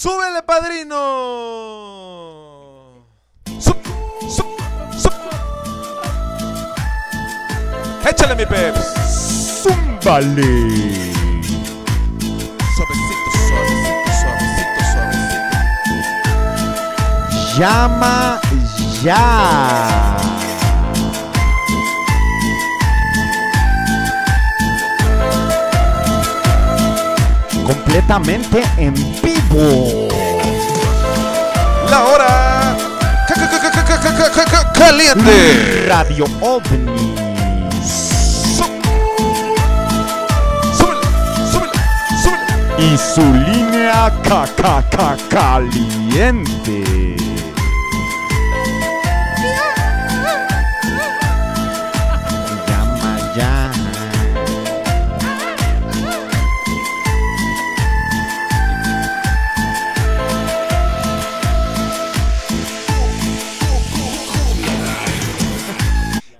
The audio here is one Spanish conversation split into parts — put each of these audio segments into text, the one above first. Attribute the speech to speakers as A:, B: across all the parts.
A: ¡Súbele, padrino! ¡Sub, sub, sub! ¡Échale, mi peps!
B: ¡Zúmbale!
A: Suavecito, suavecito, suavecito, suavecito.
B: Llama ya. completamente en vivo.
A: La hora caliente.
B: Radio OVNI.
A: Súbele, súbele, súbele.
B: Y su línea ca ca ca caliente.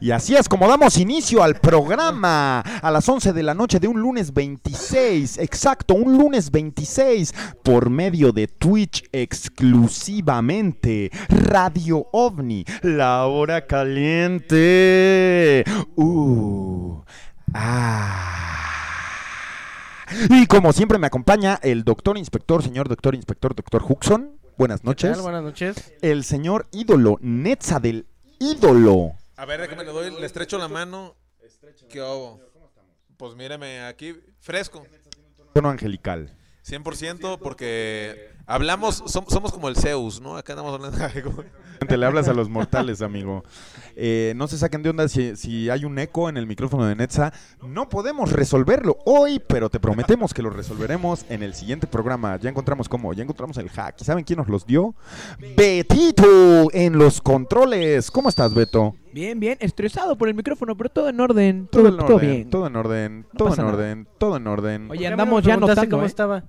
B: Y así es como damos inicio al programa a las 11 de la noche de un lunes 26, exacto, un lunes 26, por medio de Twitch exclusivamente. Radio OVNI, la hora caliente. Uh, ah. Y como siempre me acompaña el doctor inspector, señor doctor inspector, doctor Huxon. Buenas
C: ¿Qué
B: noches.
C: tal? Buenas noches.
B: El señor ídolo, Netza del ídolo.
A: A ver, déjame le doy, le estrecho la mano. ¿Qué hago? Pues míreme, aquí fresco.
B: Tono angelical.
A: 100% porque hablamos, som- somos como el Zeus, ¿no? Acá andamos hablando de algo.
B: Te le hablas a los mortales, amigo. Eh, no se saquen de onda si, si hay un eco en el micrófono de Netza. No podemos resolverlo hoy, pero te prometemos que lo resolveremos en el siguiente programa. Ya encontramos cómo, ya encontramos el hack. ¿Y saben quién nos los dio? Betito en los controles. ¿Cómo estás, Beto?
D: Bien, bien, estresado por el micrófono, pero todo en orden.
B: Todo
D: Todo,
B: en
D: todo
B: orden,
D: bien.
B: todo en orden,
D: No
B: todo en
D: pasa nada.
B: orden, todo en orden.
D: Oye,
C: ¿Ya me
D: andamos ya notando,
C: cómo
D: ¿eh?
C: estaba?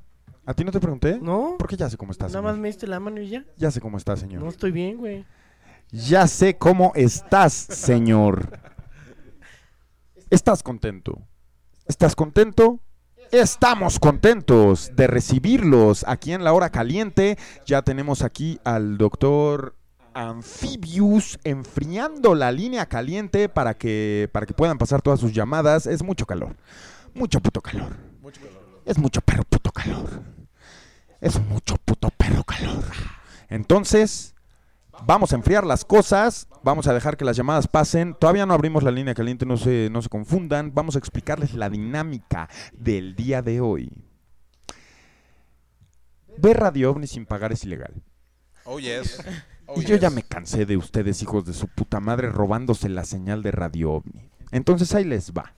B: ¿A ti no te pregunté?
C: ¿No?
B: Porque ya sé cómo estás,
C: Nada más me diste la mano y ya.
B: Ya sé cómo estás, señor.
C: No estoy bien, güey.
B: Ya sé cómo estás, señor. ¿Estás contento? ¿Estás contento? Estamos contentos de recibirlos aquí en la hora caliente. Ya tenemos aquí al doctor Amphibius enfriando la línea caliente para que, para que puedan pasar todas sus llamadas. Es mucho calor. Mucho puto calor. Es mucho perro puto calor. Es mucho puto perro calor. Entonces, Vamos a enfriar las cosas, vamos a dejar que las llamadas pasen. Todavía no abrimos la línea caliente, no se, no se confundan. Vamos a explicarles la dinámica del día de hoy. Ver Radio OVNI sin pagar es ilegal.
A: Oh, yes. Oh,
B: y yo ya
A: yes.
B: me cansé de ustedes, hijos de su puta madre, robándose la señal de Radio OVNI. Entonces ahí les va.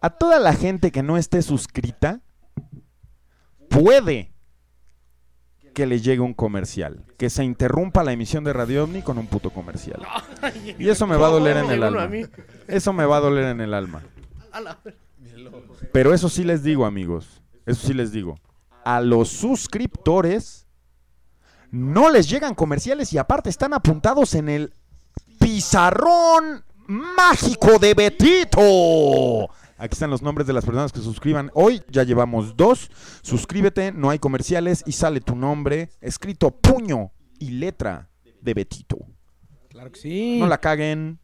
B: A toda la gente que no esté suscrita, puede que le llegue un comercial. Que se interrumpa la emisión de Radio OVNI con un puto comercial. Y eso me va a doler en el alma. Eso me va a doler en el alma. Pero eso sí les digo, amigos. Eso sí les digo. A los suscriptores no les llegan comerciales y aparte están apuntados en el pizarrón mágico de Betito. Aquí están los nombres de las personas que suscriban. Hoy ya llevamos dos. Suscríbete, no hay comerciales y sale tu nombre escrito puño y letra de Betito.
D: Claro que sí.
B: No la caguen,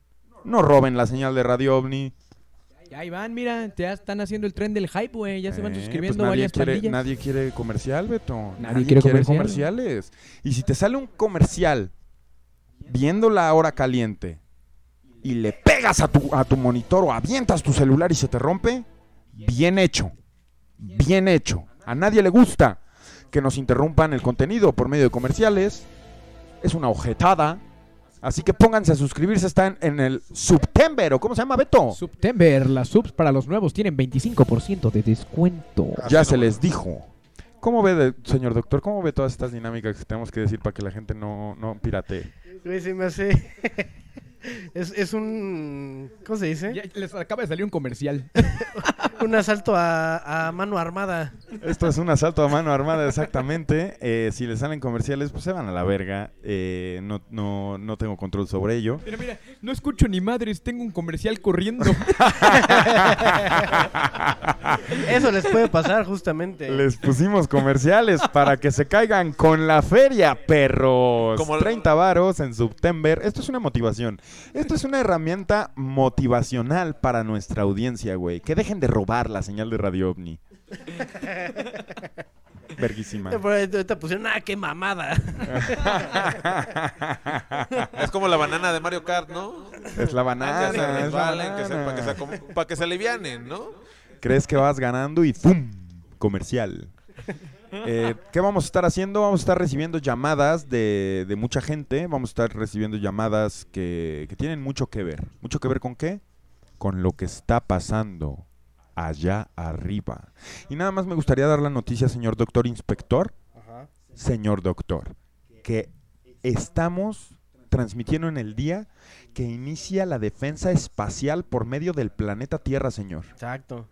B: no roben la señal de Radio OVNI.
D: Ya Iván, mira, ya están haciendo el tren del hype, güey. Ya se van
B: Eh,
D: suscribiendo
B: pues nadie
D: varias
B: quiere,
D: pandillas.
B: nadie quiere comercial, Beto.
D: Nadie quiere comercial.
B: comerciales. Y si te sale un comercial viendo la hora caliente y le pegas a tu, a tu monitor o avientas tu celular y se te rompe, bien hecho. Bien hecho. A nadie le gusta que nos interrumpan el contenido por medio de comerciales. Es una ojetada. Así que pónganse a suscribirse. Están en el September. ¿O cómo se llama, Beto?
D: September, las subs para los nuevos tienen 25% de descuento.
B: Ya se les dijo. ¿Cómo ve, de- señor doctor? ¿Cómo ve todas estas dinámicas que tenemos que decir para que la gente no, no piratee?
C: Se me hace. es, es un. ¿Cómo se dice?
D: Ya les acaba de salir un comercial.
C: Un asalto a, a mano armada.
B: Esto es un asalto a mano armada, exactamente. Eh, si les salen comerciales, pues se van a la verga. Eh, no, no, no tengo control sobre ello.
D: Mira, mira, no escucho ni madres, tengo un comercial corriendo.
C: Eso les puede pasar justamente.
B: Les pusimos comerciales para que se caigan con la feria, perros.
A: Como el-
B: 30 varos en September. Esto es una motivación. Esto es una herramienta motivacional para nuestra audiencia, güey. Que dejen de robar la señal de Radio OVNI. Verguísima.
C: Te pusieron, ah, qué mamada.
A: Es como la banana de Mario Kart, ¿no?
B: Es la banana.
A: Que se
B: es la
A: resbalen, que se-
B: banana.
A: para que se, para que se alivianen, ¿no?
B: Crees que vas ganando y ¡pum! Comercial. Eh, ¿Qué vamos a estar haciendo? Vamos a estar recibiendo llamadas de, de mucha gente. Vamos a estar recibiendo llamadas que, que tienen mucho que ver. ¿Mucho que ver con qué? Con lo que está pasando allá arriba. Y nada más me gustaría dar la noticia, señor doctor inspector, señor doctor, que estamos transmitiendo en el día que inicia la defensa espacial por medio del planeta Tierra, señor.
C: Exacto.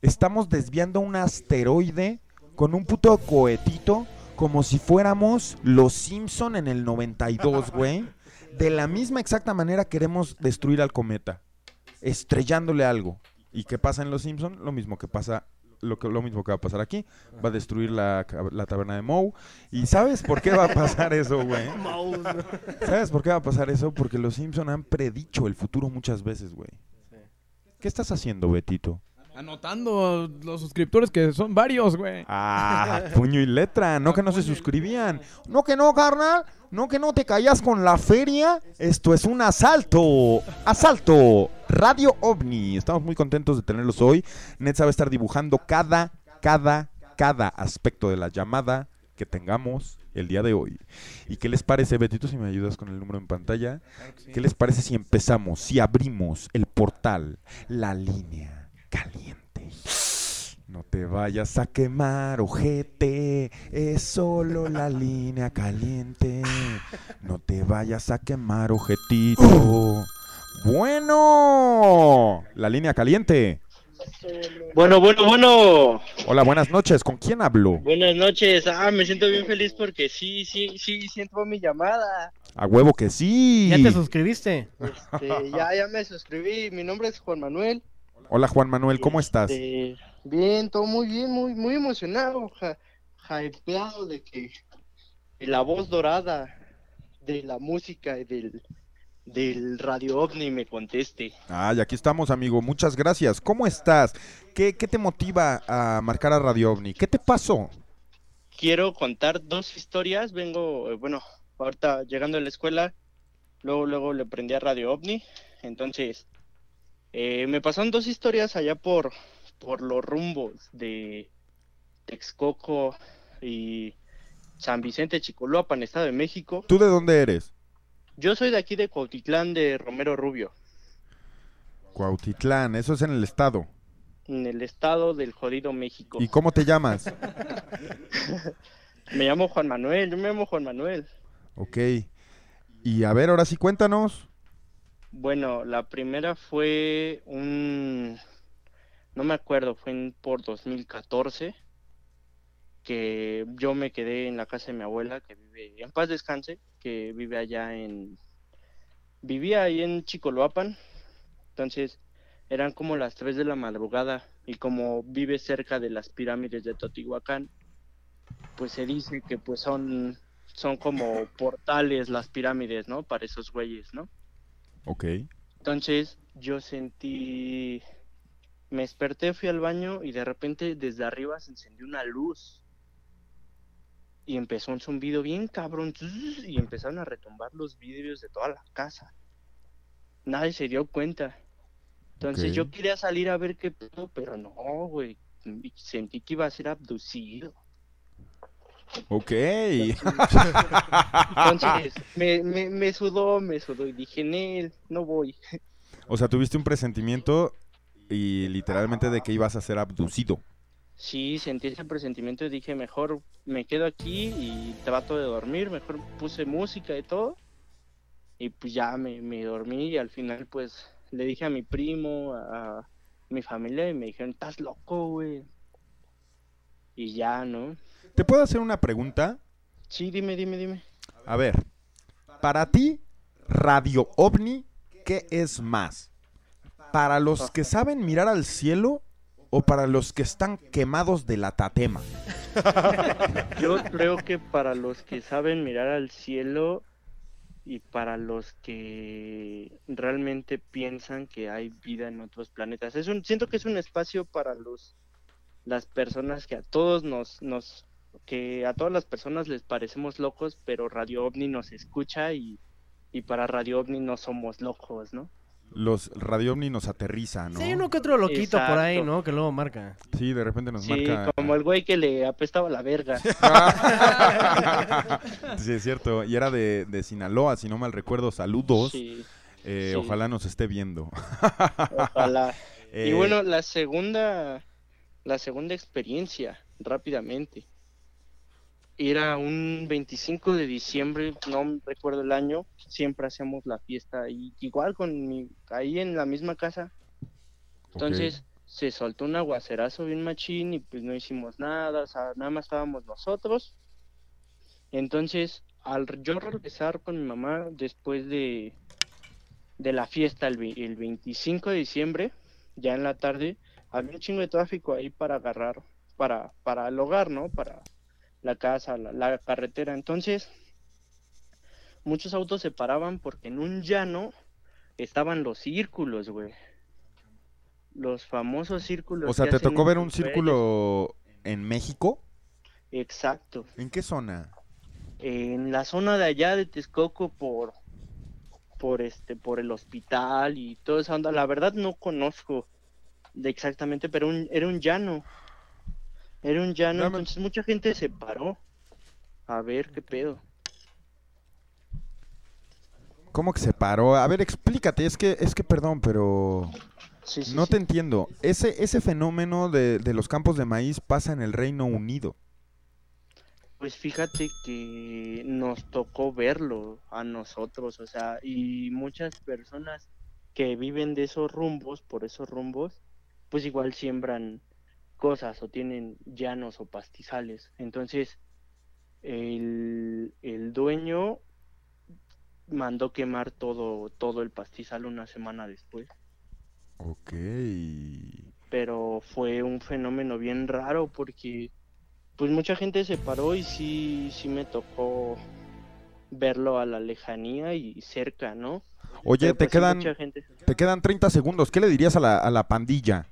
B: Estamos desviando un asteroide con un puto cohetito como si fuéramos los Simpson en el 92, güey. De la misma exacta manera queremos destruir al cometa, estrellándole algo. ¿Y qué pasa en los Simpson? Lo mismo que pasa lo, que, lo mismo que va a pasar aquí. Va a destruir la, la taberna de Moe. ¿Y sabes por qué va a pasar eso, güey? ¿Sabes por qué va a pasar eso? Porque los Simpson han predicho el futuro muchas veces, güey. ¿Qué estás haciendo, Betito?
D: Anotando los suscriptores que son varios, güey.
B: Ah, puño y letra, no que no se suscribían. No que no, carnal. No que no te callas con la feria. Esto es un asalto. Asalto. Radio OVNI. Estamos muy contentos de tenerlos hoy. Va a estar dibujando cada, cada, cada aspecto de la llamada que tengamos el día de hoy. ¿Y qué les parece, Betito, si me ayudas con el número en pantalla? ¿Qué les parece si empezamos, si abrimos el portal, la línea caliente? No te vayas a quemar, ojete, es solo la línea caliente. No te vayas a quemar, ojetito. Bueno, la línea caliente.
E: Bueno, bueno, bueno.
B: Hola, buenas noches. ¿Con quién hablo?
E: Buenas noches. Ah, me siento bien feliz porque sí, sí, sí, siento mi llamada.
B: A huevo que sí.
C: ¿Ya te suscribiste?
E: Este, ya, ya me suscribí. Mi nombre es Juan Manuel.
B: Hola, Juan Manuel, ¿cómo estás?
E: Este, bien, todo muy bien, muy, muy emocionado, ja, hypeado de que la voz dorada de la música y del, del radio ovni me conteste.
B: Ay, aquí estamos, amigo. Muchas gracias. ¿Cómo estás? ¿Qué, qué te motiva a marcar a Radio OVNI? ¿Qué te pasó?
E: quiero contar dos historias. Vengo, eh, bueno, ahorita llegando a la escuela, luego, luego le prendí a Radio OVNI. Entonces, eh, me pasaron dos historias allá por, por los rumbos de Texcoco y San Vicente Chicoloapan, Estado de México.
B: ¿Tú de dónde eres?
E: Yo soy de aquí de Cuautitlán de Romero Rubio,
B: Cuautitlán, eso es en el estado.
E: en el estado del jodido México.
B: ¿Y cómo te llamas?
E: Me llamo Juan Manuel, yo me llamo Juan Manuel.
B: ok. Y a ver, ahora sí cuéntanos.
E: Bueno, la primera fue un, no me acuerdo, fue en, por 2014, que yo me quedé en la casa de mi abuela, que vive, en paz descanse, que vive allá en, vivía ahí en Chicoloapan, entonces eran como las 3 de la madrugada, y como vive cerca de las pirámides de Totihuacán, pues se dice que pues son, son como portales las pirámides, ¿no? Para esos güeyes, ¿no?
B: Ok.
E: Entonces yo sentí, me desperté, fui al baño y de repente desde arriba se encendió una luz y empezó un zumbido bien cabrón y empezaron a retumbar los vidrios de toda la casa. Nadie se dio cuenta. Entonces yo quería salir a ver qué pedo, pero no, güey. Sentí que iba a ser abducido.
B: Ok.
E: Entonces me, me, me sudó, me sudó y dije, Nel, no voy.
B: o sea, tuviste un presentimiento y literalmente de que ibas a ser abducido.
E: Sí, sentí ese presentimiento y dije, mejor me quedo aquí y trato de dormir, mejor puse música y todo. Y pues ya me, me dormí y al final pues le dije a mi primo, a mi familia y me dijeron, estás loco, güey. y ya, ¿no?
B: ¿Te puedo hacer una pregunta?
E: Sí, dime, dime, dime.
B: A ver, para ti, Radio OVNI, ¿qué es más? ¿Para los que saben mirar al cielo o para los que están quemados de la tatema?
E: Yo creo que para los que saben mirar al cielo y para los que realmente piensan que hay vida en otros planetas. Es un, siento que es un espacio para los las personas que a todos nos, nos que a todas las personas les parecemos locos, pero Radio OVNI nos escucha y, y para Radio OVNI no somos locos, ¿no?
B: Los Radio OVNI nos aterriza, ¿no?
C: Sí, uno que otro loquito por ahí. ¿no? Que luego marca.
B: Sí, de repente nos
E: Sí,
B: marca.
E: como el güey que le apestaba la verga.
B: sí, es cierto. Y era de, de Sinaloa, si no mal recuerdo. Saludos.
E: Sí,
B: Eh,
E: sí.
B: Ojalá nos esté viendo.
E: ojalá. Y
B: Eh,
E: bueno, la segunda, la segunda experiencia, rápidamente. Era un 25 de diciembre, no recuerdo el año, siempre hacemos la fiesta ahí, igual con mi, ahí en la misma casa. Entonces se soltó un aguacerazo bien machín y pues no hicimos nada, o sea, nada más estábamos nosotros. Entonces, al yo regresar con mi mamá después de, de la fiesta el, el 25 de diciembre, ya en la tarde, había un chingo de tráfico ahí para agarrar, para, para el hogar, ¿no? Para la casa, la, la carretera. Entonces, muchos autos se paraban porque en un llano estaban los círculos, güey. Los famosos círculos.
B: O sea, ¿te tocó ver un círculo en México?
E: Exacto.
B: ¿En qué zona?
E: En la zona de allá de Texcoco por por este por el hospital y toda esa onda. La verdad no conozco de exactamente, pero un- era un llano. Era un llano,
B: Dame-
E: entonces mucha gente se paró a ver qué pedo.
B: ¿Cómo que se paró? A ver, explícate. Es que, es que perdón, pero
E: Sí, sí,
B: no
E: sí.
B: te entiendo. Ese, ese fenómeno de, de los campos de maíz pasa en el Reino Unido.
E: Pues fíjate que nos tocó verlo a nosotros, o sea, y muchas personas que viven de esos rumbos, por esos rumbos, pues igual siembran cosas o tienen llanos o pastizales. Entonces, el, el dueño mandó quemar todo, todo el pastizal una semana después.
B: Ok.
E: pero fue un fenómeno bien raro porque pues mucha gente se paró y sí, sí me tocó verlo a la lejanía y cerca, ¿no?
B: Oye,
E: Pero,
B: te
E: pues, sí,
B: quedan,
E: mucha gente se-
B: te quedan 30 segundos. ¿Qué le dirías a la, a la pandilla?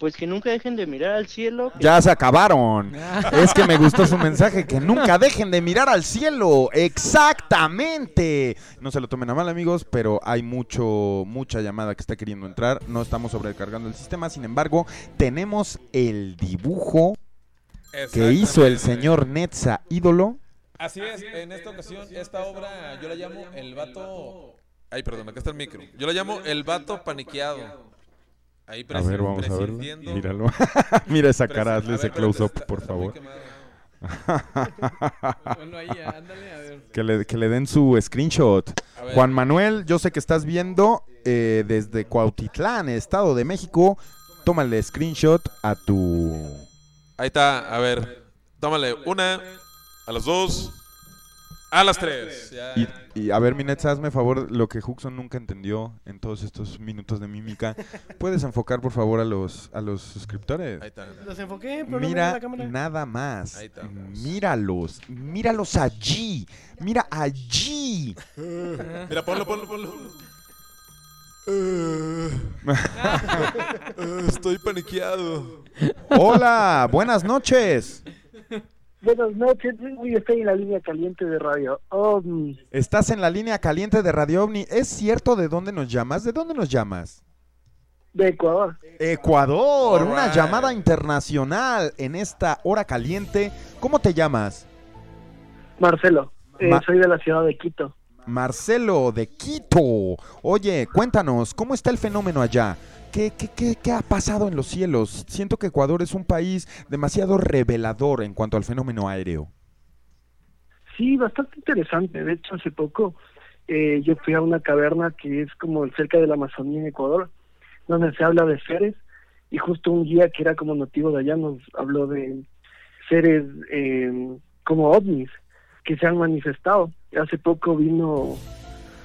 E: Pues que nunca dejen de mirar al cielo. que-
B: Ya se acabaron. Es que me gustó su mensaje, que nunca dejen de mirar al cielo. Exactamente. No se lo tomen a mal, amigos, pero hay mucho, mucha llamada que está queriendo entrar. No estamos sobrecargando el sistema. Sin embargo, tenemos el dibujo que hizo el señor Netza, ídolo.
A: Así es, en esta ocasión, esta obra yo la llamo El Vato. Ay, perdón, acá está el micro. Yo la llamo El Vato Paniqueado. Ahí
B: A ver, vamos a verlo. Míralo. Mira esa cara, hazle ese close-up, por favor.
A: quemado.
D: Ponlo ahí, ándale, a ver.
B: Que le, que le den su screenshot. Juan Manuel, yo sé que estás viendo eh, desde Cuautitlán, Estado de México. Tómale screenshot a tu...
A: Ahí está, a ver. Tómale una, a las dos, a las tres.
B: Y, y a ver, Minetza, hazme favor, lo que Huxon nunca entendió en todos estos minutos de mímica. ¿Puedes enfocar, por favor, a los, a los suscriptores?
A: Ahí está.
C: Los enfoqué, pero no
B: Mira
C: la cámara.
B: nada más.
A: Ahí estamos.
B: Míralos. Míralos allí. Mira allí.
A: Mira, ponlo, ponlo, ponlo. Estoy paniqueado.
B: Hola, buenas noches.
F: Buenas noches, estoy en la línea caliente de radio OVNI,
B: Estás en la línea caliente de Radio OVNI. ¿Es cierto de dónde nos llamas? ¿De dónde nos llamas?
F: de Ecuador.
B: Ecuador, una llamada internacional en esta hora caliente. ¿Cómo te llamas?
F: Marcelo, eh,
B: Ma-
F: soy de la ciudad de Quito.
B: Marcelo de Quito. Oye, cuéntanos, ¿cómo está el fenómeno allá? ¿Qué, qué, qué, qué ha pasado en los cielos? Siento que Ecuador es un país demasiado revelador en cuanto al fenómeno aéreo.
F: Sí, bastante interesante. De hecho, hace poco eh, yo fui a una caverna que es como cerca de la Amazonía en Ecuador, donde se habla de seres, y justo un guía que era como nativo de allá nos habló de, seres eh, como ovnis que se han manifestado. Hace poco vino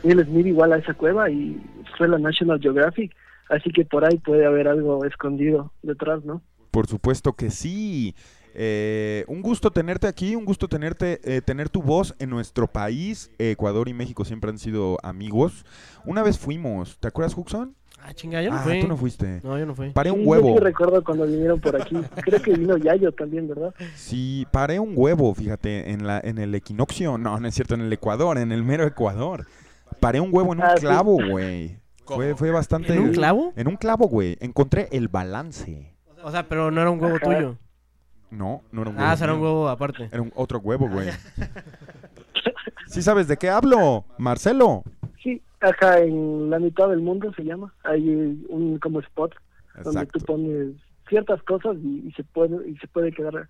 F: Will Smith igual a esa cueva y fue la National Geographic, así que por ahí puede haber algo escondido detrás, ¿no?
B: Por supuesto que sí. Eh, un gusto tenerte aquí, un gusto tenerte, eh, tener tu voz en nuestro país. Ecuador y México siempre han sido amigos. Una vez fuimos, ¿te acuerdas, Huxon?
C: Ah, chinga, yo no
B: ah,
C: fui.
B: tú no fuiste.
C: No, yo no fui.
B: Paré un
F: Sí, yo
B: huevo.
F: sí recuerdo cuando vinieron por aquí. Creo que vino Yayo también, ¿verdad?
B: Sí, paré un huevo, fíjate, en la en el equinoccio. No, no es cierto, en el Ecuador, en el mero Ecuador. Paré un huevo en un
F: Ah,
B: clavo, güey.
A: ¿Cómo?
B: Fue, fue bastante.
C: ¿En un clavo?
B: En un clavo, güey. Encontré el balance.
C: O sea, pero no era un huevo
F: Ajá.
C: tuyo.
B: No, no era un huevo.
C: Ah, será un huevo aparte.
B: Era un otro huevo, güey. ¿Sí sabes de qué hablo, Marcelo?
F: Acá en la mitad del mundo se llama. Hay un como spot donde tú pones ciertas cosas y, y se puede y se puede quedar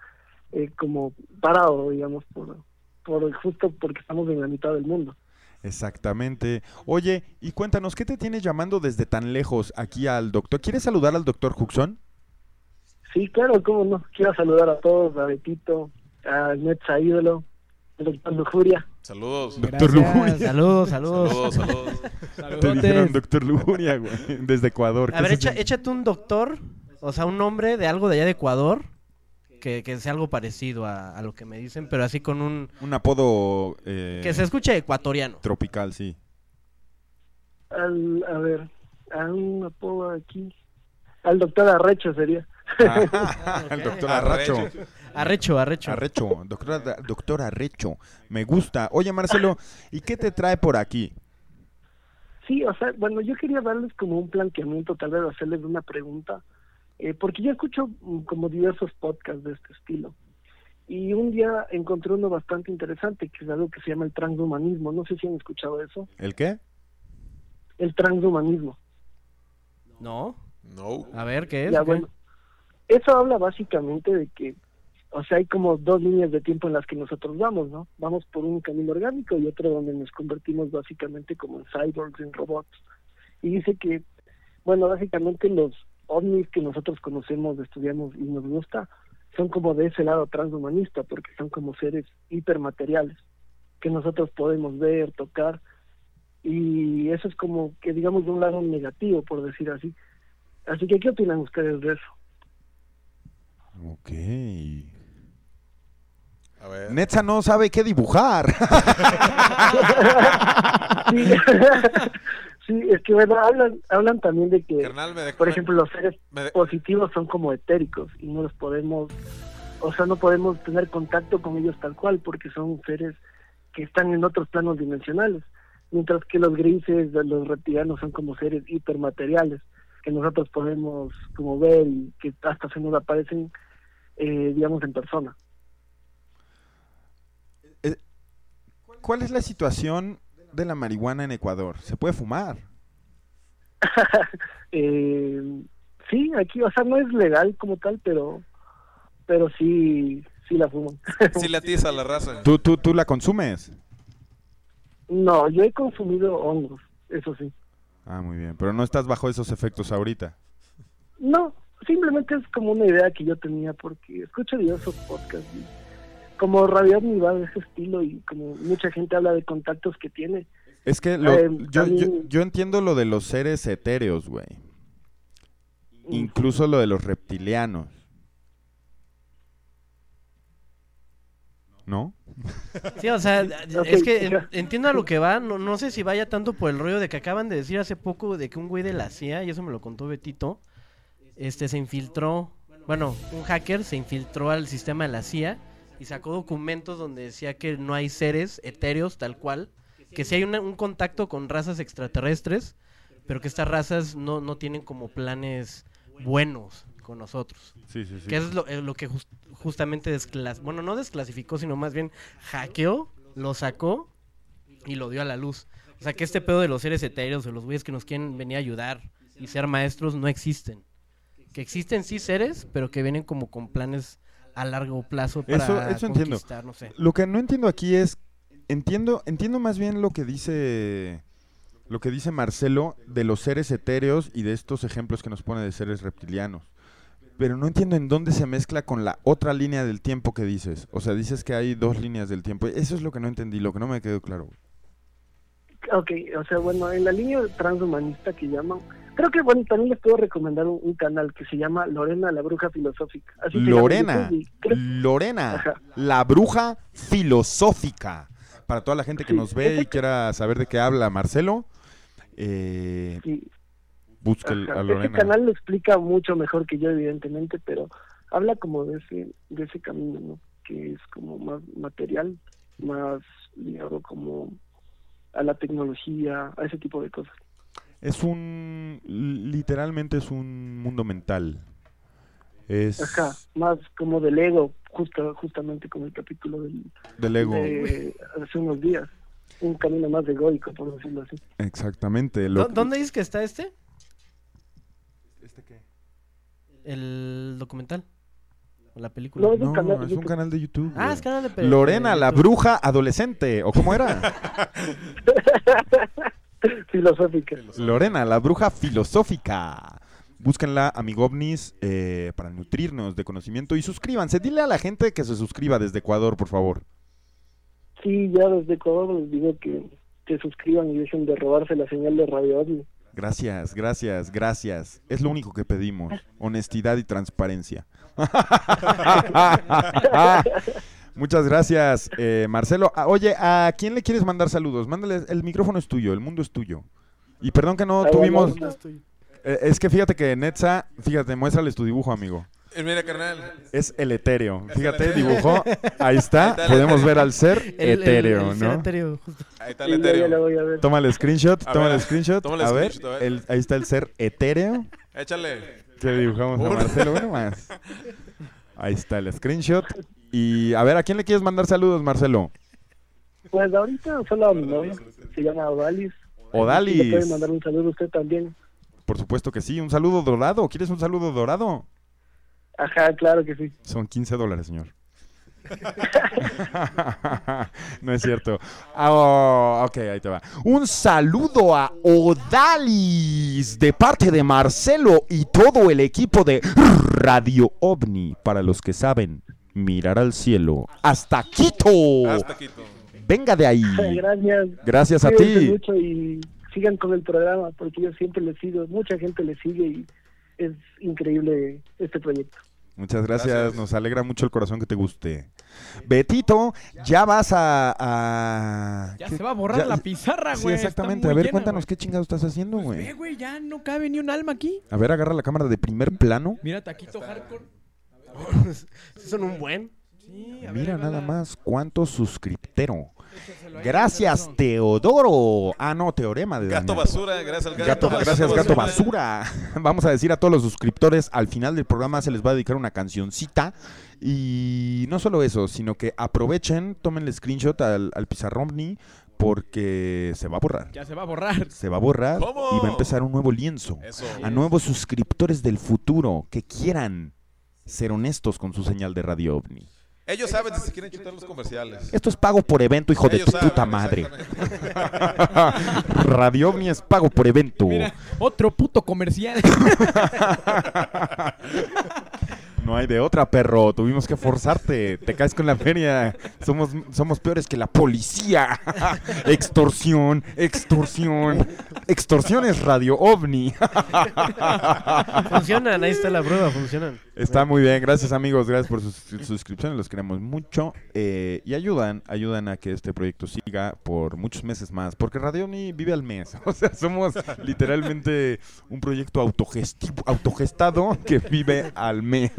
F: eh, como parado, digamos, por, por justo porque estamos en la mitad del mundo.
B: Exactamente. Oye, y cuéntanos, ¿qué te tienes llamando desde tan lejos aquí al doctor? ¿Quieres saludar al doctor Huxon?
F: Sí, claro, cómo no. Quiero saludar a todos, a Betito, a Netza Ídolo, doctor Lujuria.
A: Saludos.
B: Doctor. Lujuria.
C: Saludos, saludos.
A: Saludos, saludos.
B: Te dijeron doctor Lujuria, güey, desde Ecuador.
C: A
B: ¿Qué
C: ver, echa- échate un doctor, o sea, un nombre de algo de allá de Ecuador, que, que sea algo parecido a, a lo que me dicen, pero así con un...
B: Un apodo eh,
C: Que se escuche ecuatoriano.
B: tropical, sí.
F: Al, a ver, a un apodo aquí. Al doctor Arrecho sería.
B: el doctor Arracho.
C: Arrecho, arrecho.
B: Arrecho, doctor, doctor Arrecho. Me gusta. Oye, Marcelo, ¿y qué te trae por aquí?
F: Sí, o sea, bueno, yo quería darles como un planteamiento, tal vez hacerles una pregunta, eh, porque yo escucho mm, como diversos podcasts de este estilo. Y un día encontré uno bastante interesante, que es algo que se llama el transhumanismo. No sé si han escuchado eso.
B: ¿El qué?
F: El transhumanismo.
C: ¿No?
A: No.
C: A ver, ¿qué es?
F: Ya,
C: ¿Qué?
F: bueno, eso habla básicamente de que, o sea, hay como dos líneas de tiempo en las que nosotros vamos, ¿no? Vamos por un camino orgánico y otro donde nos convertimos básicamente como en cyborgs, en robots. Y dice que, bueno, básicamente los ovnis que nosotros conocemos, estudiamos y nos gusta, son como de ese lado transhumanista, porque son como seres hipermateriales que nosotros podemos ver, tocar, y eso es como que digamos de un lado negativo, por decir así. Así que, ¿qué opinan ustedes de eso?
B: Ok.
A: A ver.
B: Netza no sabe qué dibujar.
F: Sí, sí es que bueno, hablan, hablan también de que,
A: Carnal, me dejó.
F: por ejemplo, los seres
A: de-
F: positivos son como etéricos y no los podemos, o sea, no podemos tener contacto con ellos tal cual porque son seres que están en otros planos dimensionales, mientras que los grises, los reptilianos son como seres hipermateriales que nosotros podemos como ver y que hasta se nos aparecen, eh, digamos, en persona.
B: ¿Cuál es la situación de la marihuana en Ecuador? ¿Se puede fumar?
F: eh, sí, aquí, o sea, no es legal como tal, pero pero sí, sí la fuman.
A: Sí le atiza a la raza.
B: ¿Tú, tú, tú la consumes?
F: no, yo he consumido hongos, eso sí.
B: Ah, muy bien. Pero no estás bajo esos efectos ahorita.
F: No, simplemente es como una idea que yo tenía porque escucho diversos podcasts y como Radio OVNI va de ese estilo y como mucha gente habla de contactos que tiene.
B: Es que lo-
F: Eh,
B: yo, yo,
F: también-
B: yo entiendo lo de los seres etéreos, güey. Incluso lo de los reptilianos. ¿No?
C: Sí, o sea, es que entiendo a lo que va, no, no sé si vaya tanto por el rollo de que acaban de decir hace poco de que un güey de la CIA, y eso me lo contó Betito, este se infiltró, bueno, un hacker se infiltró al sistema de la CIA y sacó documentos donde decía que no hay seres etéreos tal cual, que sí hay una- un contacto con razas extraterrestres, pero que estas razas no, no tienen como planes buenos con nosotros.
B: Sí, sí, sí.
C: Que es lo, eh, lo que jus- justamente desclas bueno, no desclasificó, sino más bien hackeó, lo sacó y lo dio a la luz. O sea, que este pedo de los seres etéreos o los güeyes que nos quieren venir a ayudar y ser maestros no existen. Que existen sí seres, pero que vienen como con planes a largo plazo para
B: Eso- eso entiendo.
C: conquistar, no sé.
B: Lo que no entiendo aquí es, entiendo, entiendo más bien lo que dice, lo que dice Marcelo de los seres etéreos y de estos ejemplos que nos pone de seres reptilianos. Pero no entiendo en dónde se mezcla con la otra línea del tiempo que dices. O sea, dices que hay dos líneas del tiempo. Eso es lo que no entendí, lo que no me quedó claro.
F: Ok, o sea, bueno, en la línea transhumanista que llaman, creo que, bueno, también les puedo recomendar un, un canal que se llama Lorena la Bruja Filosófica. Así se llama en
B: Lorena, Lorena,
F: Ajá.
B: la bruja filosófica. Para toda la gente que
F: Sí,
B: nos ve y quiera saber de qué habla Marcelo, eh,
F: sí, ajá.
B: a
F: Ese
B: Lorena.
F: canal lo explica mucho mejor que yo, evidentemente, pero habla como de ese, de ese camino, ¿no? Que es como más material, más ligado como a la tecnología, a ese tipo de cosas.
B: Es un, literalmente es un mundo mental. Es
F: Ajá, más como del ego, justo, justamente como el capítulo del,
B: del ego.
F: de hace unos días. Un camino más egoico, por decirlo así.
B: Exactamente. lo-
C: ¿Dó- ¿Dónde dices que está este?
B: ¿Este qué?
C: El documental. O la película.
F: No, es un
B: No,
F: canal de
B: es un
F: YouTube.
B: canal de YouTube.
C: Ah, es canal de
B: Lorena,
C: de
B: la bruja adolescente. ¿O cómo era?
F: Filosófica.
B: Lorena, la bruja filosófica. Búsquenla, amigovnis, eh, para nutrirnos de conocimiento y suscríbanse. Dile a la gente que se suscriba desde Ecuador, por favor.
F: Sí, ya desde Ecuador les digo que se suscriban y dejen de robarse la señal de Radio OVNI.
B: Gracias, gracias, gracias. Es lo único que pedimos. Honestidad y transparencia. Muchas gracias, eh, Marcelo. Ah, oye, ¿a quién le quieres mandar saludos? Mándale, el micrófono es tuyo, el mundo es tuyo. Y perdón que no tuvimos... eh, es que fíjate que Netza, fíjate, muéstrales tu dibujo, amigo.
A: Eh, mira, carnal.
B: Es el etéreo.
A: Es
B: Fíjate,
A: el etéreo.
B: dibujó. Ahí está.
A: Ahí está el
B: Podemos
A: etéreo.
B: ver al ser
C: El-
B: etéreo,
C: el ser
B: ¿no?
C: etéreo, justo.
A: Ahí está el etéreo.
B: Toma el screenshot, toma el screenshot. a ver,
A: screenshot, a ver.
B: el- ahí está el ser etéreo
A: Échale.
B: que dibujamos a. Marcelo. Bueno, más. Ahí está el screenshot. Y a ver, ¿a quién le quieres mandar saludos, Marcelo?
F: Pues ahorita solo a mi novia, se llama Odalis.
B: Odalis.
F: Le puede mandar un saludo a usted también.
B: Por supuesto que sí. Un saludo dorado. ¿Quieres un saludo dorado?
F: Ajá, claro que sí.
B: Son 15 dólares, señor. no es cierto. Oh, ok, ahí te va. Un saludo a Odalis de parte de Marcelo y todo el equipo de Radio OVNI. Para los que saben, mirar al cielo. ¡Hasta Quito!
A: Hasta Quito.
B: Venga de ahí.
F: Gracias.
B: Gracias a ti.
F: mucho y sigan con el programa porque yo siempre les sigo, mucha gente le sigue y es increíble este proyecto.
B: Muchas gracias.
A: Gracias.
B: nos alegra mucho el corazón que te guste. Betito, ya vas a... a-
D: Ya
B: ¿qué?
D: se va a borrar
B: Ya-
D: la pizarra,
B: Sí,
D: güey. está
B: exactamente.
D: muy
B: A ver,
D: llena,
B: cuéntanos
D: güey.
B: qué chingados estás haciendo,
D: Pues
B: güey.
D: ve, güey, ya no cabe ni un alma aquí.
B: A ver, agarra la cámara de primer plano.
D: Mira, taquito hardcore.
C: Son un buen.
D: Sí, a ver,
B: Mira nada más cuánto suscriptero. Gracias. Teodoro. Ah, no, teorema de
A: Gato
B: Daniel.
A: basura, gracias al gato,
B: Gato, gracias, gato basura. Vamos a decir a todos los suscriptores, al final del programa se les va a dedicar una cancioncita. Y no solo eso, sino que aprovechen, tomen el screenshot al, al pizarromni porque se va a borrar.
D: Ya se va a borrar.
B: Se va a borrar
A: ¿Cómo?
B: y va a empezar un nuevo lienzo.
A: Eso.
B: A nuevos suscriptores del futuro que quieran ser honestos con su señal de Radio OVNI.
A: Ellos saben si se quieren chutar los comerciales.
B: Esto es pago por evento, hijo de tu
A: saben,
B: puta madre. Radio OVNI es pago por evento.
D: Mira, otro puto comercial.
B: No hay de otra, perro. Tuvimos que forzarte. Te caes con la feria. Somos, somos peores que la policía. extorsión, extorsión. Extorsión es Radio OVNI.
C: Funcionan, ahí está la prueba, funcionan.
B: Está muy bien, gracias amigos, gracias por sus sus suscripciones, los queremos mucho eh, y ayudan, ayudan a que este proyecto siga por muchos meses más, porque Radio Ni vive al mes, o sea, somos literalmente un proyecto autogestivo, autogestado que vive al mes.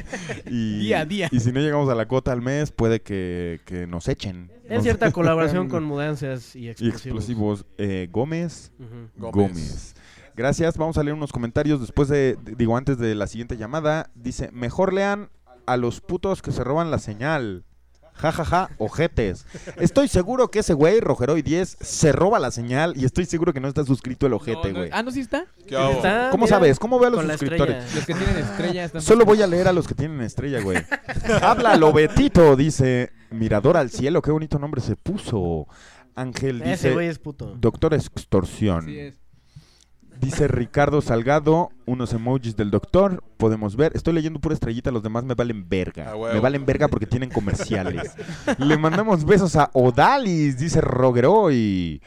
B: y,
D: Día a día.
B: Y si no llegamos a la cota al mes, puede que, que nos echen.
C: En
B: Nos-
C: cierta colaboración con mudanzas y
B: Y
C: explosivos.
B: Eh. Gómez. Gómez. Gracias, vamos a leer unos comentarios después de, de- digo, antes de la siguiente llamada. Dice, mejor lean a los putos que se roban la señal. Ja, ja, ja, ojetes. Estoy seguro que ese güey, Rogeroy 10, se roba la señal y estoy seguro que no está suscrito el ojete,
D: No, no-
B: güey.
D: Ah, ¿no sí está?
A: ¿Qué hago?
C: Está,
B: ¿Cómo
C: mira,
B: sabes? ¿Cómo ve a los
C: con la
B: suscriptores?
C: estrella.
D: Los que tienen estrella están...
B: Solo voy a leer a los que tienen estrella, güey. Háblalo, Betito, dice. Mirador al cielo, qué bonito nombre se puso. Ángel
C: Ese
B: dice,
C: güey es puto.
B: doctor extorsión.
D: Así es.
B: Dice Ricardo Salgado, unos emojis del doctor, podemos ver. Estoy leyendo pura estrellita, los demás me valen verga.
A: A huevo.
B: Me valen verga porque tienen comerciales. Le mandamos besos a Odalis, dice Rogeroy.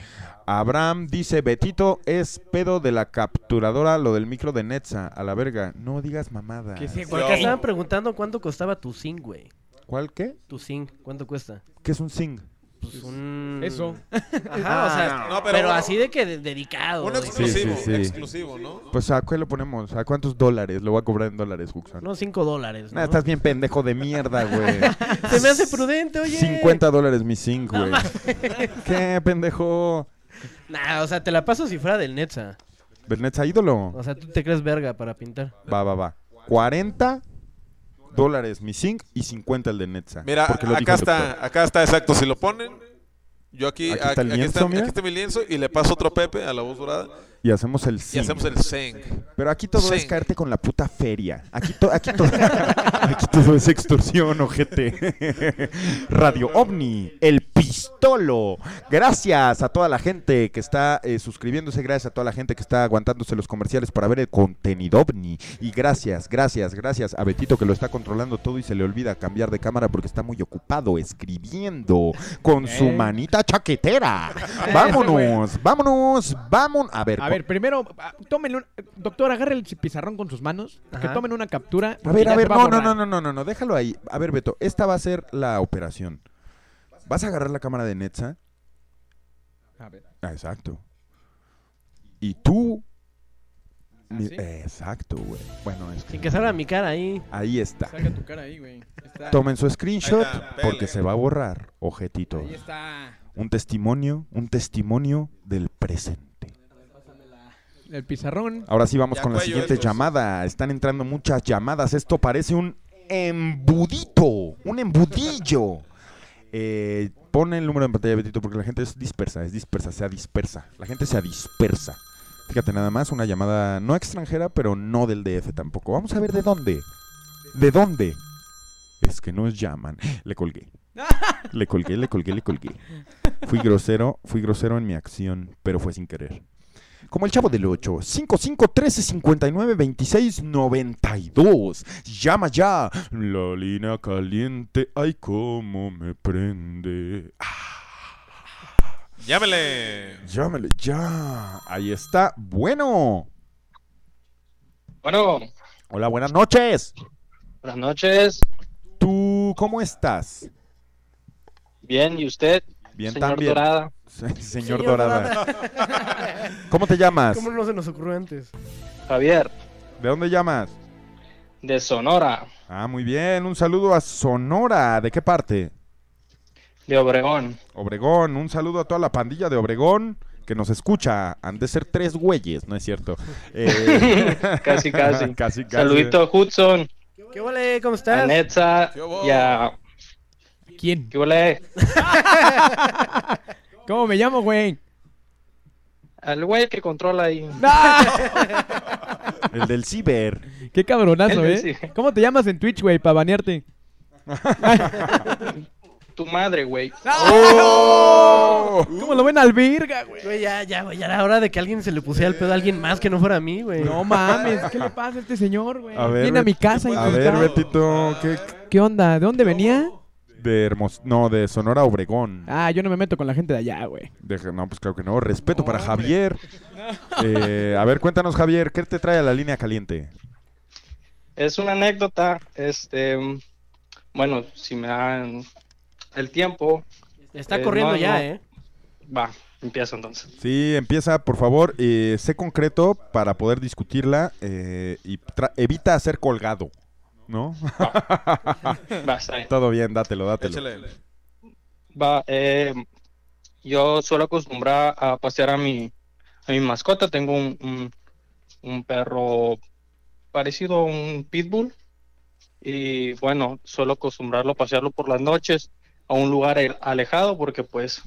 B: Abraham dice, Betito es pedo de la capturadora, lo del micro de Netza, a la verga. No digas mamada.
D: Que sí,
C: Porque estaban preguntando cuánto costaba tu zinc, güey.
B: ¿Cuál qué?
C: Tu zinc, ¿cuánto cuesta?
B: ¿Qué es un sing?
C: Pues un...
D: Eso.
C: Ajá, o sea,
A: No,
C: pero,
A: pero-
C: así de que de- dedicado. De-
A: exclusivo,
B: sí, sí.
A: exclusivo, ¿no?
B: Pues a qué lo ponemos, a cuántos dólares, lo voy a cobrar en dólares.
C: No, 5 dólares, ¿no?
B: Nah, estás bien pendejo de mierda, güey.
C: Se me hace prudente, oye.
B: 50 dólares mi zinc, güey. ¿Qué, pendejo?
C: Nah, o sea, te la paso si fuera del Netza.
B: Bernetza ídolo.
C: O sea, tú te crees verga para pintar.
B: Va, va, va. 40 dólares mi zinc y 50 el de Netza.
A: Mira, acá está, acá está exacto. Si lo ponen, yo aquí,
B: Aquí está el
A: aquí,
B: lienzo,
A: está,
B: mira.
A: aquí está mi lienzo y le paso otro Pepe a la voz dorada
B: Y hacemos el
A: y
B: zinc.
A: hacemos el zinc.
B: Pero aquí todo es caerte con la puta feria. Aquí, to- aquí, todo, aquí todo es extorsión, ojete. Radio OVNI, el pistolo. Gracias a toda la gente que está eh, suscribiéndose, gracias a toda la gente que está aguantándose los comerciales para ver el contenido OVNI. Y gracias, gracias, gracias a Betito que lo está controlando todo y se le olvida cambiar de cámara porque está muy ocupado escribiendo con su
D: Eh.
B: manita chaquetera. Vámonos, vámonos, vámonos. A ver,
D: A ver, primero, ah, tómenle un... Doctor, agarre el pizarrón con sus manos. Que
C: Ajá.
D: tomen una captura.
B: A
D: porque
B: ver,
D: ya
B: a
D: se
B: ver,
D: va
B: no, no,
D: borrar.
B: no, no, no, no, no, déjalo ahí. A ver, Beto, esta va a ser la operación. ¿Vas a agarrar la cámara de Netza?
D: A ver.
B: Ah, exacto. Y tú... mi-
D: ¿sí?
B: Exacto, güey. Bueno, es
C: Sin
B: que...
C: salga mi cara ahí.
B: Ahí está.
D: Saca tu cara ahí, güey. Está-
B: Tomen su screenshot
A: Ahí está,
B: porque
A: pele.
B: se va a borrar, ojetitos.
D: Ahí está.
B: Un testimonio, un testimonio del presente.
D: El pizarrón.
B: Ahora sí vamos
A: Ya
B: con la siguiente
A: estos.
B: llamada. Están entrando muchas llamadas. Esto parece un embudito, un embudillo. Eh, pon el número en pantalla, Betito, porque la gente es dispersa, es dispersa, se dispersa. La gente se dispersa. Fíjate nada más, una llamada no extranjera, pero no del DF tampoco. Vamos a ver de dónde. ¿De dónde? Es que nos llaman. Le colgué. Le colgué, le colgué, le colgué. Fui grosero, fui grosero en mi acción, pero fue sin querer. Como el chavo del 8, 55 13 59 26 92. Llama ya. La línea caliente, ay, cómo me prende. Ah,
A: Llámele.
B: llámale ya. Ahí está. Bueno.
G: Bueno,
B: Hola, buenas noches.
G: buenas noches.
B: ¿Tú cómo estás?
G: Bien, ¿y usted?
B: Bien
G: señor
B: también.
G: Dorada.
B: Señor,
C: Señor
B: Dorada. ¿Cómo te llamas?
C: ¿Cómo no se nos ocurrió antes?
G: Javier,
B: ¿De dónde llamas?
G: de Sonora,
B: Ah, muy bien. Un saludo a Sonora. ¿De qué parte?
G: de Obregón.
B: Obregón, un saludo a toda la pandilla de Obregón que nos escucha. Han de ser tres güeyes, ¿no es cierto? Eh,
G: Casi, casi.
B: casi, casi.
G: Saludito a Hudson,
C: ¿Qué vale? ¿Cómo
G: a
C: estás?
G: Netza
A: ¿Qué hubo?
G: y a...
D: ¿Quién?
G: ¿Qué huele?
D: ¿Cómo me llamo, güey?
G: Al güey que controla ahí.
B: El del ciber.
D: Qué cabronazo, ¿eh? ¿Cómo te llamas en Twitch, güey, para banearte?
G: Tu madre, güey.
B: ¡Oh!
D: ¿Cómo lo ven al virga, güey?
C: Güey, ya, ya, güey, ya era hora de que alguien se le pusiera el pedo a alguien más que no fuera a mí, güey.
D: No mames, ¿qué le pasa a este señor, güey?
B: A ver,
D: Viene a mi casa y
B: A ver, Betito, ¿qué?
D: ¿Qué onda? ¿De dónde venía?
B: De Hermos... No, de Sonora Obregón.
D: Ah, yo no me meto con la gente de allá, güey.
B: De- No, pues claro que no. Respeto para Javier. Eh, a ver, cuéntanos, Javier, ¿qué te trae a la línea caliente?
G: Es una anécdota, este... Bueno, si me dan el tiempo,
C: Está
G: Eh,
C: corriendo
G: no,
C: ya,
G: no.
C: ¿eh?
G: va, empiezo entonces.
B: Sí, empieza, por favor. eh, sé concreto para poder discutirla eh, y evita ser colgado, ¿no?
G: Va.
B: Todo bien, dátelo, dátelo.
A: Échale.
G: Va, eh, yo suelo acostumbrar a pasear a mi, a mi mascota. Tengo un, un, un perro parecido a un pitbull. Y bueno, suelo acostumbrarlo a pasearlo por las noches a un lugar alejado porque pues,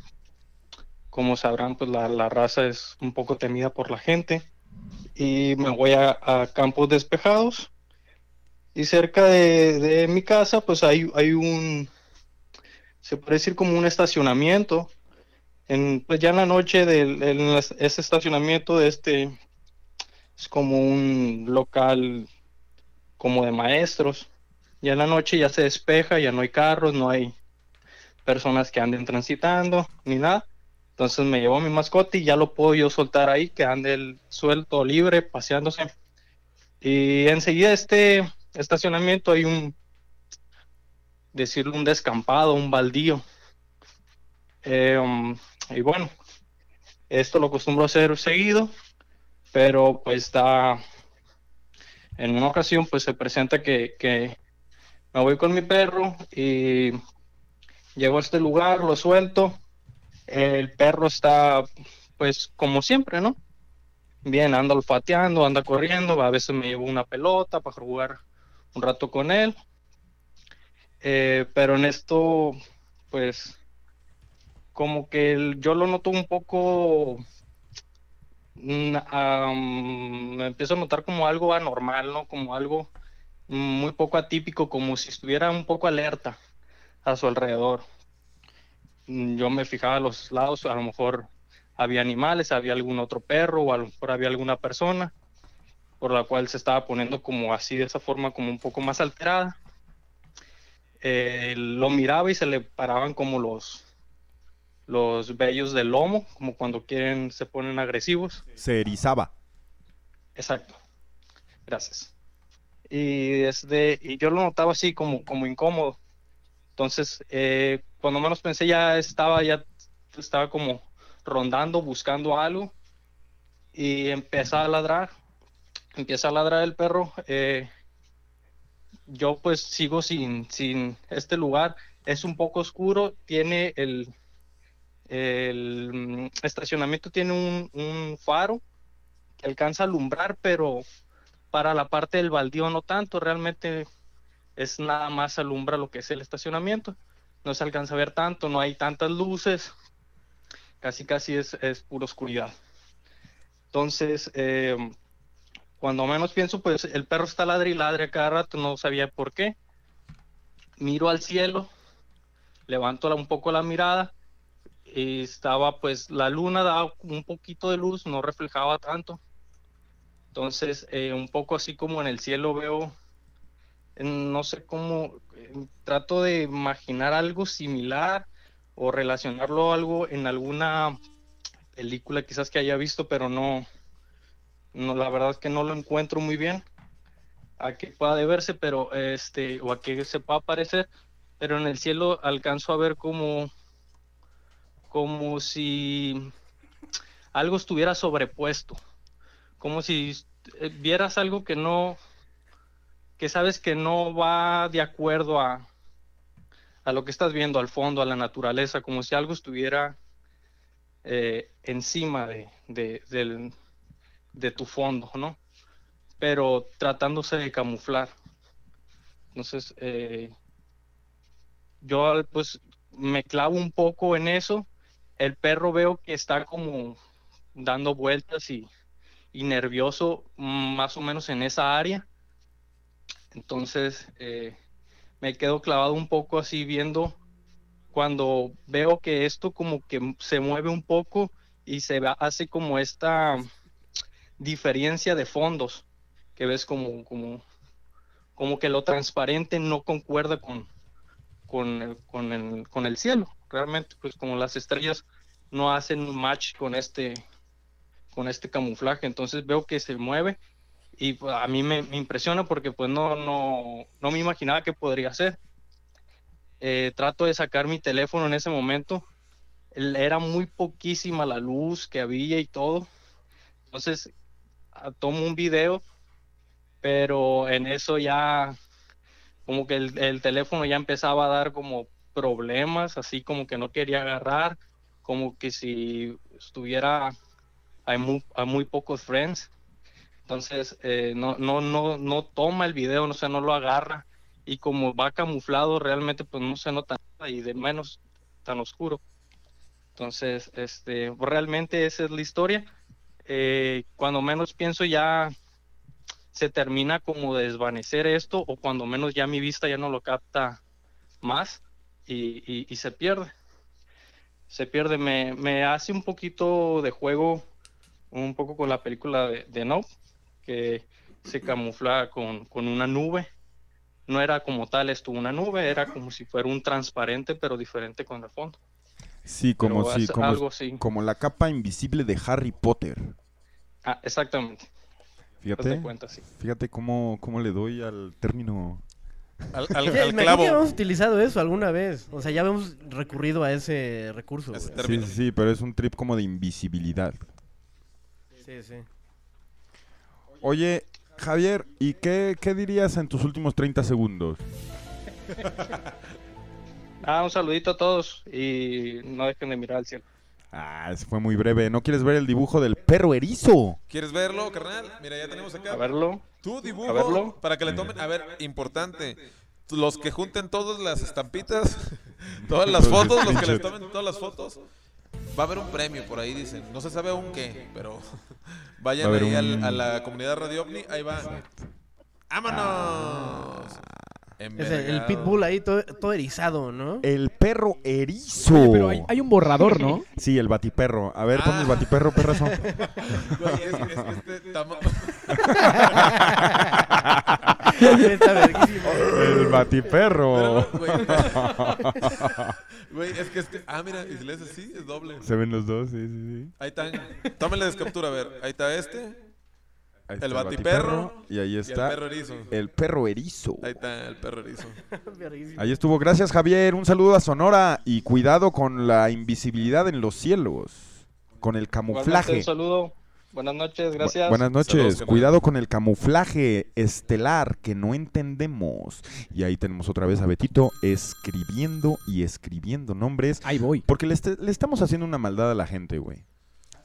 G: como sabrán, pues la, la raza es un poco temida por la gente. Y me voy a, a campos despejados. Y cerca de, de mi casa pues hay, hay un, se puede decir como un estacionamiento. En, pues ya en la noche las- ese estacionamiento de este Es como un local como de maestros. Y en la noche ya se despeja, ya no hay carros, no hay personas que anden transitando, ni nada. Entonces me llevo mi mascota y ya lo puedo yo soltar ahí, que ande el suelto libre, paseándose. Y enseguida este estacionamiento hay un, decirlo, un descampado, un baldío. Um, y bueno, esto lo acostumbro a hacer seguido, pero pues está, en una ocasión pues se presenta que, que me voy con mi perro y llego a este lugar, lo suelto el perro está, pues, como siempre, ¿no? Bien, anda olfateando, anda corriendo, a veces me llevo una pelota para jugar un rato con él. Eh, pero en esto, pues, como que yo lo noto un poco, mm, me empiezo a notar como algo anormal, ¿no? Como algo muy poco atípico, como si estuviera un poco alerta a su alrededor. Mm, yo me fijaba a los lados, a lo mejor había animales, había algún otro perro o a lo mejor había alguna persona por la cual se estaba poniendo como así de esa forma como un poco más alterada. Eh, lo miraba y se le paraban como los los vellos del lomo, como cuando quieren se ponen agresivos.
B: Se erizaba.
G: Exacto. Gracias. Y desde y yo lo notaba así como como incómodo. Entonces, eh, cuando menos pensé ya estaba, ya estaba como rondando, buscando algo y empieza a ladrar, empieza a ladrar el perro. Eh, yo pues sigo sin, sin este lugar, es un poco oscuro, tiene el, el mm, estacionamiento tiene un, un faro que alcanza a alumbrar, pero para la parte del baldío no tanto, realmente es nada más alumbra lo que es el estacionamiento. No se alcanza a ver tanto, no hay tantas luces, casi casi es, es pura oscuridad. Entonces, eh, cuando menos pienso, pues el perro está ladre y ladre cada rato, no sabía por qué. Miro al cielo, levanto un poco la mirada y estaba pues la luna daba un poquito de luz, no reflejaba tanto. Entonces, eh, un poco así como en el cielo veo no sé cómo, eh, trato de imaginar algo similar o relacionarlo algo en alguna película quizás que haya visto, pero no, no la verdad es que no lo encuentro muy bien a qué pueda deberse, pero este, o a qué se pueda parecer, pero en el cielo alcanzo a ver como, como si algo estuviera sobrepuesto, como si eh, vieras algo que no, que sabes que no va de acuerdo a, a lo que estás viendo al fondo, a la naturaleza, como si algo estuviera eh, encima de, de, de, tu fondo, ¿no? Pero tratándose de camuflar. Entonces, eh, yo pues me clavo un poco en eso. El perro veo que está como dando vueltas y, y nervioso más o menos en esa área. Entonces eh, me quedo clavado un poco así viendo cuando veo que esto como que se mueve un poco y se hace como esta diferencia de fondos que ves como, como, como que lo transparente no concuerda con, con, el, con, el, con el cielo. Realmente, pues como las estrellas no hacen match con este, con este camuflaje. Entonces veo que se mueve y pues, a mí me, impresiona porque pues no, no, no me imaginaba que podría ser. Eh, trato de sacar mi teléfono en ese momento. Era muy poquísima la luz que había y todo. Entonces tomo un video, pero en eso ya como que el, teléfono ya empezaba a dar como problemas, así como que no quería agarrar, como que si estuviera hay muy, hay muy pocos friends entonces, eh, no, no, no, no toma el video, no, sé, no lo agarra. Y como va camuflado, realmente pues no se nota nada y de menos tan oscuro. Entonces, este, realmente esa es la historia. Eh, cuando menos pienso ya se termina como de desvanecer esto o cuando menos ya mi vista ya no lo capta más y, se pierde. Se pierde, me, me, hace un poquito de juego, un poco con la película de, de No, que se camuflaba con, con una nube. No era como tal esto una nube, era como si fuera un transparente, pero diferente con el fondo.
B: Sí, como si, como,
G: algo así.
B: como la capa invisible de Harry Potter.
G: Ah, exactamente.
B: Fíjate,
G: cuenta, sí.
B: fíjate cómo, cómo le doy al término.
A: Al, al-
C: Sí,
A: al
C: me acuerdo que
A: clavo.
C: habíamos utilizado eso alguna vez. O sea, ya habíamos recurrido a ese recurso.
A: Ese.
B: Sí, sí, sí, pero es un trip como de invisibilidad.
C: Sí, sí.
B: Oye, Javier, ¿y qué, qué dirías en tus últimos 30 segundos?
G: Ah, un saludito a todos y no dejen de mirar al cielo.
B: Ah, ese fue muy breve. ¿No quieres ver el dibujo del perro erizo?
A: ¿Quieres verlo, carnal? Mira, ya tenemos acá.
G: A verlo.
A: Tu
G: A
A: dibujo
G: verlo.
A: para que le tomen. A ver, importante. Los que junten todas las estampitas, todas las fotos, los que les tomen todas las fotos, va a haber un premio por ahí, dicen. No se sabe aún qué, pero vayan
B: Va a
A: ahí
B: un-
A: a la comunidad Radio OVNI. Ahí va. ¡Vámonos!
C: Es el, pitbull ahí todo, todo erizado, ¿no?
B: El perro erizo.
D: Oye, pero hay, hay un borrador, ¿no?
B: Sí, el batiperro. A ver, pon el
A: Ah.
B: batiperro, perrazo.
A: Güey, es, es que este
B: el batiperro.
A: Güey, es que este. Ah, mira, y si le así, es doble.
B: Se ven los dos, sí, sí, sí.
A: Ahí están. Tómenle descaptura, a ver. Ahí está este.
B: Ahí
A: El
B: está
A: batiperro
B: Y ahí
A: Y el
B: está
A: perro erizo.
B: el perro erizo.
A: Ahí está el perro erizo.
B: Ahí estuvo. Gracias, Javier. Un saludo a Sonora y cuidado con la invisibilidad en los cielos. Con el camuflaje.
G: Un saludo. Buenas noches,
B: Bu-
G: gracias.
B: Buenas noches.
A: Saludos.
B: Cuidado con el camuflaje estelar que no entendemos. Y ahí tenemos otra vez a Betito escribiendo y escribiendo nombres.
D: Ahí voy.
B: Porque le, le estamos haciendo una maldad a la gente, güey.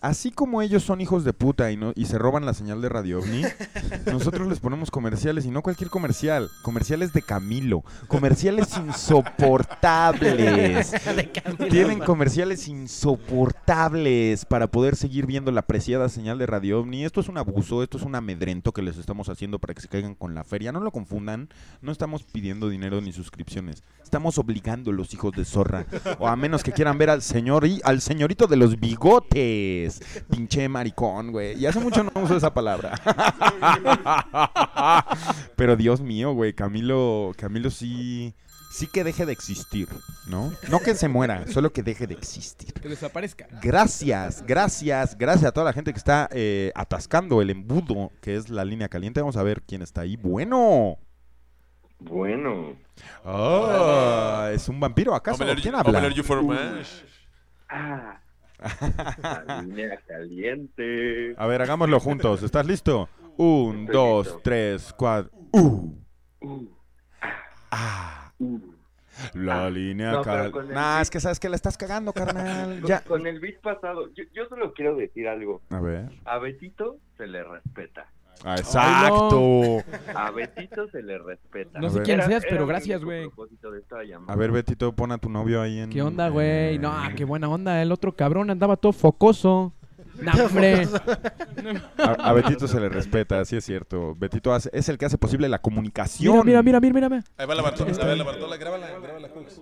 B: Así como ellos son hijos de puta y, no, y se roban la señal de Radio OVNI, nosotros les ponemos comerciales y no cualquier comercial. Comerciales de Camilo. Comerciales insoportables.
C: De Camilo.
B: Tienen comerciales insoportables para poder seguir viendo la preciada señal de Radio OVNI. Esto es un abuso, esto es un amedrento que les estamos haciendo para que se caigan con la feria. No lo confundan, no estamos pidiendo dinero ni suscripciones. Estamos obligando a los hijos de zorra. O a menos que quieran ver al señor y al señorito de los bigotes. Pinche maricón, güey. Y hace mucho no uso esa palabra. Pero Dios mío, güey, Camilo, Camilo sí, sí que deje de existir, ¿no? No que se muera, solo que deje de existir.
D: Que desaparezca.
B: Gracias, gracias, gracias a toda la gente que está eh, atascando el embudo, que es la línea caliente. Vamos a ver quién está ahí. Bueno.
H: Bueno.
B: Ah, ¿Es un vampiro acaso? ¿Quién habla?
H: Ah. La línea caliente.
B: A ver, hagámoslo juntos. ¿Estás listo? Un,
H: Estoy
B: dos,
H: listo.
B: tres, cuatro. Uh,
H: Uh,
B: ah,
H: uh.
B: la línea
H: no, el
B: Nah,
H: beat-
B: es que sabes que la estás cagando, carnal. Ya.
H: con el beat pasado, yo, yo solo quiero decir algo.
B: A ver.
H: A Betito se le respeta.
B: Ah, exacto.
H: A Betito se le respeta.
D: No sé quién seas, pero gracias, güey.
B: A ver, Betito, pon a tu novio ahí en.
D: ¿Qué onda, güey? No, qué buena onda. El otro cabrón andaba todo focoso. No, hombre.
B: A, a Betito se le respeta, sí es cierto. Betito hace- es el que hace posible la comunicación.
D: Mira, mira, mira, mira, mira.
A: Ahí va la Bartola. A ver, la Bartola, grábala, grábala, Hooks.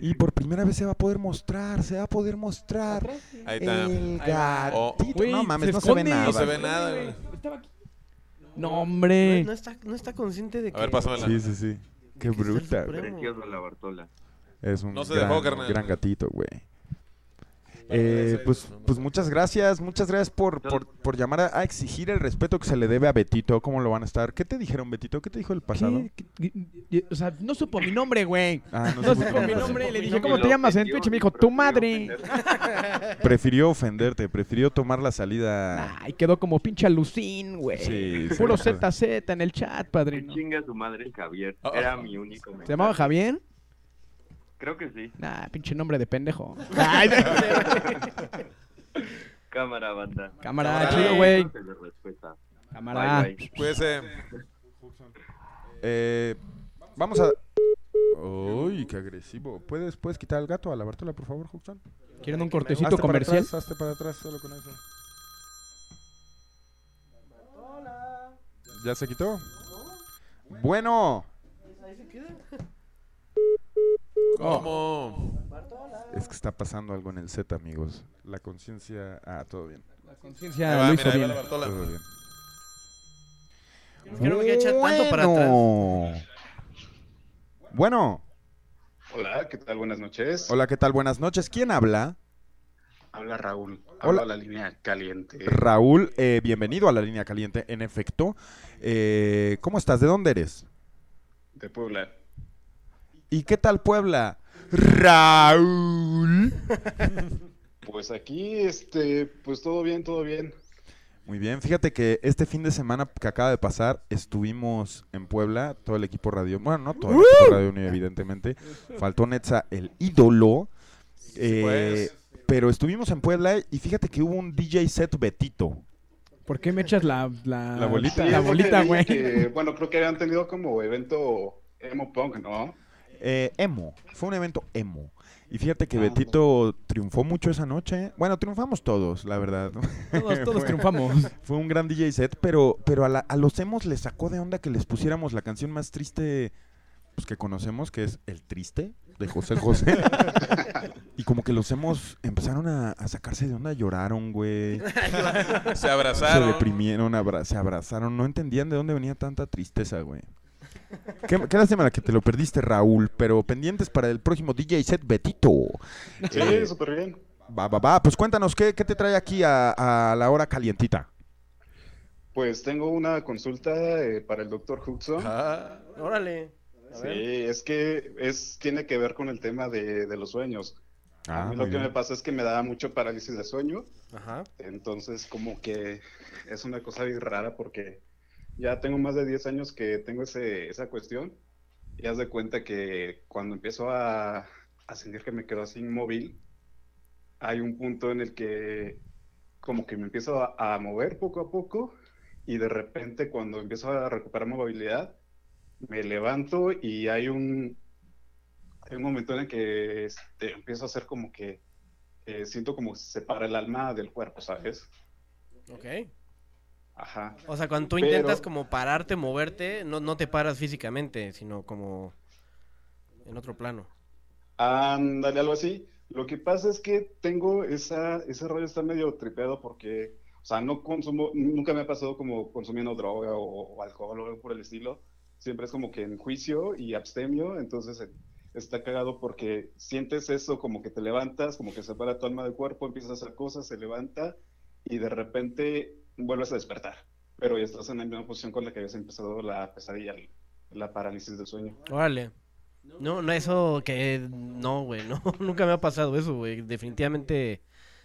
B: Y por primera vez se va a poder mostrar, se va a poder mostrar
A: Ahí está.
B: el.
A: Oh.
B: gatito.
D: Güey,
B: no mames,
D: se
B: no se ve nada.
A: No se ve nada, güey.
D: No,
C: No,
D: hombre.
C: no está, no está consciente de que...
A: A ver, pásamela.
B: Sí, sí, sí. Qué
C: es
B: bruta.
H: Precioso la Bartola.
B: Es un
A: No se
B: gran,
A: dejó, carnal.
B: gran gatito, güey. Eh, pues, pues muchas gracias, muchas gracias por, por, por llamar a, a exigir el respeto que se le debe a Betito. ¿Cómo lo van a estar? ¿Qué te dijeron, Betito? ¿Qué te dijo el pasado?
D: ¿Qué? ¿Qué? ¿Qué? O sea, no supo mi nombre, güey.
B: Ah,
D: No
B: supo
D: supo mi
B: nombre.
D: le dije, ¿cómo te llamas en Twitch? Y me dijo, tu madre.
B: Prefirió ofenderte, prefirió tomar la salida.
D: Ay, quedó como pinche alucín, güey.
B: Sí,
D: Puro. ZZ en el chat, padrino.
H: chinga su madre Javier.
A: Oh.
H: Era mi único
D: ¿Se llamaba. Javier?
H: Creo que sí.
D: Nah, pinche nombre de pendejo.
H: Cámara, banda.
D: Cámara,
A: Cámara.
D: chido, güey. Cámara.
H: Bye, bye.
A: Cuídese.
B: Eh, vamos a. Uy, qué agresivo. ¿Puedes, ¿Puedes quitar al gato a la Bartola, por favor, Juxon?
D: ¿Quieren un cortecito
B: Hazte para
D: comercial?
B: atrás, hazte para atrás, solo con eso. ¿Ya se quitó? Bueno,
A: ¿Cómo?
B: es que está pasando algo en el set, amigos. La conciencia. Ah, todo bien.
D: La conciencia lo
A: mira,
D: hizo bien.
B: Todo bien.
C: Es que no me quería echar tanto para atrás.
B: Bueno. Bueno,
I: Hola, ¿qué tal? Buenas noches.
B: hola, ¿qué tal? Buenas noches. ¿Quién habla?
I: Habla Raúl.
B: Hola.
I: Habla la línea caliente.
B: Raúl, eh, bienvenido a la línea caliente, en efecto. Eh, ¿Cómo estás? ¿De dónde eres?
I: De Puebla.
B: ¿Y qué tal Puebla? Raúl.
I: Pues aquí, este, pues todo bien, todo bien.
B: Muy bien, fíjate que este fin de semana que acaba de pasar estuvimos en Puebla, todo el equipo radio, bueno, no todo el equipo radio Unido, evidentemente, faltó Netza, el ídolo, eh,
A: pues.
B: pero estuvimos en Puebla y fíjate que hubo un DJ set Betito.
D: ¿Por qué me echas la, la,
B: La bolita.
I: Sí,
D: La bolita, güey.
I: bueno, creo que habían tenido como evento emo punk, ¿no?
B: Eh, emo, fue un evento emo. Y fíjate que
I: Ah,
B: Betito triunfó mucho esa noche. Bueno, triunfamos todos, la verdad.
D: Todos, todos
B: Fue-
D: triunfamos.
B: Fue un gran DJ set, pero, pero a, la- a los emos les sacó de onda que les pusiéramos la canción más triste pues, que conocemos, que es El Triste, de José José. y como que los emos empezaron a, a sacarse de onda, lloraron, güey.
A: Se
B: Se
A: abrazaron.
B: deprimieron, abra- se abrazaron. No entendían de dónde venía tanta tristeza, güey. Qué, qué lástima la que te lo perdiste, Raúl, pero pendientes para el próximo DJ set Betito.
I: Sí,
B: Eh,
I: súper bien.
B: Va, va, va. Pues cuéntanos, ¿qué, qué te trae aquí a, a la hora calientita?
I: Pues tengo una consulta eh, para el doctor Hudson.
A: Ah,
C: Órale. A
I: Sí,
C: ver.
I: es que es, tiene que ver con el tema de, de los sueños.
B: Ah,
I: a mí lo que me pasa es que me da mucho parálisis de sueño.
C: Ajá.
I: Entonces, como que es una cosa bien rara porque ya tengo más de 10 años que tengo ese, esa cuestión. Y haz de cuenta que cuando empiezo a, a sentir que me quedo así inmóvil, hay un punto en el que como que me empiezo a, a mover poco a poco y de repente cuando empiezo a recuperar movilidad, me levanto y hay un, hay un momento en el que este, empiezo a hacer como que eh, siento como se separa el alma del cuerpo, ¿sabes?
C: Ok.
I: Ajá.
C: O sea, cuando tú
I: Pero-
C: intentas como pararte, moverte, no, no te paras físicamente, sino como en otro plano.
I: Ándale, algo así. Lo que pasa es que tengo esa, ese rollo está medio tripeado porque, o sea, no consumo, nunca me ha pasado como consumiendo droga o, o alcohol o algo por el estilo. Siempre es como que en juicio y abstemio, entonces eh, está cagado porque sientes eso como que te levantas, como que separa tu alma del cuerpo, empiezas a hacer cosas, se levanta y de repente vuelves a despertar. Pero ya estás en la misma posición con la que habías empezado la pesadilla, la parálisis del sueño.
C: Órale. No, no, eso que... No, güey, no. Nunca me ha pasado eso, güey. Definitivamente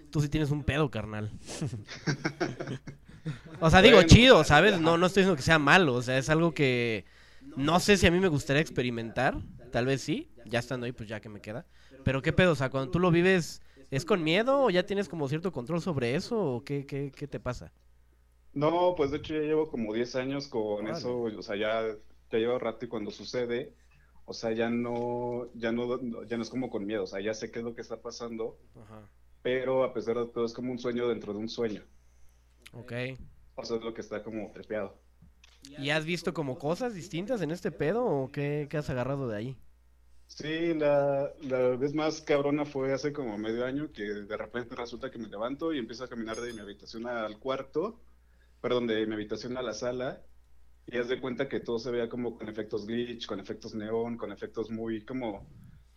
C: tú sí tienes un pedo, carnal. O sea, digo, chido, ¿sabes? No, no estoy diciendo que sea malo. O sea, es algo que... No sé si a mí me gustaría experimentar. Tal vez sí. Ya estando ahí, pues ya que me queda. Pero qué pedo, o sea, cuando tú lo vives... ¿Es con miedo o ya tienes como cierto control sobre eso o qué, qué, qué te pasa?
I: No, pues de hecho ya llevo como 10 años con eso, o sea, ya, ya llevo rato y cuando sucede, o sea, ya no, ya no, ya no es como con miedo, o sea, ya sé qué es lo que está pasando,
C: Ajá.
I: pero a pesar de todo es como un sueño dentro de un sueño,
C: Ok.
I: o sea, es lo que está como trepeado.
C: ¿Y has visto como cosas distintas en este pedo o qué, qué has agarrado de ahí?
I: Sí, la, la vez más cabrona fue hace como medio año que de repente resulta que me levanto y empiezo a caminar de mi habitación al cuarto, perdón, de mi habitación a la sala y haz de cuenta que todo se veía como con efectos glitch, con efectos neón, con efectos muy como,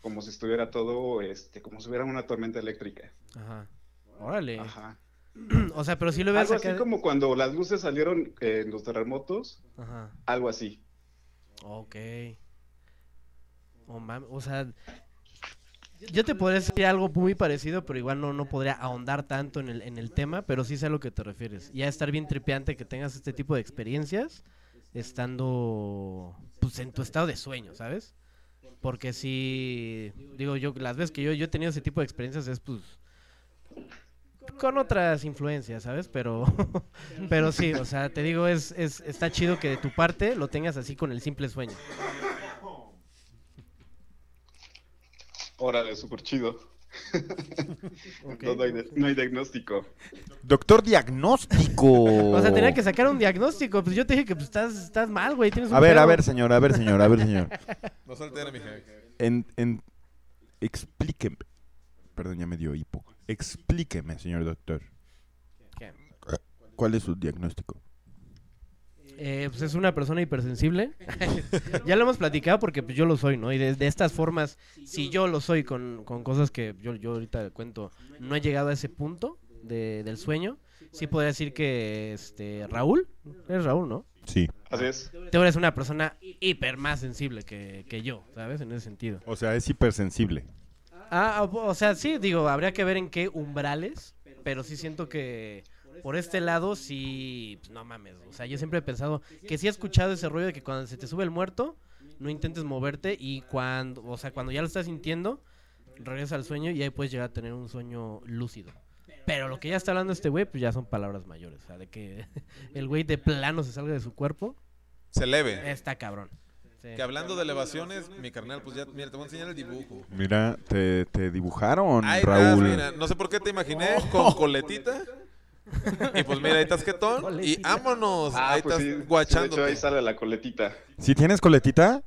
I: como si estuviera todo, este, como si hubiera una tormenta eléctrica.
C: Ajá. Órale.
I: Ajá.
C: O sea, pero si lo ves
I: Algo
C: acá.
I: así como cuando las luces salieron eh, en los terremotos,
C: Ajá.
I: algo así.
C: Ok. Oh, o sea, yo te podría decir algo muy parecido, pero igual no, no podría ahondar tanto en el, en el tema, pero sí sé a lo que te refieres. Ya estar bien tripeante que tengas este tipo de experiencias estando pues en tu estado de sueño, ¿sabes? Porque si, digo yo, las veces que yo, yo he tenido ese tipo de experiencias es pues con otras influencias, ¿sabes? Pero, pero sí, o sea, te digo, es, es, está chido que de tu parte lo tengas así con el simple sueño.
I: Órale, súper chido. No, hay, no hay diagnóstico.
B: Doctor diagnóstico.
C: O sea, tenía que sacar un diagnóstico. Pues yo te dije que pues, estás, estás mal, güey. Tienes un
B: A ver, a ver, señor, a ver, señor, a ver, señor.
A: no salten.
B: En, en... Explíqueme. Perdón, ya me dio hipo. Explíqueme, señor doctor.
C: ¿Qué?
B: ¿Cuál es su diagnóstico?
C: Eh, pues es una persona hipersensible. ya lo hemos platicado porque pues, yo lo soy, ¿no? Y de, de estas formas, si yo lo soy con, con cosas que yo, yo ahorita cuento, no he llegado a ese punto de- del sueño, sí podría decir que este Raúl, es Raúl, ¿no?
B: Sí.
I: Así es.
C: Tú eres una persona hiper más sensible que, que yo, ¿sabes? En ese sentido.
B: O sea, es hipersensible.
C: Ah, o o sea, sí, digo, habría que ver en qué umbrales, pero sí siento que por este lado sí, pues, no mames, o sea, yo siempre he pensado que sí he escuchado ese rollo de que cuando se te sube el muerto, no intentes moverte y cuando, o sea, cuando ya lo estás sintiendo, regresa al sueño y ahí puedes llegar a tener un sueño lúcido. Pero lo que ya está hablando este güey, pues ya son palabras mayores, o sea, de que el güey de plano se salga de su cuerpo,
A: Se eleve.
C: está cabrón. Sí.
A: Que hablando de elevaciones, mi carnal, pues ya, mira, te voy a enseñar el dibujo.
B: Mira, te, te dibujaron, Raúl.
A: mira, no sé por qué te imaginé con coletita. Y pues mira, ahí estás quietón. Y vámonos.
I: Ah,
A: ahí
I: pues
A: estás
I: sí. sí, De hecho, ahí sale la coletita.
B: ¿Sí tienes coletita?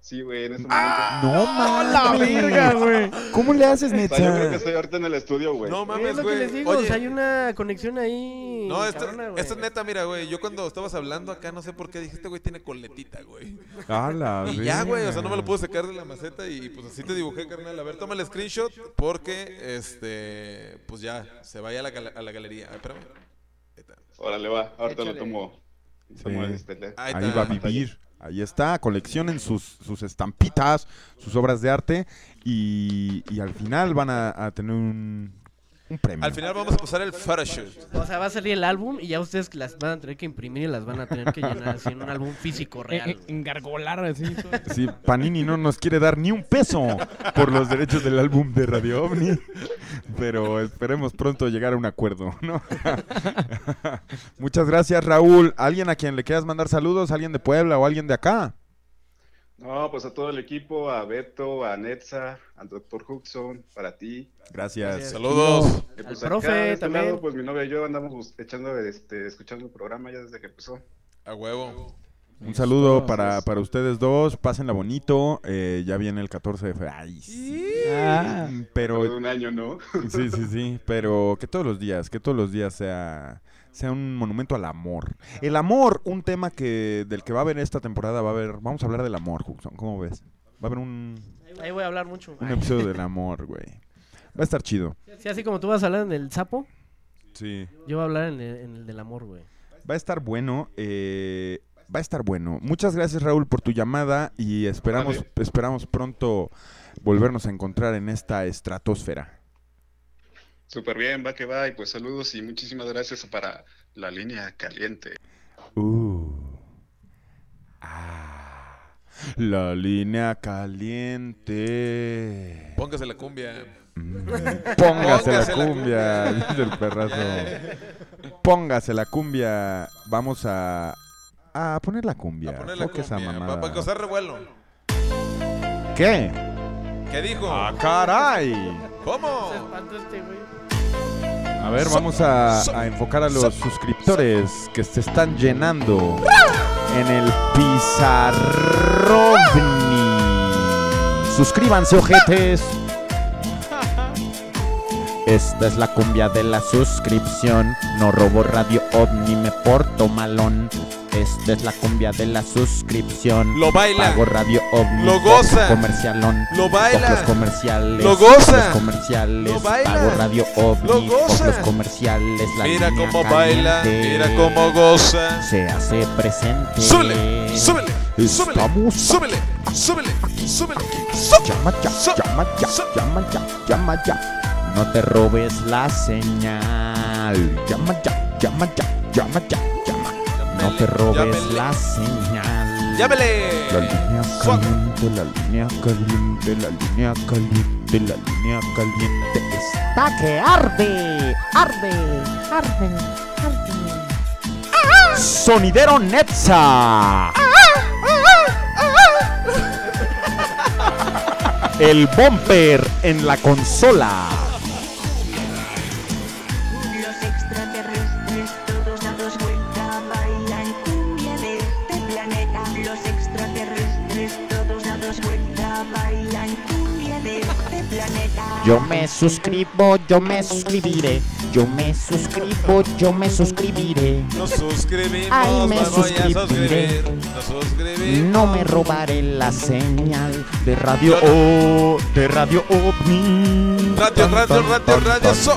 I: Sí, güey, en este
A: Ah,
I: momento.
B: No mames.
C: güey!
B: ¿Cómo le haces,
I: O sea, yo creo que
B: neta?
I: estoy ahorita en el estudio, güey.
A: No
C: Es
A: mames,
C: lo que les
A: güey.
C: digo, o
A: Oye,
C: sea, hay una conexión ahí.
A: no, esto,
C: cabrona, güey.
A: esto es neta, mira, güey. Yo cuando estabas hablando acá, no sé por qué dijiste, güey, tiene coletita, güey.
B: A la
A: Y ya, güey, o sea, no me lo
B: verga.
A: pude sacar de la maceta y pues así te dibujé, carnal. A ver, toma el screenshot porque, este, pues ya, se vaya a la, gal- a la galería. Ay, espérame. Ahí está.
I: Órale, va. Ahorita
C: Échale.
I: lo tomo. tomo
B: Sí.
I: este, le-
A: Ahí
B: Ahí
A: está.
B: va a vivir. Ahí está, coleccionen sus, sus estampitas, sus obras de arte y, y al final van a, a tener un, un premio.
A: Al final vamos a pasar el photoshoot.
C: O sea, va a salir el álbum y ya ustedes las van a tener que imprimir y las van a tener que llenar así en un álbum físico
D: Eh,
C: real.
D: eh, engargolar así.
B: Sí, Panini no nos quiere dar ni un peso por los derechos del álbum de Radio OVNI, pero esperemos pronto llegar a un acuerdo, ¿no? Muchas gracias, Raúl. ¿Alguien a quien le quieras mandar saludos? ¿Alguien de Puebla o alguien de acá?
I: No, pues a todo el equipo, a Beto, a Netza, al doctor Huxon, para ti.
B: Gracias.
C: Gracias.
A: Saludos.
I: Y pues
C: Al profe
I: de este
C: también.
I: lado, pues mi novia y yo andamos echando, este, escuchando el programa ya desde que empezó.
A: A huevo.
B: Un saludo para, para ustedes dos. Pásenla bonito. eh, ya viene el 14 de febrero. Ay, sí.
D: Ah,
B: Pero
I: Pero de un año, ¿no?
B: Sí, sí, sí, pero que todos los días, que todos los días sea, sea un monumento al amor. El amor, un tema que del que va a haber esta temporada, va a haber, vamos a hablar del amor, Juxon, ¿cómo ves? Va a haber un,
C: Ahí voy a hablar mucho.
B: un episodio del amor, güey. Va a estar chido.
C: Sí, así como tú vas a hablar en el sapo,
B: Sí.
C: yo voy a hablar en el, en el del amor, güey.
B: Va a estar bueno, eh, va a estar bueno. Muchas gracias, Raúl, por tu llamada y esperamos, esperamos pronto volvernos a encontrar en esta estratosfera.
I: Súper bien, va que va. Y pues saludos y muchísimas gracias para la línea caliente.
B: Uh. Ah. La línea caliente.
A: Póngase la cumbia.
B: Mm. Póngase la
A: la
B: cumbia, dice el perrazo. Póngase la cumbia. Vamos a a poner la cumbia.
A: A poner la
B: esa
A: cumbia.
B: mamada.
A: Para causar revuelo.
B: ¿Qué?
A: ¿Qué dijo?
B: ¡Ah, caray!
A: ¿Cómo?
C: Se espantó este güey.
B: A ver, vamos a, enfocar a los suscriptores que se están llenando en el Pizarrovni. Suscríbanse, ojetes. Esta es la cumbia de la suscripción. No robo radio ovni, me porto malón. Esta es la cumbia de la suscripción.
A: Lo baila.
B: Pago radio ovni.
A: Lo goza.
B: Comercialón.
A: Lo baila.
B: Los comerciales.
A: Lo goza.
B: Los comerciales.
A: Lo baila.
B: Pago radio ovni.
A: Lo goza.
B: Los comerciales. La
A: Mira cómo baila, mira cómo goza.
B: Se hace presente.
A: Súbele, súbele, súbele,
B: Estamos
A: súbele, súbele, súbele.
B: Llama ya, llama ya, llama ya, llama ya. No te robes la señal. Llama ya, llama ya, llama ya, llama. No te robes
A: Llámele.
B: la señal.
A: Llámele.
B: La línea caliente, la línea caliente, la línea caliente, la línea caliente está que arde, arde, arde, arde. Sonidero Netza. El bumper en la consola. Yo me suscribo, yo me suscribiré. Yo me suscribo, yo me suscribiré.
A: Nos suscribimos,
B: Ay, me
A: voy a
B: suscribiré.
A: suscribir. Nos suscribimos.
B: No me robaré la señal de radio O, de radio OVNI.
A: Radio, radio, radio, radio, so-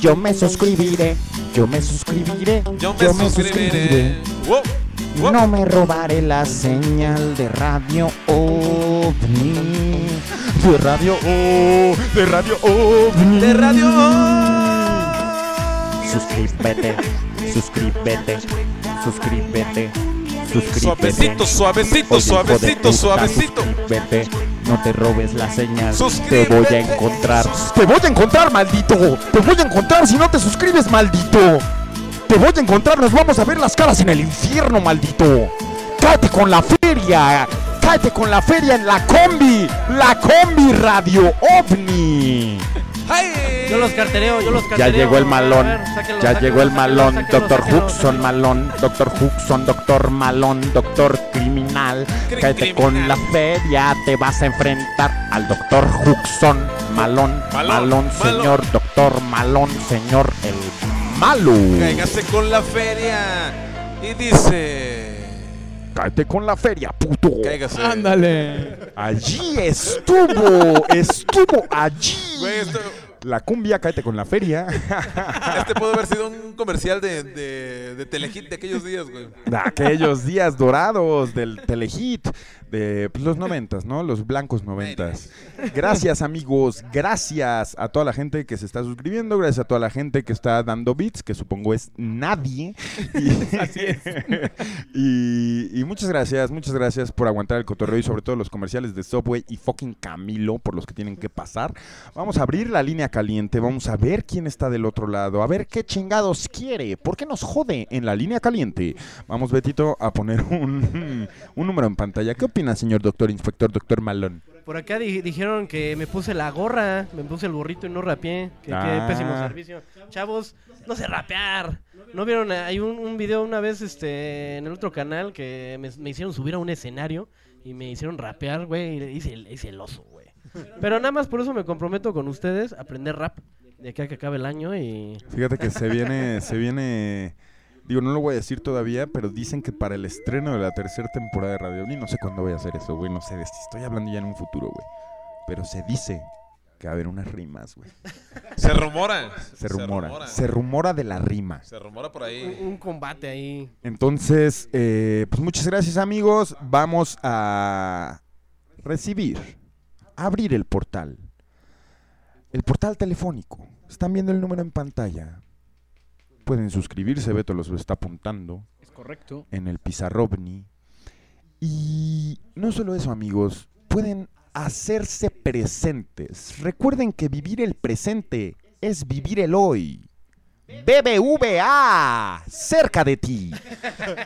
B: Yo me suscribiré, yo me suscribiré,
A: Yo me suscribiré. Wow, wow.
B: No me robaré la señal de radio OVNI. De radio O, de radio OVNI.
A: De radio
B: Suscríbete, suscríbete, suscríbete, suscríbete.
A: Suavecito, suavecito,
B: Oye,
A: suavecito, suavecito.
B: Suscríbete, no te robes la señal. Te voy a encontrar. Te voy a encontrar, maldito. Te voy a encontrar si no te suscribes, maldito. Te voy a encontrar, nos vamos a ver las caras en el infierno, maldito. Cállate con la feria. Cállate con la feria en la combi. La combi radio ovni.
C: Yo los cartereo, yo los
B: Ya
C: cartereo.
B: llegó el malón,
C: ver, sáquenlo,
B: ya
C: sáquenlo,
B: llegó el malón,
C: sáquenlo,
B: doctor Huxon malón, doctor Huxon, doctor malón, doctor criminal.
A: Cri-
B: Cállate con la feria, te vas a enfrentar al doctor Huxon malón,
A: Malón,
B: malón,
A: malón.
B: señor, doctor malón, señor el malo.
A: Cáigase con la feria. Y dice.
B: Cállate con la feria, puto.
A: Cáigase.
D: Ándale.
B: Allí estuvo, estuvo allí.
A: Güey, esto-
B: La cumbia, cállate con la feria.
A: Este pudo haber sido un comercial de, de, de Telehit de aquellos días, güey.
B: de aquellos días dorados del telehit de pues, los noventas, ¿no? Los blancos noventas. Gracias amigos, gracias a toda la gente que se está suscribiendo, gracias a toda la gente que está dando bits, que supongo es nadie. Y,
D: Así es.
B: y, y muchas gracias, muchas gracias por aguantar el cotorreo y sobre todo los comerciales de Subway y fucking Camilo por los que tienen que pasar. Vamos a abrir la línea caliente, vamos a ver quién está del otro lado, a ver qué chingados quiere, por qué nos jode en la línea caliente. Vamos, Betito, a poner un, un número en pantalla. ¿Qué opina, señor doctor inspector, doctor Malón?
C: Por acá di- dijeron que me puse la gorra, me puse el burrito y no rapeé. Que, que
B: Ah.
C: pésimo servicio. Chavos, no sé rapear. ¿No vieron? Hay un, un video una vez este en el otro canal que me, me hicieron subir a un escenario y me hicieron rapear, güey. Y hice el, hice el oso, güey. Pero nada más por eso me comprometo con ustedes a aprender rap de aquí a que acabe el año y...
B: Fíjate que se viene, se viene, digo, no lo voy a decir todavía, pero dicen que para el estreno de la tercera temporada de Radio Ovni, no sé cuándo voy a hacer eso, güey, no sé, estoy hablando ya en un futuro, güey. Pero se dice que va a haber unas rimas, güey.
A: Se rumora.
B: Se rumora, se rumora de la rima.
A: Se rumora por
C: Un,
A: ahí.
C: un combate ahí.
B: Entonces, eh, pues muchas gracias amigos, vamos a recibir, abrir el portal. El portal telefónico. Están viendo el número en pantalla. Pueden suscribirse, Beto los está apuntando.
D: Es correcto.
B: en el Pizarrovni. Y no solo eso, amigos, pueden hacerse presentes. Recuerden que vivir el presente es vivir el hoy. BBVA, cerca de ti.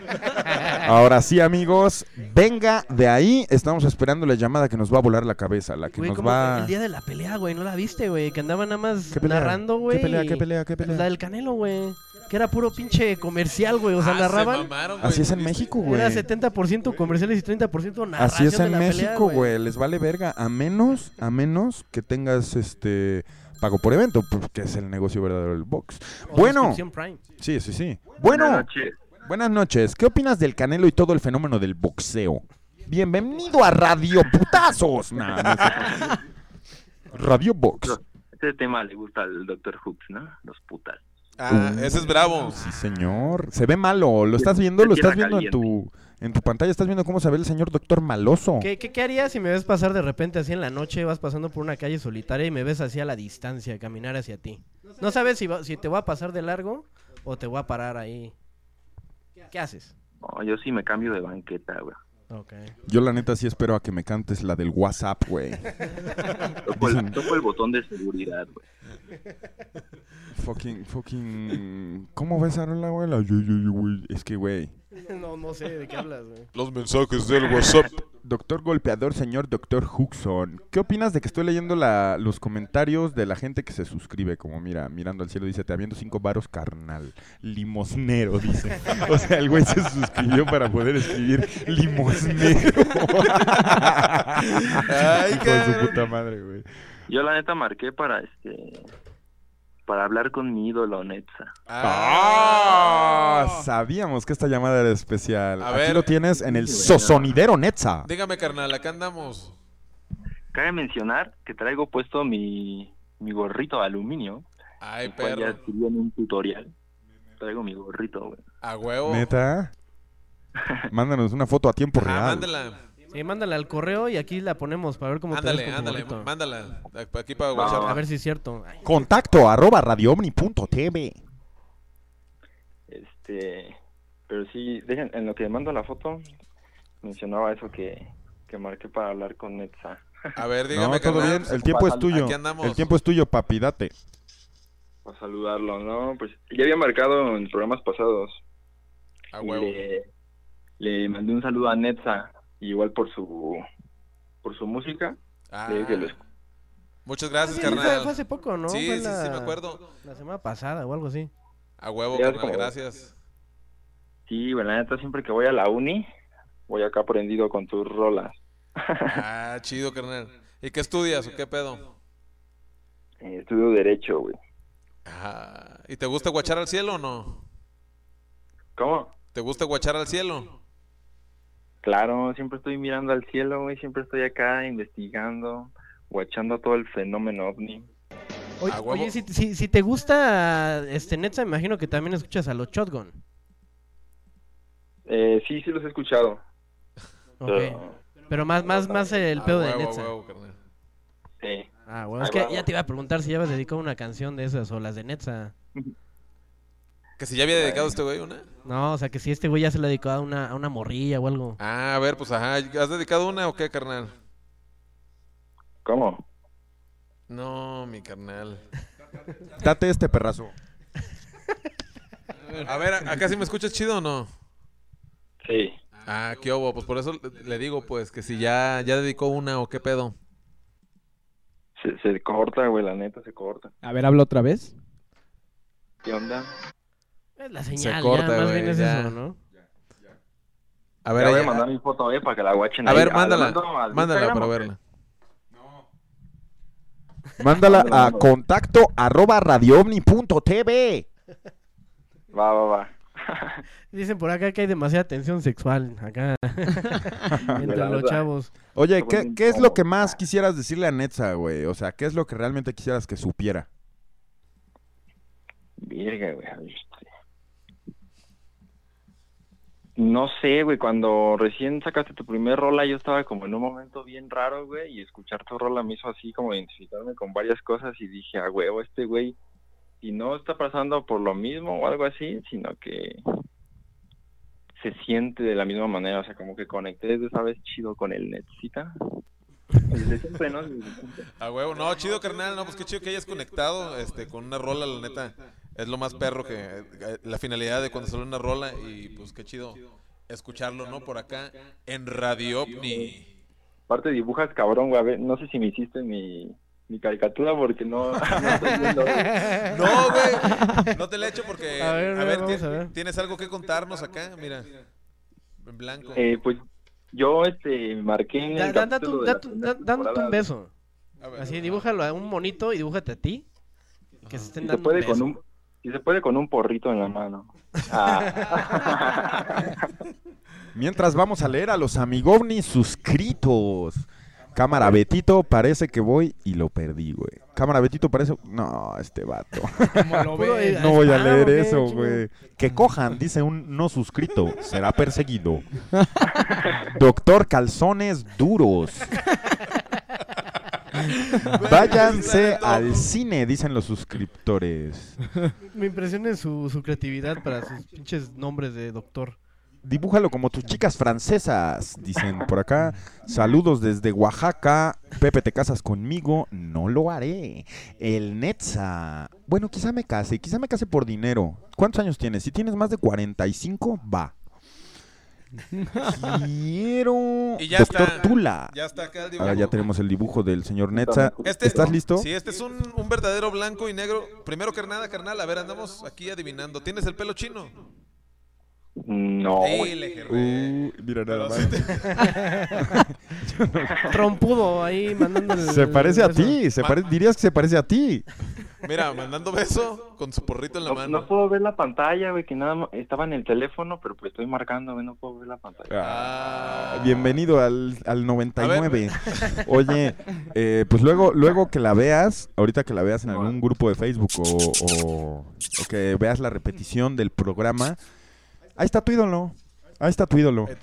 B: Ahora sí, amigos, venga de ahí. Estamos esperando la llamada que nos va a volar la cabeza, la que
C: Güey,
B: nos
C: como
B: va...
C: el día de la pelea, güey, ¿no la viste, güey? Que andaba nada más narrando, güey.
B: ¿Qué pelea? ¿Qué pelea? ¿Qué pelea?
C: La del Canelo, güey. Que era puro pinche comercial, güey. O sea,
A: Ah, se mamaron.
B: Así es en México, güey.
C: Era 70% comerciales y 30% narración
B: Así es
C: de
B: en
C: la
B: México, güey. Les vale verga. A menos, a menos que tengas este pago por evento, porque es el negocio verdadero del box.
C: O
B: Bueno,
C: Prime.
B: sí, sí, sí. Bueno,
H: Buenas noches.
B: buenas noches. ¿Qué opinas del Canelo y todo el fenómeno del boxeo? Bienvenido a Radio Putazos. Nah, no. Radio Box.
H: Este tema le gusta al Dr. Hooks, ¿no? Los putas.
A: Ah, ese es bravo.
B: Sí, señor. Se ve malo. ¿Lo estás viendo? ¿Lo estás viendo en tu, en tu pantalla? ¿Estás viendo cómo se ve el señor doctor Maloso?
C: ¿Qué, qué, qué harías si me ves pasar de repente así en la noche, vas pasando por una calle solitaria y me ves así a la distancia, caminar hacia ti? No sabes si, va- si te voy a pasar de largo o te voy a parar ahí. ¿Qué haces?
H: No, yo sí me cambio de banqueta, güey.
C: Ok.
B: Yo la neta sí espero a que me cantes la del WhatsApp, güey.
H: Toco el,
B: Dicen-
H: toco el botón de seguridad, güey.
B: Fucking, fucking... ¿Cómo güey? La- yo- yo- yo, güey. Es que, güey.
C: no, no sé de qué hablas, güey.
A: Los mensajes del WhatsApp.
B: Doctor golpeador, señor Doctor Huxon. ¿Qué opinas de que estoy leyendo la- los comentarios de la gente que se suscribe? Como mira, mirando al cielo, dice, te habiendo cinco varos carnal. Limosnero, dice. O sea, el güey se suscribió para poder escribir limosnero.
A: Ay,
B: Hijo de su puta madre, güey.
H: Yo la neta marqué para este para hablar con mi ídolo Netza.
B: ¡Ah! Sabíamos que esta llamada era especial.
A: A
B: Aquí
A: ver.
B: lo tienes en el sosonidero Netza.
A: Dígame, carnal, acá andamos.
H: Cabe mencionar que traigo puesto mi, mi gorrito de aluminio.
A: Ay,
H: cual ya en un tutorial. Traigo mi gorrito, güey.
A: A huevo.
B: ¿Neta? Mándanos una foto a tiempo
A: Ah,
B: real.
A: mándala.
C: Sí, mándala al correo y aquí la ponemos para ver cómo te ves
A: Ándale,
C: tu
A: ándale,
C: gorrito.
A: mándala. Aquí para WhatsApp.
C: A ver si es cierto. Ay,
B: Contacto arroba radioomni.tv.
H: Este, pero sí, dejen, en lo que mando la foto, mencionaba eso que, que marqué para hablar con Netza.
A: A ver, dígame,
B: No, todo
A: carnal.
B: bien. El tiempo es tuyo.
A: Aquí andamos.
B: El tiempo es tuyo, papi, date.
H: Para saludarlo, ¿no? Pues ya había marcado en programas pasados.
A: A huevo.
H: Le, le mandé un saludo a Netza, igual por su por su música.
A: Ah,
H: que
A: muchas gracias,
C: sí, fue,
A: carnal.
C: fue hace poco, ¿no?
A: Sí,
C: Fue
A: sí,
C: la-
A: sí, me acuerdo.
C: La semana pasada o algo así.
A: A huevo,
H: es
A: carnal,
H: como-
A: gracias.
H: Sí, bueno, la neta, siempre que voy a la uni, voy acá aprendido con tus rolas.
A: Ah, chido, carnal. ¿Y qué estudias o qué pedo?
H: Eh, estudio Derecho, güey.
A: Ah, ¿Y te gusta guachar al cielo o no?
H: ¿Cómo?
A: ¿Te gusta guachar al cielo?
H: Claro, siempre estoy mirando al cielo, güey. Siempre estoy acá investigando, guachando todo el fenómeno ovni.
C: Oye, si, si, si te gusta este Netza, me imagino que también escuchas a los Shotgun.
H: Eh, sí, sí los he escuchado.
C: Ok.
H: Pero,
C: Pero más, más, más el pedo de Netza.
H: sí.
C: Ah, bueno, es que ya te iba a preguntar si ya habías dedicado una canción de esas o las de Netza.
A: ¿Que si ya había dedicado este güey una?
C: No, o sea, que si este güey ya se la dedicó a una, a una morrilla o algo.
A: Ah, a ver, pues ajá. ¿Has dedicado una o qué, carnal?
H: ¿Cómo?
A: No, mi carnal.
B: Date este perrazo.
A: A ver, ¿acá sí me escuchas chido o no?
H: Sí.
A: Ah, qué obo, pues por eso le- le digo, pues, que si ya, ya dedicó una o qué pedo.
H: Se, se corta, güey, la neta se corta.
D: A ver, habla otra vez.
H: ¿Qué onda?
C: Es la señal,
A: corta,
C: ya, más
A: güey,
C: bien es
A: ya.
C: eso, ¿no?
A: A
H: Ya
A: ver,
H: voy a mandar mi foto, eh, para que la guachen
A: a
H: ahí.
A: ver,
H: Ah,
A: mándala,
H: ¿la mando al
A: mándala
H: Instagram
A: para verla.
B: Mándala a contacto arroba radioomni.tv.
H: Va, va, va.
C: Dicen por acá que hay demasiada tensión sexual acá entre los chavos.
B: Oye, ¿qué, qué es lo que más quisieras decirle a Netza, güey? O sea, ¿qué es lo que realmente quisieras que supiera?
H: Virga, güey. este. No sé, güey, cuando recién sacaste tu primer rola yo estaba como en un momento bien raro, güey, y escuchar tu rola me hizo así como identificarme con varias cosas y dije, a huevo, este güey, y no está pasando por lo mismo o algo así, sino que se siente de la misma manera, o sea, como que conecté desde esa vez chido con el Netcita. Desde siempre, ¿no?
A: A huevo, no, chido, carnal, no, pues qué chido que hayas conectado este, con una rola, la neta. Es lo más perro que eh, la finalidad de cuando sale una rola y pues qué chido escucharlo, ¿no? Por acá en Radio OVNI.
H: Aparte dibujas cabrón, güey, a ver, no sé si me hiciste mi, mi caricatura porque no, no estoy viendo, güey.
A: No, güey, no te la he hecho porque,
C: A ver,
A: a ver,
C: a.
A: ¿tienes algo que contarnos acá? Mira, en blanco.
H: Eh, pues yo este marqué en el
C: da- dándote un beso.
A: A ver.
C: Así, dibújalo a un monito y dibújate a ti. Que se estén
H: Si se
C: dando
H: puede
C: un
H: con un si se puede con un porrito en la mano. Ah.
B: Mientras vamos a leer a los amigovnis suscritos. Cámara Betito, parece que voy y lo perdí, güey. Cámara Betito, parece... No, este vato.
D: ¿Cómo lo ves?
B: No voy a leer
C: ¿o qué,
B: eso, güey. Que cojan, dice un no suscrito. Será perseguido. Doctor Calzones Duros. Váyanse al cine, dicen los suscriptores.
C: Me impresiona su, su creatividad para sus pinches nombres de doctor.
B: Dibújalo como tus chicas francesas, dicen por acá. Saludos desde Oaxaca. Pepe, ¿te casas conmigo? No lo haré. El Netza. Bueno, quizá me case, quizá me case por dinero. ¿Cuántos años tienes? Si tienes más de 45, va. Quiero.
A: Y ya
B: Doctor
A: está.
B: Tula.
A: Ya está acá el
B: Ahora
A: dibujo.
B: ya tenemos el dibujo del señor Netza.
A: Este-
B: ¿Estás listo?
A: Sí, este es un, un verdadero blanco y negro. Primero que nada, carnal, a ver, andamos aquí adivinando. ¿Tienes el pelo chino?
H: No.
B: Uh, mira nada más.
A: sí
C: Trompudo ahí mandando el.
B: Se parece a ti, se pare- dirías que se parece a ti.
A: Mira, mandando beso con su porrito en la
H: No,
A: mano.
H: no puedo ver la pantalla, güey, que nada más estaba en el teléfono, pero pues estoy marcando, güey, no puedo ver la pantalla.
A: Ah.
B: Bienvenido al, al 99. Oye, eh, pues luego, luego que la veas, ahorita que la veas en algún grupo de Facebook o, o- o que veas la repetición del programa, ahí está tu ídolo. Ahí está tu ídolo.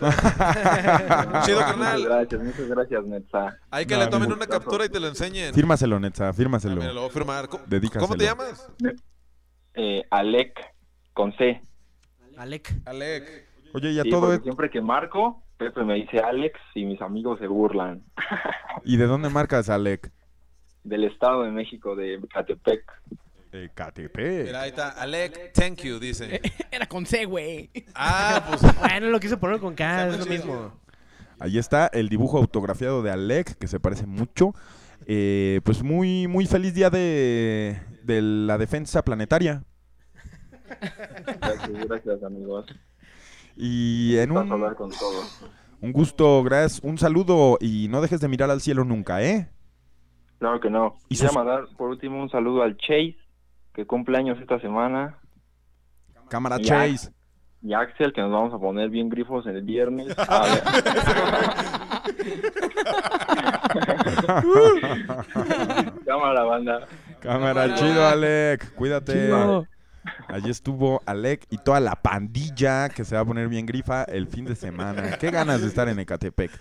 A: Chido,
H: Muchas
A: carnal.
H: gracias, muchas gracias, Netza.
A: Hay que
B: No,
A: le tomen una captura y te lo enseñen.
B: Fírmaselo, Netza,
A: Ah,
B: fírmaselo.
A: mira, lo voy a firmar. ¿Cómo,
B: Dedícaselo.
A: cómo te llamas?
H: Eh, Alec, con C.
C: Alec.
A: Alec.
B: Oye, ya
H: Sí,
B: todo es...
H: siempre que marco, Pepe me dice Alex y mis amigos se burlan.
B: ¿Y de dónde marcas, Alec?
H: Del Estado de México, de Catepec.
B: De Catepec.
A: Mira, ahí está. Alec, thank you, dice.
D: Era con C, güey.
A: Ah, pues.
C: Bueno, lo quise poner con K, es lo mismo.
B: Ahí está el dibujo autografiado de Alec, que se parece mucho. Eh, pues muy, muy feliz día de, de la defensa planetaria.
H: Gracias, gracias, amigos.
B: Y en un,
H: hablar con todos.
B: un gusto, gracias, un saludo y no dejes de mirar al cielo nunca, ¿eh?
H: Claro que no.
B: ¿Y
H: Quisiera
B: sus-
H: mandar por último un saludo al Chase, que cumple años esta semana.
B: Cámara
H: Y
B: Chase.
H: Y a Axel, que nos vamos a poner bien grifos el viernes. A ver. Cámara, banda.
B: Cámara, chido, Alec. Cuídate.
D: Chido.
B: Allí estuvo Alec y toda la pandilla que se va a poner bien grifa el fin de semana. Qué ganas de estar en Ecatepec.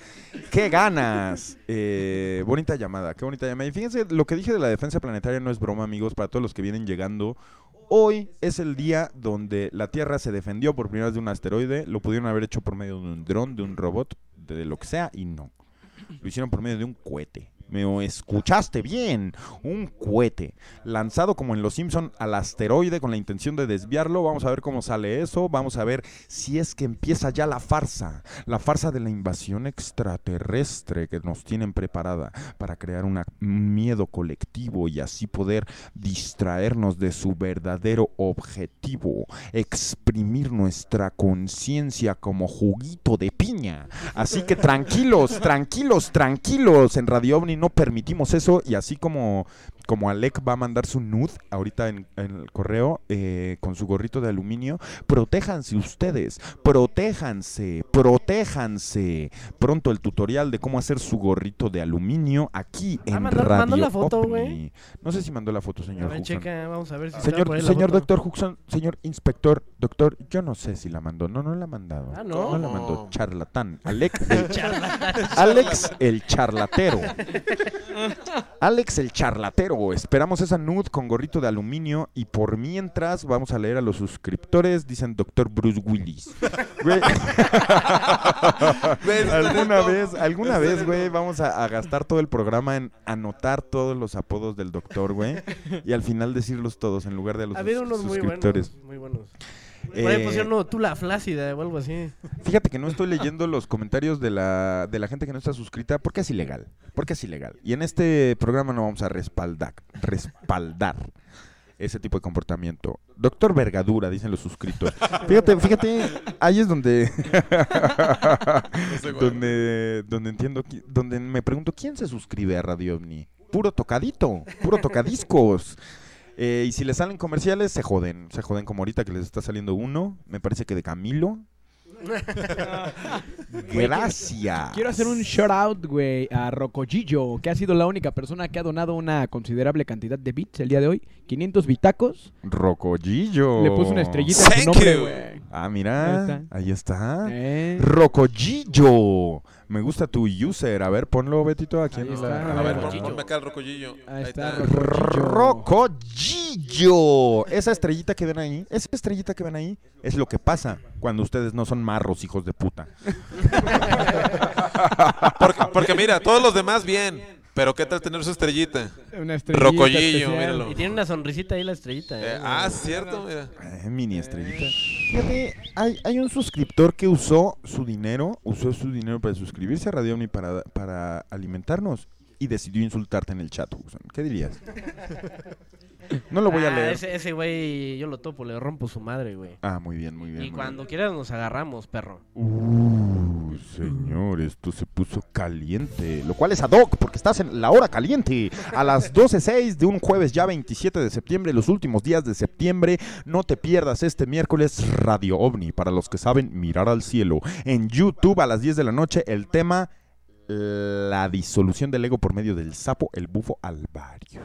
B: Qué ganas. Eh, bonita llamada, qué bonita llamada. Y fíjense, lo que dije de la defensa planetaria no es broma, amigos, para todos los que vienen llegando. Hoy es el día donde la Tierra se defendió por primera vez de un asteroide. Lo pudieron haber hecho por medio de un dron, de un robot, de lo que sea, y no. Lo hicieron por medio de un cohete. Me escuchaste bien. Un cohete lanzado como en Los Simpson al asteroide con la intención de desviarlo. Vamos a ver cómo sale eso. Vamos a ver si es que empieza ya la farsa. La farsa de la invasión extraterrestre que nos tienen preparada para crear un miedo colectivo y así poder distraernos de su verdadero objetivo. Exprimir nuestra conciencia como juguito de piña. Así que tranquilos, tranquilos, tranquilos. En Radio OVNI no permitimos eso. Y así como, como Alec va a mandar su nude ahorita en, en el correo eh, con su gorrito de aluminio, protéjanse ustedes, protéjanse, protéjanse. Pronto el tutorial de cómo hacer su gorrito de aluminio aquí en
C: Ah, mandó-
B: Radio
C: mandó la foto, güey.
B: No sé si mandó la foto,
C: A
B: señor.
C: ver,
B: Huxon.
C: checa, vamos a ver si se a
B: Señor,
C: la
B: señor doctor Huxon, señor inspector, doctor, yo no sé si la mandó. No, no la ha mandado.
C: Ah, ¿no?
B: No la mandó. Charlatán. Alex el, Alex el charlatero. Alex el charlatero. Esperamos esa nude con gorrito de aluminio. Y por mientras vamos a leer a los suscriptores. Dicen doctor Bruce Willis. Alguna vez, alguna vez, güey, vamos a, a gastar todo el programa en anotar todos los apodos del doctor, güey. Y al final decirlos todos en lugar de a los sus-
C: unos muy
B: suscriptores.
C: buenos. Muy buenos. Por ahí
B: Eh,
C: pusieron uno, tú la flácida o algo así.
B: Fíjate que no estoy leyendo los comentarios de la, de la gente que no está suscrita porque es ilegal. Porque es ilegal. Y en este programa no vamos a respaldar, respaldar ese tipo de comportamiento. Doctor Vergadura, dicen los suscritos. Fíjate, fíjate, ahí es donde donde donde entiendo donde me pregunto quién se suscribe a Radio OVNI. Puro tocadito, puro tocadiscos. Eh, y si les salen comerciales, se joden. Se joden como ahorita que les está saliendo uno. Me parece que de Camilo. Gracias.
D: Quiero hacer un shout out, güey, a Rocogillo, que ha sido la única persona que ha donado una considerable cantidad de bits el día de hoy. 500 bitacos.
B: Rocollillo.
D: Le puso una estrellita en su nombre,
A: you.
D: güey.
B: Ah, mira.
D: Ahí está.
B: Ahí está.
D: Eh.
B: Rocollillo. Me gusta tu user. A ver, ponlo, Betito, aquí
D: Ahí
B: en
D: está,
B: la-
A: A ver, pon- ponme acá el rocollillo.
D: Ahí está. Rocollillo.
B: Esa estrellita que ven ahí, esa estrellita que ven ahí, es lo que pasa cuando ustedes no son marros, hijos de puta.
A: Porque, porque mira, todos los demás bien. Pero ¿qué tal tener su estrellita?
D: Una estrellita
A: Rocollillo,
D: especial.
A: míralo.
C: Y tiene una sonrisita ahí la estrellita.
A: Eh,
C: ¿eh?
A: ah, cierto, mira.
B: Eh, mini estrellita. Fíjate, hay, hay un suscriptor que usó su dinero, usó su dinero para suscribirse a Radio Omni para, para alimentarnos y decidió insultarte en el chat, Huxon. ¿Qué dirías? No lo voy a
C: Ah,
B: leer.
C: Ese, ese güey, yo lo topo, le rompo su madre, güey.
B: Ah, muy bien, muy bien.
C: Y
B: muy bien.
C: cuando quieras nos agarramos, perro.
B: Uh, señor, esto se puso caliente. Lo cual es ad hoc, porque estás en la hora caliente. A las 12.06 de un jueves ya 27 de septiembre, los últimos días de septiembre. No te pierdas este miércoles Radio OVNI. Para los que saben, mirar al cielo. En YouTube a las 10 de la noche, el tema La disolución del ego por medio del sapo, el bufo alvario.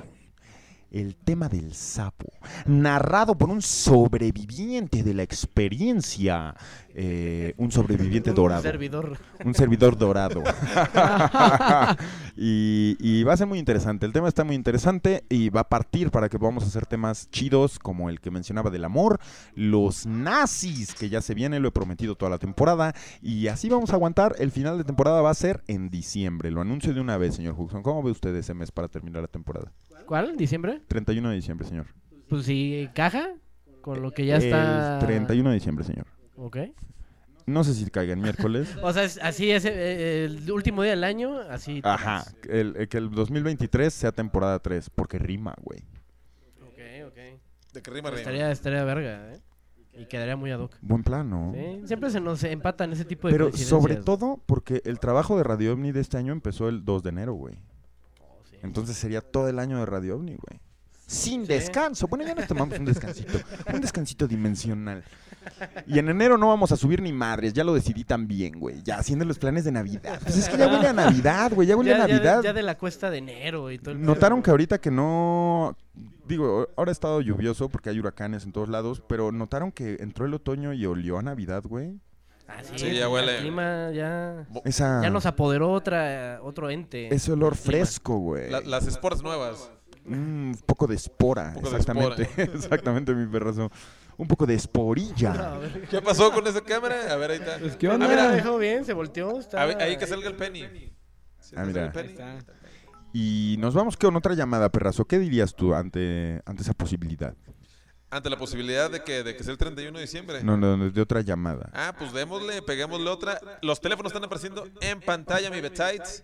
B: El tema del sapo, narrado por un sobreviviente de la experiencia, eh, un sobreviviente
C: Un
B: dorado.
C: servidor.
B: Un servidor dorado. y, y va a ser muy interesante. El tema está muy interesante y va a partir para que podamos hacer temas chidos como el que mencionaba del amor, los nazis, que ya se viene, lo he prometido toda la temporada. Y así vamos a aguantar. El final de temporada va a ser en diciembre. Lo anuncio de una vez, señor Huxon. ¿Cómo ve usted ese mes para terminar la temporada?
C: ¿Cuál? ¿Diciembre?
B: 31 de diciembre, señor.
C: Pues si caja con lo que ya está.
B: El 31 de diciembre, señor.
C: Ok.
B: No sé si caiga en miércoles.
C: O sea, es- así es eh, el último día del año, así.
B: Ajá, el, el que el 2023 sea temporada 3, porque rima, güey.
C: Ok, ok.
A: ¿De qué rima, rima?
C: Estaría, estaría verga, ¿eh? Y quedaría muy ad hoc.
B: Buen plan, ¿no?
C: Sí, Siempre se nos empatan ese tipo de
B: Pero sobre todo porque el trabajo de Radio OVNI de este año empezó el 2 de enero, güey. Entonces sería todo el año de Radio OVNI, güey. Sin descanso. Bueno, ya nos tomamos un descansito. Un descansito dimensional. Y en enero no vamos a subir ni madres. Ya lo decidí también, güey. Ya haciendo los planes de Navidad. Pues es que ya huele a Navidad, güey. Ya huele a
C: Ya-
B: Navidad.
C: Ya de la cuesta de enero y todo el
B: Notaron que ahorita que no. Digo, ahora ha estado lluvioso porque hay huracanes en todos lados, pero notaron que entró el otoño y olió a Navidad, güey.
C: Ah, sí,
A: Sí, ya
C: el
A: huele.
C: clima ya,
B: Esa-
C: ya nos apoderó otra, otro ente.
B: Ese olor fresco, güey.
A: La- las sports nuevas.
B: Un poco de espora,
A: de
B: exactamente.
A: espora.
B: exactamente, mi perrazo. Un poco de esporilla.
A: ¿Qué pasó con esa cámara? A ver, ahí está.
D: Pues, ¿qué
C: Ah,
D: onda?
C: mira, dejó bien, se volteó. Está...
A: A ver, ahí que salga el penny. Sí,
B: Ah,
A: que
B: mira.
A: el penny.
B: Y nos vamos con otra llamada, perrazo. ¿Qué dirías tú ante, ante esa posibilidad?
A: Ante la posibilidad de que, de que sea el 31 de diciembre.
B: No, no, no, de otra llamada.
A: Ah, pues démosle, peguémosle otra. Los teléfonos están apareciendo en pantalla, mi betites.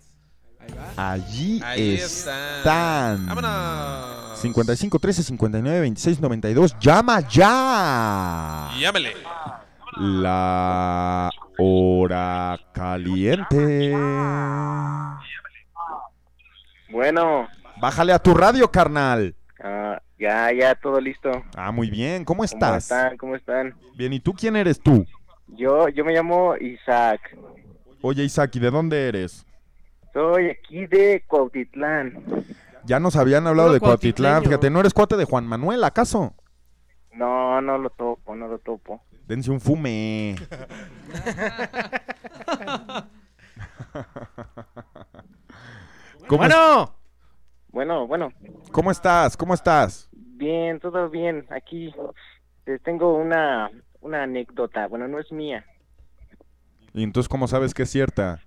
D: Ahí va.
B: Allí
A: Ahí
B: están.
A: están. ¡Vámonos!
B: 55 13 59 26 92. ¡Llama ya!
A: Llámele.
B: La hora caliente.
J: Bueno,
B: Bájale a tu radio, carnal.
J: ah, ya, ya, todo listo.
B: Ah, muy bien. ¿Cómo
J: ¿Cómo
B: estás?
J: están? ¿Cómo están?
B: Bien, ¿y tú quién eres tú?
J: Yo, yo me llamo Isaac.
B: Oye, Isaac, ¿y de dónde eres?
J: Soy aquí de Cuautitlán.
B: Ya nos habían hablado de Cuautitlán. Fíjate, ¿no eres cuate de Juan Manuel, acaso?
J: No, no lo topo, no lo topo.
B: Dense un fume. ¿Cómo, es-
C: ¡Bueno!
J: Bueno, bueno,
B: ¿Cómo estás? ¿Cómo estás?
J: bien, todo bien. Aquí les tengo una, una anécdota. Bueno, no es mía.
B: ¿Y entonces cómo sabes que es cierta?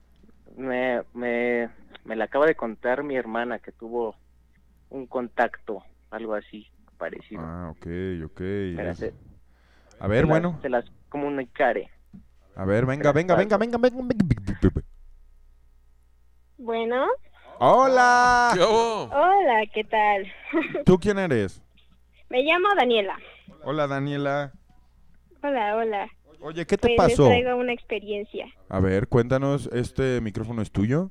J: Me, me, me la acaba de contar mi hermana que tuvo un contacto, algo así parecido.
B: Ah, ok, ok.
J: Espérate,
B: A ver,
J: se las-
B: bueno.
J: Se las comunicaré.
B: A ver, venga, venga, venga, venga, venga. venga.
K: Bueno,
B: ¡Hola!
A: ¿Qué hubo?
K: hola, ¿qué tal?
B: ¿Tú quién eres?
K: Me llamo Daniela.
B: Hola, Daniela.
K: Hola, hola.
B: Oye, ¿qué te
K: Pues
B: pasó?
K: les traigo una experiencia.
B: A ver, cuéntanos, ¿este micrófono es tuyo?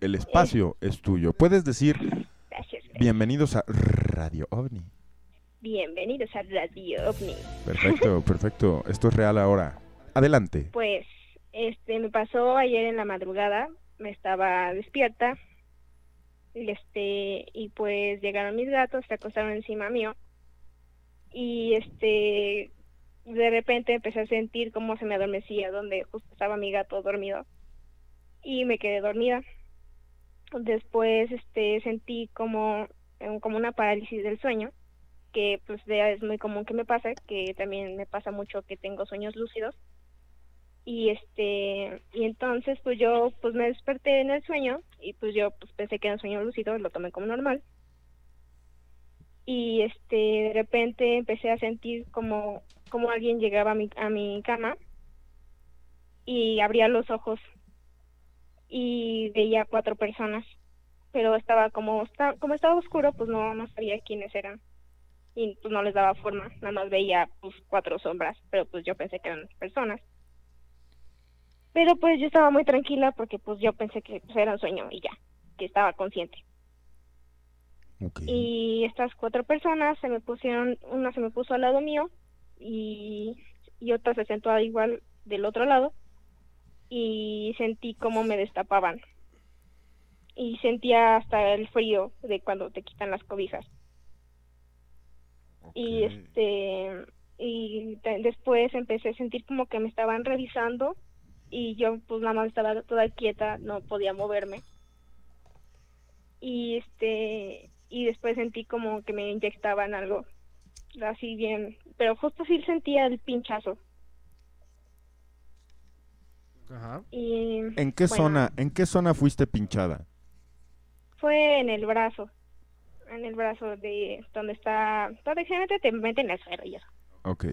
B: El espacio es tuyo. Puedes decir
K: Gracias.
B: bienvenidos a Radio OVNI.
K: Bienvenidos a Radio OVNI.
B: Perfecto, perfecto. Esto es real ahora. Adelante.
K: Pues, este, me pasó ayer en la madrugada. Me estaba despierta. Y este, y pues llegaron mis gatos, se acostaron encima mío. Y este, de repente empecé a sentir cómo se me adormecía donde justo estaba mi gato dormido. Y me quedé dormida. Después, este, sentí como, eh, como una parálisis del sueño que pues es muy común que me pase, que también me pasa mucho que tengo sueños lúcidos. Y este, y entonces pues yo pues me desperté en el sueño y pues yo pues pensé que era un sueño lúcido, lo tomé como normal. Y este, de repente empecé a sentir como, como alguien llegaba a mi, a mi cama y abría los ojos y veía cuatro personas, pero estaba como, como estaba oscuro, pues no, no sabía quiénes eran y pues no les daba forma, nada más veía pues cuatro sombras, pero pues yo pensé que eran personas. Pero pues yo estaba muy tranquila porque pues yo pensé que pues, era un sueño y ya, que estaba consciente. Y estas cuatro personas se me pusieron, una se me puso al lado mío y, y otra se sentó igual del otro lado y sentí como me destapaban. Y sentía hasta el frío de cuando te quitan las cobijas. Y este y después empecé a sentir como que me estaban revisando y yo pues nada más estaba toda quieta, no podía moverme. Y este y después sentí como que me inyectaban algo así bien, pero justo sí sentía el pinchazo.
C: Ajá.
K: Y
B: ¿En qué
K: bueno,
B: zona, en qué zona fuiste pinchada?
K: Fue en el brazo, en el brazo de donde está, donde generalmente te meten el suero y eso.
B: Ok.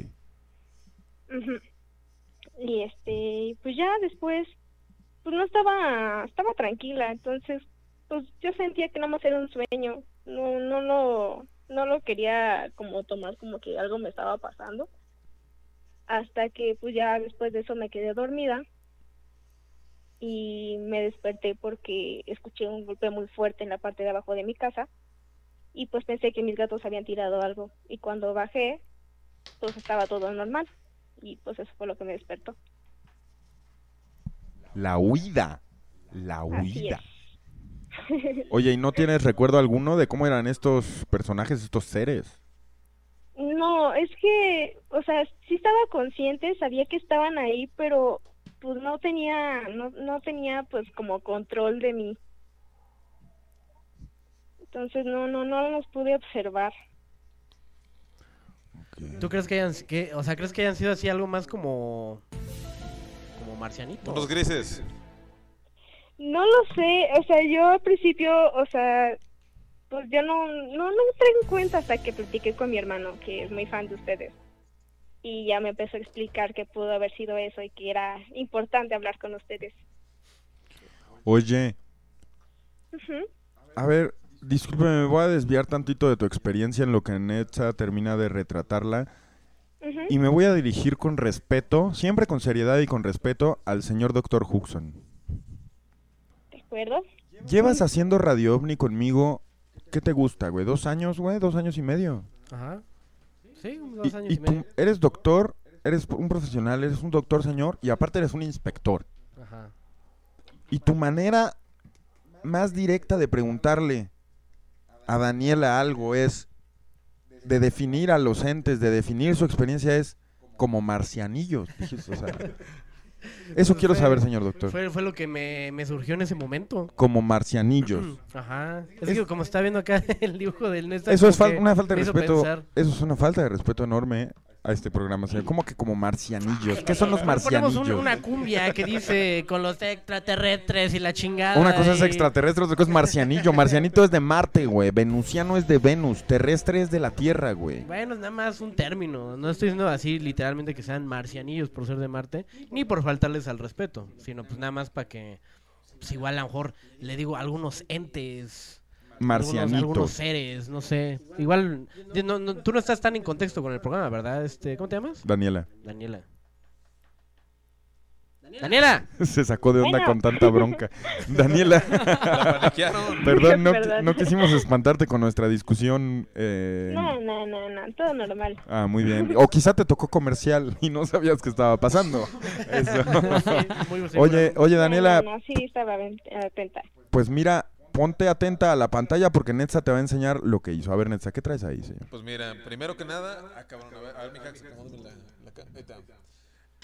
K: Ujú. Y este, pues ya después, pues no estaba, estaba tranquila, entonces, pues yo sentía que nada más era un sueño, no, no lo, no lo quería como tomar como que algo me estaba pasando, hasta que pues ya después de eso me quedé dormida y me desperté porque escuché un golpe muy fuerte en la parte de abajo de mi casa y pues pensé que mis gatos habían tirado algo. Y cuando bajé pues estaba todo normal y pues eso fue lo que me despertó.
B: La huida. La huida. Oye, ¿y no tienes recuerdo alguno de cómo eran estos personajes, estos seres?
K: No, es que, o sea, sí estaba consciente, sabía que estaban ahí, pero pues no tenía, no, no tenía pues como control de mí. Entonces no, no, no los pude observar.
C: ¿Tú crees que hayan, que, o sea, crees que hayan sido así algo más como, como marcianitos?
A: Unos grises.
K: No lo sé, o sea, yo al principio, o sea, pues yo no, no, no me traigo en cuenta hasta que platiqué con mi hermano, que es muy fan de ustedes. Y ya me empezó a explicar que pudo haber sido eso y que era importante hablar con ustedes.
B: Oye,
K: Ujú.
B: a ver, discúlpeme, me voy a desviar tantito de tu experiencia en lo que Netza termina de retratarla. Y me voy a dirigir con respeto, siempre con seriedad y con respeto, al señor Dr. Huxon.
K: ¿De acuerdo?
B: Llevas haciendo Radio OVNI conmigo, ¿qué te gusta, güey? ¿Dos años, güey? ¿Dos años y medio?
C: Ajá. Sí, dos
B: Y,
C: años
B: y
C: y, medio.
B: tú eres doctor, eres un profesional, eres un doctor, señor, y aparte eres un inspector.
C: Ajá.
B: Y tu manera más directa de preguntarle a Daniela algo es de definir a los entes, de definir su experiencia es como marcianillos. dijiste, o sea, eso quiero
C: Fue-
B: saber, señor doctor.
C: Fue, fue lo que me, me surgió en ese momento.
B: Como marcianillos.
C: Ajá. Es, que como está viendo acá el dibujo del Néstor.
B: Eso es fal- una falta de respeto.
C: pensar.
B: Eso es una falta de respeto enorme a este programa, señor. ¿Cómo que como marcianillos? ¿Qué son los
C: Ponemos
B: marcianillos?
C: un- una cumbia que dice con los extraterrestres y la chingada.
B: Una cosa es
C: y-
B: extraterrestre, otra cosa es marcianillo. Marcianito es de Marte, güey. Venusiano es de Venus. Terrestre es de la Tierra, güey.
C: Bueno, es nada más un término. No estoy diciendo así literalmente que sean marcianillos por ser de Marte, ni por faltarles al respeto, sino pues nada más para que, pues igual a lo mejor le digo algunos entes.
B: Marcianitos.
C: algunos seres, no sé. Igual, no, no, tú no estás tan en contexto con el programa, ¿verdad? Este, ¿Cómo te llamas?
B: Daniela.
C: Daniela. Daniela.
B: Se sacó de onda
K: Bueno.
B: con tanta bronca. Daniela. Perdón, no,
K: Perdón.
B: no quisimos espantarte con nuestra discusión. eh,
K: No, no, no, no, todo normal.
B: Ah, muy bien. O quizá te tocó comercial y no sabías que estaba pasando. Eso.
C: muy
B: oye, oye, Daniela,
K: No, no, sí estaba atenta.
B: pues mira, ponte atenta a la pantalla porque Netza te va a enseñar lo que hizo. A ver, Netza, ¿qué traes ahí, señor?
A: Pues mira, primero que nada, ah, cabrón, a ver, a ver, mija, la, la ca- ahí está.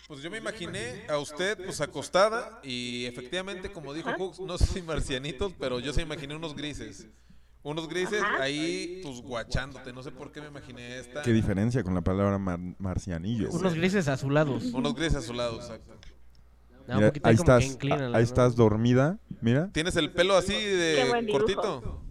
A: Pues yo me imaginé a usted pues acostada y efectivamente, como dijo Hux, no sé si marcianitos, pero yo se imaginé unos grises. Unos grises ahí pues guachándote, no sé por qué me imaginé esta.
B: ¿Qué diferencia con la palabra mar- marcianillo?
C: Unos grises azulados.
A: Unos grises azulados, exacto.
C: No,
B: Mira, ahí estás,
C: inclina,
B: ahí estás dormida, mira.
A: ¿Tienes el pelo así de cortito?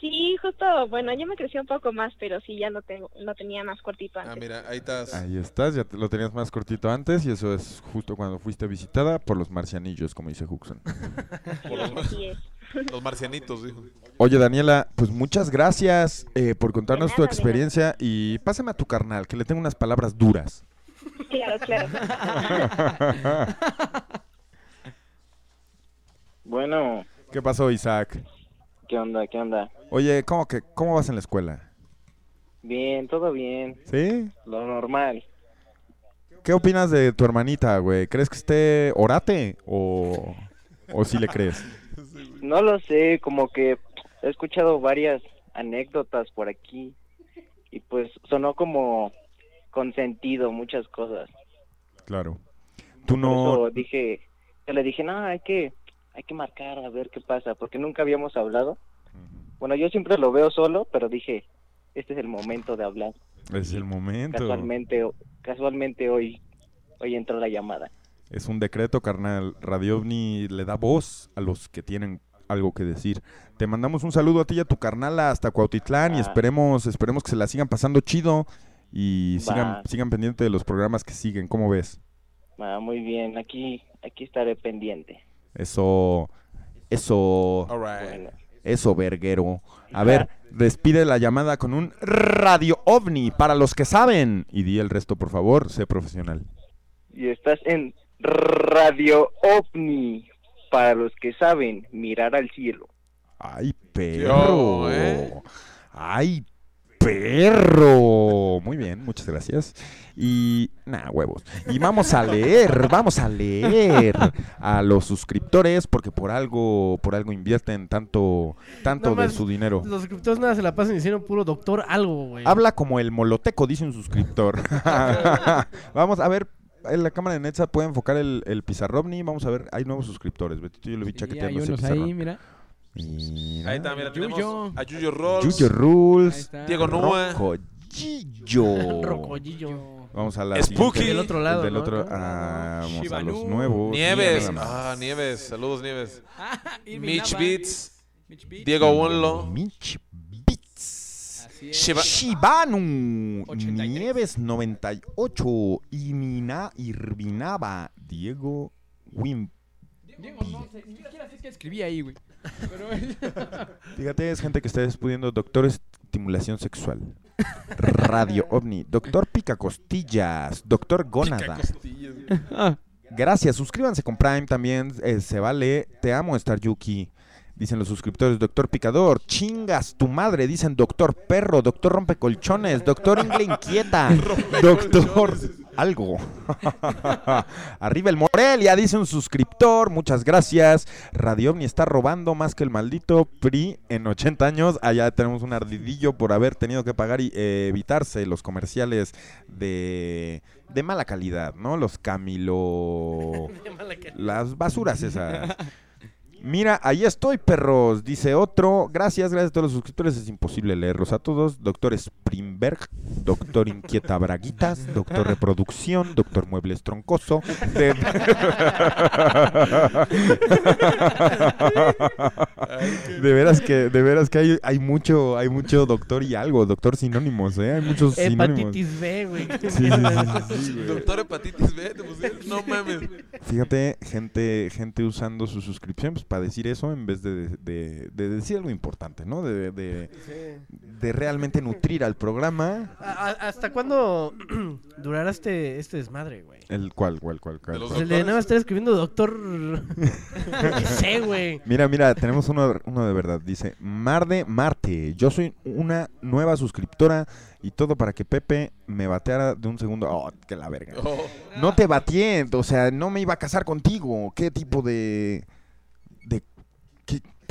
K: Sí, justo, bueno, ya me creció un poco más, pero sí, ya lo, tengo, lo tenía más cortito antes.
A: Ah, mira, ahí estás.
B: Ahí estás, ya te- lo tenías más cortito antes y eso es justo cuando fuiste visitada por los marcianillos, como dice Huxon.
A: Por los,
K: es.
A: los marcianitos, dijo.
B: Oye, Daniela, pues muchas gracias eh, por contarnos tu experiencia y pásame a tu carnal, que le tengo unas palabras duras.
K: Claro, claro.
J: Bueno,
B: ¿Qué pasó, Isaac?
J: ¿qué onda? ¿Qué onda?
B: Oye, ¿cómo, que, ¿cómo vas en la escuela?
J: Bien, todo bien.
B: ¿Sí?
J: Lo normal.
B: ¿Qué opinas de tu hermanita, güey? ¿Crees que esté orate o, o sí le crees?
J: No lo sé, como que he escuchado varias anécdotas por aquí y pues sonó como consentido muchas cosas.
B: Claro. Tú
J: Por
B: no...
J: eso dije, yo le dije, no, hay que, hay que marcar a ver qué pasa, porque nunca habíamos hablado. Bueno, yo siempre lo veo solo, pero dije, este es el momento de hablar.
B: Es el momento.
J: Casualmente, casualmente hoy, hoy entró la llamada.
B: Es un decreto, carnal. Radio OVNI le da voz a los que tienen algo que decir. Te mandamos un saludo a ti y a tu carnala hasta Cuautitlán y
J: Ah.
B: esperemos, esperemos que se la sigan pasando chido y sigan, sigan pendiente de los programas que siguen. ¿Cómo ves?
J: Ah, muy bien, aquí, aquí estaré pendiente.
B: Eso, eso, eso, verguero. A ver, despide la llamada con un Radio OVNI para los que saben. Y di el resto, por favor, sé profesional.
J: y estás en Radio OVNI, para los que saben mirar al cielo.
B: ¡Ay,
A: Yo,
B: perro!
A: ¿eh?
B: ¡Ay, perro! Muy bien, muchas gracias. Y, nah, huevos. Y vamos a leer, vamos a leer a los suscriptores porque por algo, por algo invierten tanto, tanto
C: Nada
B: de
C: más
B: su dinero.
C: Los suscriptores nada se la pasan diciendo puro doctor algo, güey.
B: Habla como el moloteco, dice un suscriptor. vamos a ver. En la cámara de Netza puede enfocar el, el pizarrovni. Vamos a ver, hay nuevos suscriptores. Betito, yo lo vi
D: Sí,
B: chaqueteando
D: hay unos ahí, mira.
B: Mira.
A: Ahí está, mira, tenemos
D: Yuyo.
A: a Yuyo Rolls,
B: Yuyo Rules.
D: Ahí está.
A: Diego Nua,
B: Rocollillo.
C: Rocollillo.
B: Vamos a la
A: Spooky.
B: siguiente.
C: Del otro lado,
B: El del
C: ¿no?
B: otro, ah, vamos a los
D: Shibanu.
B: nuevos.
A: Nieves.
B: Nada más.
A: Ah, Nieves. Saludos, Nieves.
D: Irving
A: Mitch
D: Nava.
A: Beats,
D: Mitch Beats.
A: Diego Wonlo,
B: Mitch Beats.
D: Así es.
A: Shiba-
B: Shibanu.
D: 83.
B: Nieves 98. Imina Irvinaba. Diego Wim.
D: Diego, no sé, ni siquiera sé qué escribí ahí, güey. Pero
B: Fíjate, es gente que está pudiendo doctor estimulación sexual. Radio OVNI. Doctor Pica Costillas. Doctor Gónada.
A: Costillas.
B: Gracias, suscríbanse con Prime también, eh, se vale. Te amo, Star Yuki. Dicen los suscriptores, doctor Picador, chingas tu madre, dicen doctor Perro, doctor Rompecolchones, doctor Ingle Inquieta, doctor algo. Arriba el Morelia, dice un suscriptor, muchas gracias. Radio OVNI está robando más que el maldito PRI en 80 años. Allá tenemos un ardidillo por haber tenido que pagar y eh, evitarse los comerciales de, de mala calidad, ¿no? Los Camilo... Las basuras esas. Mira, ahí estoy, perros. Dice otro. Gracias, gracias a todos los suscriptores. Es imposible leerlos a todos. Doctor Springberg, Doctor Inquieta Braguitas, Doctor Reproducción, Doctor Muebles Troncoso. de- De veras que, de veras que hay, hay mucho, hay mucho doctor y algo, doctor sinónimos, ¿eh? Hay muchos sinónimos.
C: Hepatitis B, güey.
B: Sí, sí, sí, sí, sí, güey.
A: Doctor Hepatitis B, te pusieron. No mames.
B: Fíjate, gente, gente usando su suscripción pues, para decir eso en vez de, de- de decir algo importante, ¿no? De, de, de realmente nutrir al programa.
C: ¿A- a- ¿Hasta cuándo durará este, este desmadre, güey?
B: El cual, cual, cual, cual.
A: De
C: Pues el de nada más estar escribiendo doctor. ¿Qué sé, güey?
B: Mira, mira, tenemos uno, uno de verdad. Dice, Marde Marte, yo soy una nueva suscriptora y todo para que Pepe me bateara de un segundo. Oh, que la verga.
A: Oh.
B: No te batié, o sea, no me iba a casar contigo. ¿Qué tipo de... de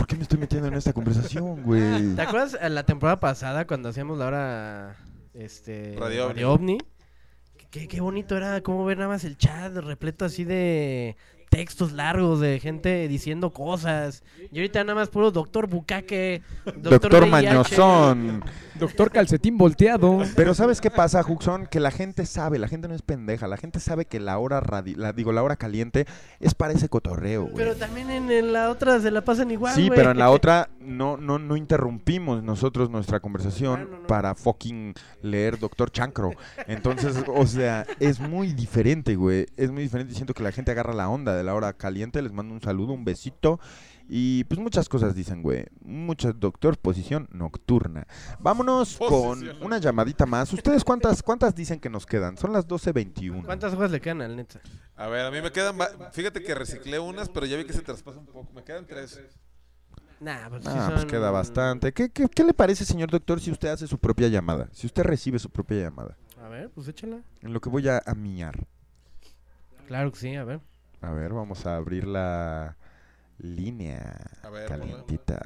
B: ¿Por qué me estoy metiendo en esta conversación, güey?
C: ¿Te acuerdas eh, la temporada pasada cuando hacíamos la hora este
A: Radio
C: Radio OVNI? Qué, qué bonito era cómo ver nada más el chat repleto así de textos largos de gente diciendo cosas. Y ahorita nada más puro doctor Bucaque,
B: Doctor
C: VIH.
B: Mañozón.
D: Doctor Calcetín volteado.
B: Pero ¿sabes qué pasa, Juxon? Que la gente sabe, la gente no es pendeja, la gente sabe que la hora radi- la, digo, la hora caliente es para ese cotorreo, güey.
C: Pero también en, en la otra se la pasan igual,
B: Sí,
C: güey.
B: pero en la otra no, no, no interrumpimos nosotros nuestra conversación para fucking leer Doctor Chancro. Entonces, o sea, es muy diferente, güey. Es muy diferente. Siento que la gente agarra la onda de la hora caliente. Les mando un saludo, un besito. Y pues muchas cosas dicen, güey. Muchas, doctor, posición nocturna. Vámonos con una llamadita más. ¿Ustedes cuántas, cuántas dicen que nos quedan? Son las 12.21.
C: ¿Cuántas hojas le quedan al neta?
A: A ver, a mí me quedan. Fíjate que reciclé unas, pero ya vi que se traspasa un poco. Me quedan tres.
C: Nah, pues, sí
B: Ah, pues queda bastante. ¿Qué, qué, qué le parece, señor doctor, si usted hace su propia llamada? Si usted recibe su propia llamada.
C: A ver, pues échala.
B: En lo que voy a, a miar.
C: Claro que sí, a ver.
B: A ver, vamos a abrir la línea
A: A ver,
B: calientita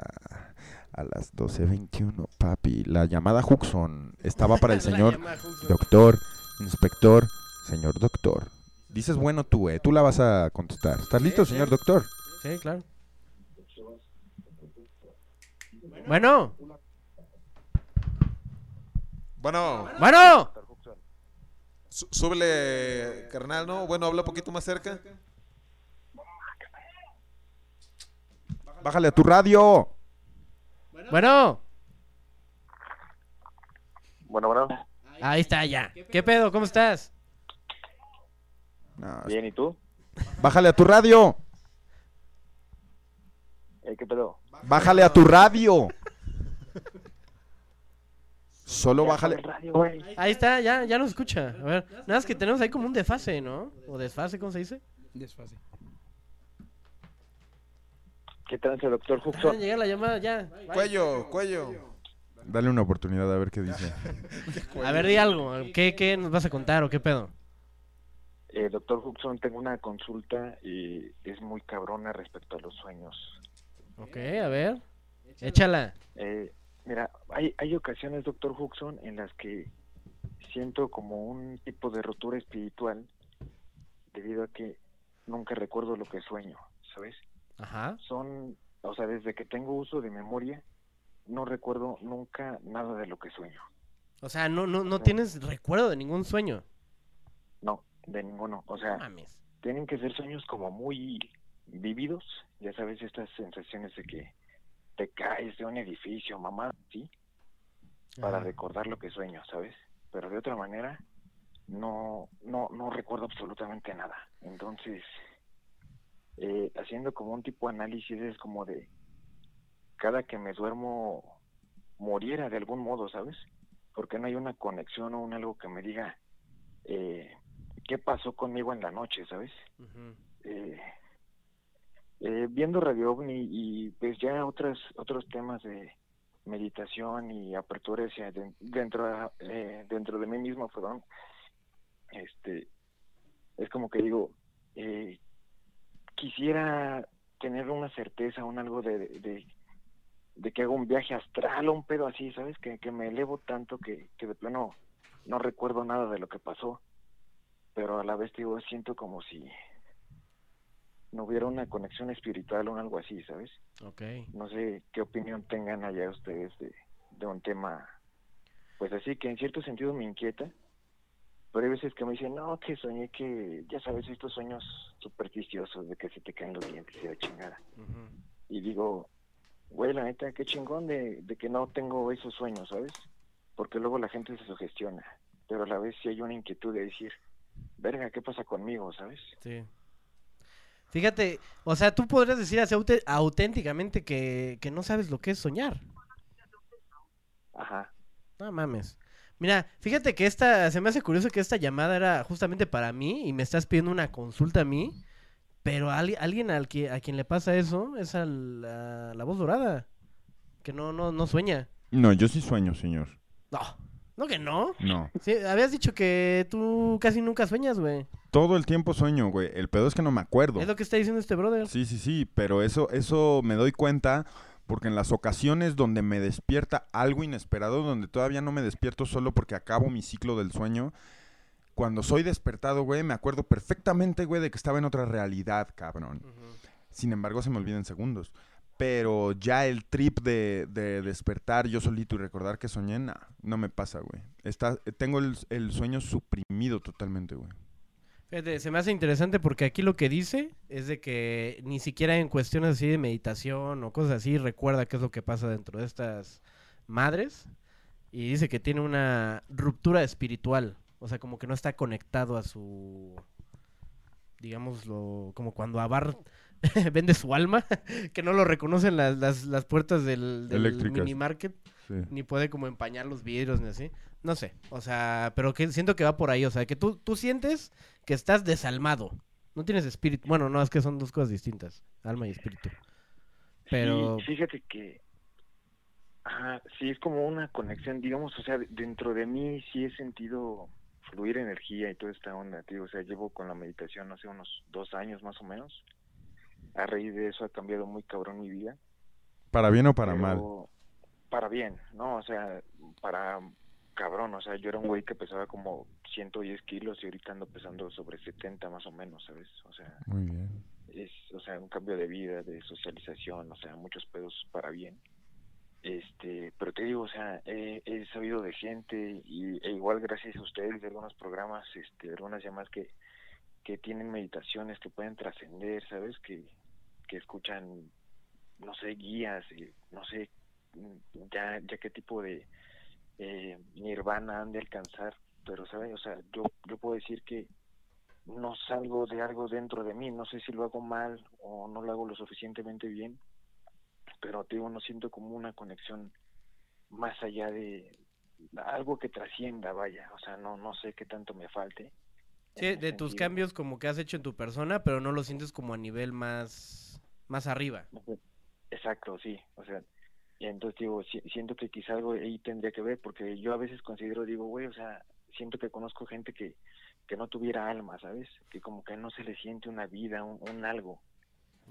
B: a las 12.21, papi. La llamada Huxon estaba para el señor doctor, inspector, señor doctor. Dices bueno tú, eh. Tú la vas a contestar. ¿Estás listo, señor doctor?
C: Sí, claro. Bueno,
A: Bueno.
C: Bueno.
A: Sú- Súbele, carnal, ¿no? Bueno, habla un poquito más cerca.
B: Bájale a tu radio.
C: bueno.
J: Bueno, bueno.
C: Ahí está ya. ¿Qué pedo? ¿Cómo estás?
B: No,
J: Bien, ¿y tú?
B: Bájale a tu radio.
J: Eh, ¿Qué pedo?
B: Bájale a tu radio. Solo bájale.
C: Ahí está, ya, ya nos escucha. A ver, nada más que tenemos ahí como un desfase, ¿no? O desfase, ¿cómo se dice?
D: Desfase.
J: ¿Qué trance, doctor
C: Ah,
J: Huxon?
C: llega la llamada ya. Bye.
A: Cuello, cuello.
B: Dale una oportunidad a ver qué dice.
C: A ver, di algo. ¿Qué, ¿Qué nos vas a contar o qué pedo?
J: Eh, doctor Huxon, tengo una consulta y es muy cabrona respecto a los sueños.
C: Ok, a ver. Échala.
J: Eh, mira, hay, hay ocasiones, doctor Huxon, en las que siento como un tipo de rotura espiritual debido a que nunca recuerdo lo que sueño, ¿sabes?
C: Ajá.
J: Son, o sea, desde que tengo uso de memoria, no recuerdo nunca nada de lo que sueño.
C: O sea, no, no, no tienes recuerdo de ningún sueño.
J: No, de ninguno. O sea,
C: mames.
J: tienen que ser sueños como muy vividos. Ya sabes, estas sensaciones de que te caes de un edificio, mamá, ¿sí? Para
C: Ajá.
J: recordar lo que sueño, ¿sabes? Pero de otra manera, no, no, no recuerdo absolutamente nada. Entonces, eh, haciendo como un tipo de análisis es como de cada que me duermo muriera de algún modo, ¿sabes? Porque no hay una conexión o un algo que me diga eh, qué pasó conmigo en la noche, ¿sabes? Eh, eh, viendo Radio OVNI y pues ya otras, otros temas de meditación y apertura hacia den- dentro, eh, dentro de mí mismo, perdón, este, es como que digo, eh, quisiera tener una certeza, un algo de, de, de que hago un viaje astral o un pedo así, ¿sabes? Que, que me elevo tanto que, que de plano no recuerdo nada de lo que pasó, pero a la vez digo, siento como si no hubiera una conexión espiritual o algo así, ¿sabes?
C: Ok.
J: No sé qué opinión tengan allá ustedes de, de un tema, pues así que en cierto sentido me inquieta, pero hay veces que me dicen, no, que soñé que, ya sabes, estos sueños supersticiosos de que se te caen los dientes y la chingada. Y digo, güey, la neta, qué chingón de, de que no tengo esos sueños, ¿sabes? Porque luego la gente se sugestiona, pero a la vez sí hay una inquietud de decir, verga, ¿qué pasa conmigo, ¿sabes?
C: Sí. Fíjate, o sea, tú podrías decir así auténticamente que, que no sabes lo que es soñar.
J: Ajá.
C: No mames. Mira, fíjate que esta, se me hace curioso que esta llamada era justamente para mí y me estás pidiendo una consulta a mí, pero alguien al que, a quien le pasa eso es a la, la voz dorada, que no, no, no sueña.
B: No, yo sí sueño, señor.
C: No, no que no.
B: No.
C: Sí, habías dicho que tú casi nunca sueñas, güey.
B: Todo el tiempo sueño, güey. El pedo es que no me acuerdo.
C: Es lo que está diciendo este brother.
B: Sí, sí, sí, pero eso, eso me doy cuenta porque en las ocasiones donde me despierta algo inesperado, donde todavía no me despierto solo porque acabo mi ciclo del sueño, Cuando soy despertado, güey, me acuerdo perfectamente, güey, de que estaba en otra realidad, cabrón. Sin embargo, se me olvida en segundos. Pero ya el trip de, de despertar yo solito y recordar que soñé, nah, no me pasa, güey. Está, tengo el, el sueño suprimido totalmente, güey.
C: Fíjate, se me hace interesante porque aquí lo que dice es de que ni siquiera en cuestiones así de meditación o cosas así recuerda qué es lo que pasa dentro de estas madres. Y dice que tiene una ruptura espiritual. O sea, como que no está conectado a su. Digámoslo, como cuando Abar vende su alma, que no lo reconocen las, las, las puertas del, mini market,
B: Sí.
C: ni puede como empañar los vidrios ni así. No sé, o sea, pero que siento que va por ahí, o sea, que tú, tú sientes que estás desalmado. No tienes espíritu. Bueno, no, es que son dos cosas distintas, alma y espíritu. Pero
J: Sí, fíjate que. Ajá, sí, es como una conexión, digamos, o sea, de- dentro de mí sí he sentido fluir energía y toda esta onda, tío. O sea, llevo con la meditación hace unos dos años más o menos. A raíz de eso ha cambiado muy cabrón mi vida.
B: ¿Para bien o para mal?
J: Para bien, ¿no? O sea, para cabrón, o sea, yo era un güey que pesaba como 110 kilos y ahorita ando pesando sobre 70 más o menos, ¿sabes? O sea,
B: Muy bien.
J: es, o sea, un cambio de vida, de socialización, o sea, muchos pedos para bien. Este, pero te digo, o sea, he, he sabido de gente y e igual gracias a ustedes de algunos programas, este, algunas llamadas que, que tienen meditaciones que pueden trascender, ¿sabes? Que, que escuchan, no sé, guías, y no sé, ya, ya qué tipo de eh, nirvana han de alcanzar, pero, ¿sabes? O sea, yo, yo puedo decir que no salgo de algo dentro de mí, no sé si lo hago mal o no lo hago lo suficientemente bien, pero te digo, no siento como una conexión más allá de algo que trascienda, vaya, o sea, no no sé qué tanto me falte.
C: sí, de tus cambios como que has hecho en tu persona, pero no lo sientes como a nivel más, más arriba.
J: Exacto, sí, o sea, entonces digo, si- siento que quizá algo ahí tendría que ver, porque yo a veces considero, digo, güey, o sea, siento que conozco gente que, que no tuviera alma, ¿sabes? Que como que no se le siente una vida, un, un algo,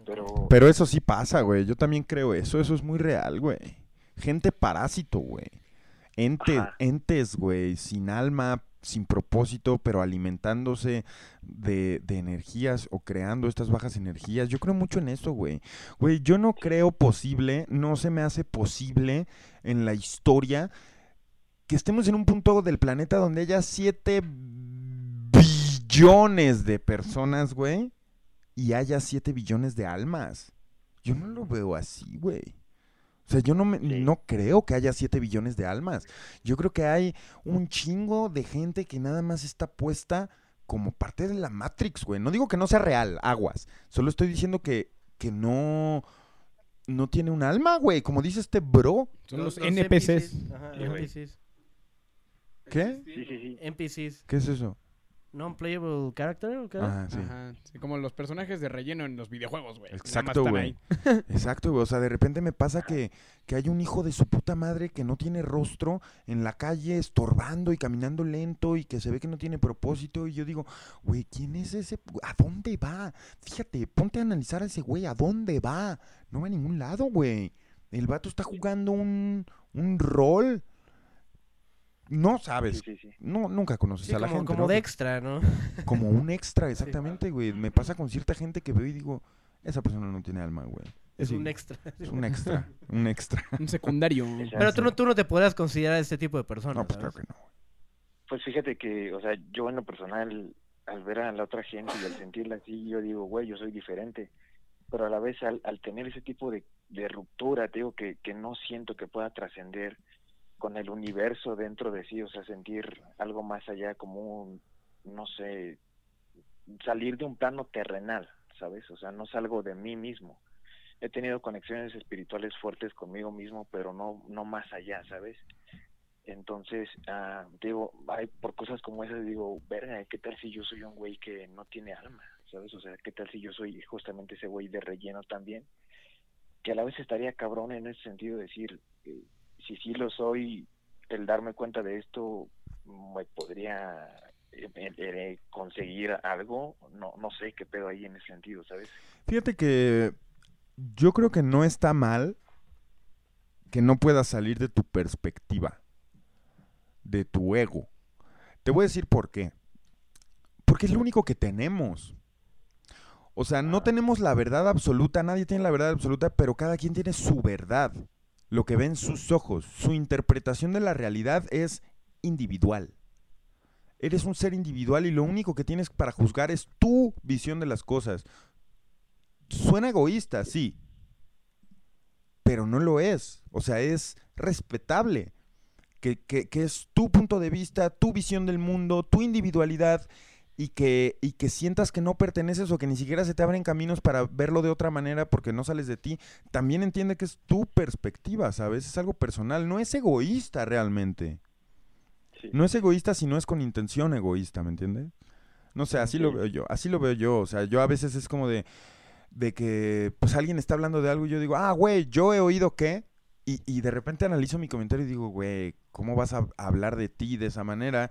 J: pero...
B: Pero eso sí pasa, güey. Yo también creo eso. Eso es muy real, güey. Gente parásito, güey. Ente- entes, güey, sin alma, sin propósito, pero alimentándose de, energías o creando estas bajas energías. Yo creo mucho en eso, güey. Güey, yo no creo posible, no se me hace posible en la historia que estemos en un punto del planeta donde haya 7 billones de personas, güey, y haya 7 billones de almas. Yo no lo veo así, güey. O sea, yo no, me, no creo que haya 7 billones de almas. Yo creo que hay un chingo de gente que nada más está puesta como parte de la Matrix, güey. No digo que no sea real, aguas. Solo estoy diciendo que, que no, no tiene un alma, güey. Como dice este bro.
D: Son los NPCs.
C: Ajá. NPCs.
B: ¿Qué?
J: Sí, sí, sí.
C: NPCs.
B: ¿Qué es eso?
C: Non-playable character, ¿o qué era?
B: Ajá, sí.
D: Ajá, sí, como los personajes de relleno en los videojuegos, güey.
B: Exacto, güey. Exacto, güey. O sea, de repente me pasa que, que hay un hijo de su puta madre que no tiene rostro en la calle estorbando y caminando lento y que se ve que no tiene propósito. Y yo digo, güey, ¿quién es ese? ¿A dónde va? Fíjate, ponte a analizar a ese güey. ¿A dónde va? No va a ningún lado, güey. El vato está jugando un, un rol. No sabes.
J: Sí, sí, sí.
B: No, nunca conoces
C: Sí,
B: a la
C: como,
B: gente.
C: como
B: ¿no?
C: de extra, ¿no?
B: Como un extra, exactamente, güey. Me pasa con cierta gente que veo y digo, esa persona no tiene alma, güey.
C: Es
B: Sí.
C: un extra.
B: Es un extra, un extra.
D: Un secundario.
C: Pero tú no, tú no te podrás considerar este tipo de persona.
B: No, pues
C: ¿sabes?
B: claro que no.
J: Pues fíjate que, o sea, yo en lo personal, al ver a la otra gente y al sentirla así, yo digo, güey, yo soy diferente. Pero a la vez, al, al tener ese tipo de, de ruptura, te digo que, que no siento que pueda trascender con el universo dentro de sí, o sea, sentir algo más allá, como un, no sé, salir de un plano terrenal, ¿sabes? O sea, no salgo de mí mismo. He tenido conexiones espirituales fuertes conmigo mismo, pero no, no más allá, ¿sabes? Entonces, ah, digo, por cosas como esas digo, verga, ¿qué tal si yo soy un güey que no tiene alma? ¿Sabes? O sea, ¿qué tal si yo soy justamente ese güey de relleno también? Que a la vez estaría cabrón en ese sentido decir, eh, si sí lo soy, el darme cuenta de esto me podría eh, eh, conseguir algo, no, no sé qué pedo ahí en ese sentido, ¿sabes?
B: Fíjate que yo creo que no está mal que no puedas salir de tu perspectiva, de tu ego. Te voy a decir por qué. porque es lo único que tenemos. O sea, no tenemos la verdad absoluta, nadie tiene la verdad absoluta, pero cada quien tiene su verdad, lo que ve en sus ojos. Su interpretación de la realidad es individual. Eres un ser individual y lo único que tienes para juzgar es tu visión de las cosas. Suena egoísta, sí, pero no lo es. O sea, es respetable. Que, que- que es tu punto de vista, tu visión del mundo, tu individualidad y que, y que sientas que no perteneces o que ni siquiera se te abren caminos para verlo de otra manera porque no sales de ti. También entiende que es tu perspectiva, ¿sabes? Es algo personal, no es egoísta realmente. No es egoísta si no es con intención egoísta, ¿me entiendes? No sé, así lo veo yo, así lo veo yo, o sea, yo a veces es como de, de que pues alguien está hablando de algo y yo digo, ah, güey, yo he oído que, y, y de repente analizo mi comentario y digo, güey, ¿cómo vas a hablar de ti de esa manera?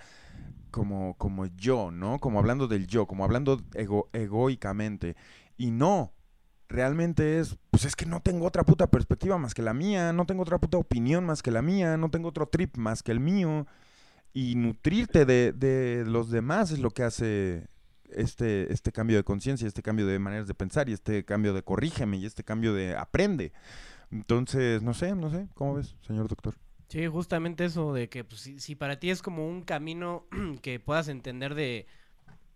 B: Como, como yo, ¿no? Como hablando del yo, como hablando ego- egoicamente. Y no, realmente es, pues es que no tengo otra puta perspectiva más que la mía, no tengo otra puta opinión más que la mía, no tengo otro trip más que el mío. Y nutrirte de, de los demás es lo que hace este, este cambio de conciencia, este cambio de maneras de pensar y este cambio de corrígeme y este cambio de aprende. Entonces, no sé, no sé, ¿cómo ves, señor doctor?
C: Sí, justamente eso de que pues, si, si para ti es como un camino que puedas entender de,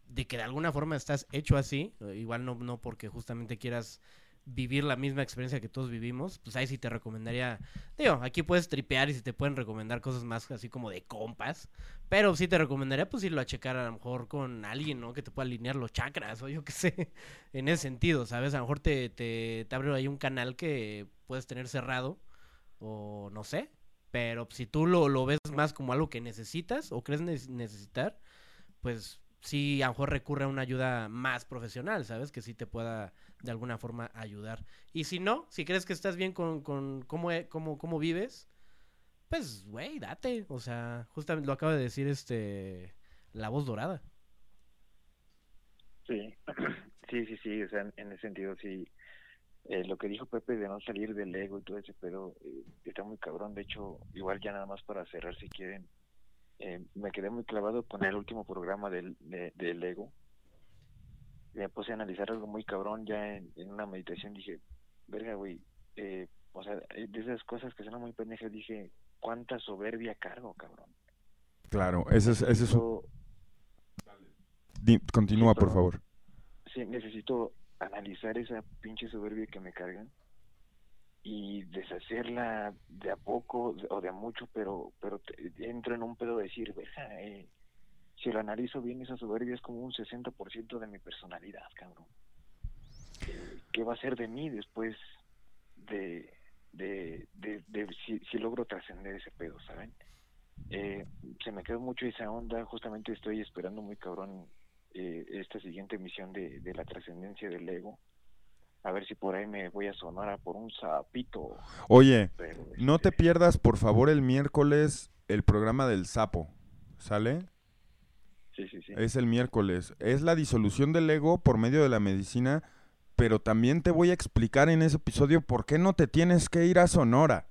C: de que de alguna forma estás hecho así, eh, igual no, no porque justamente quieras vivir la misma experiencia que todos vivimos, pues ahí sí te recomendaría, digo, aquí puedes tripear y se te pueden recomendar cosas más así como de compas, pero sí te recomendaría pues irlo a checar a lo mejor con alguien, ¿no? Que te pueda alinear los chakras o yo qué sé, en ese sentido, ¿sabes? A lo mejor te, te, te abre ahí un canal que puedes tener cerrado o no sé, pero si tú lo, lo ves más como algo que necesitas o crees ne- necesitar, pues sí, a lo mejor recurre a una ayuda más profesional, ¿sabes? Que sí te pueda de alguna forma ayudar. Y si no, si crees que estás bien con, con cómo, e- cómo, cómo vives, pues, güey, date. O sea, justamente lo acaba de decir este la voz dorada.
J: Sí, sí, sí, sí, o sea, en ese sentido sí. Eh, lo que dijo Pepe de no salir del ego y todo ese pedo eh, está muy cabrón. De hecho, igual ya nada más para cerrar, si quieren, eh, me quedé muy clavado con el último programa del, de- del ego. Me puse a analizar algo muy cabrón ya en, en una meditación. Dije, verga, güey, eh, o sea, eh, de esas cosas que suenan muy pendejas, dije, ¿cuánta soberbia cargo, cabrón?
B: Claro, ese es, ese es un- Di- Continúa, por favor.
J: sí, necesito analizar esa pinche soberbia que me cargan y deshacerla de a poco o de a mucho, pero pero entro en un pedo de decir, "Verga, eh, si lo analizo bien, esa soberbia es como un 60% de mi personalidad, cabrón. ¿Qué va a ser de mí después de, de, de, de si, si logro trascender ese pedo, ¿saben? Eh, se me quedó mucho esa onda, justamente estoy esperando muy cabrón eh, esta siguiente misión de, de la trascendencia del ego. A ver si por ahí me voy a sonar a por un sapito.
B: Oye,
J: Pero,
B: no te pierdas, por favor, el miércoles el programa del sapo. ¿Sale?
J: Sí, sí, sí.
B: Es el miércoles. Es la disolución del ego por medio de la medicina, pero también te voy a explicar en ese episodio por qué no te tienes que ir a Sonora.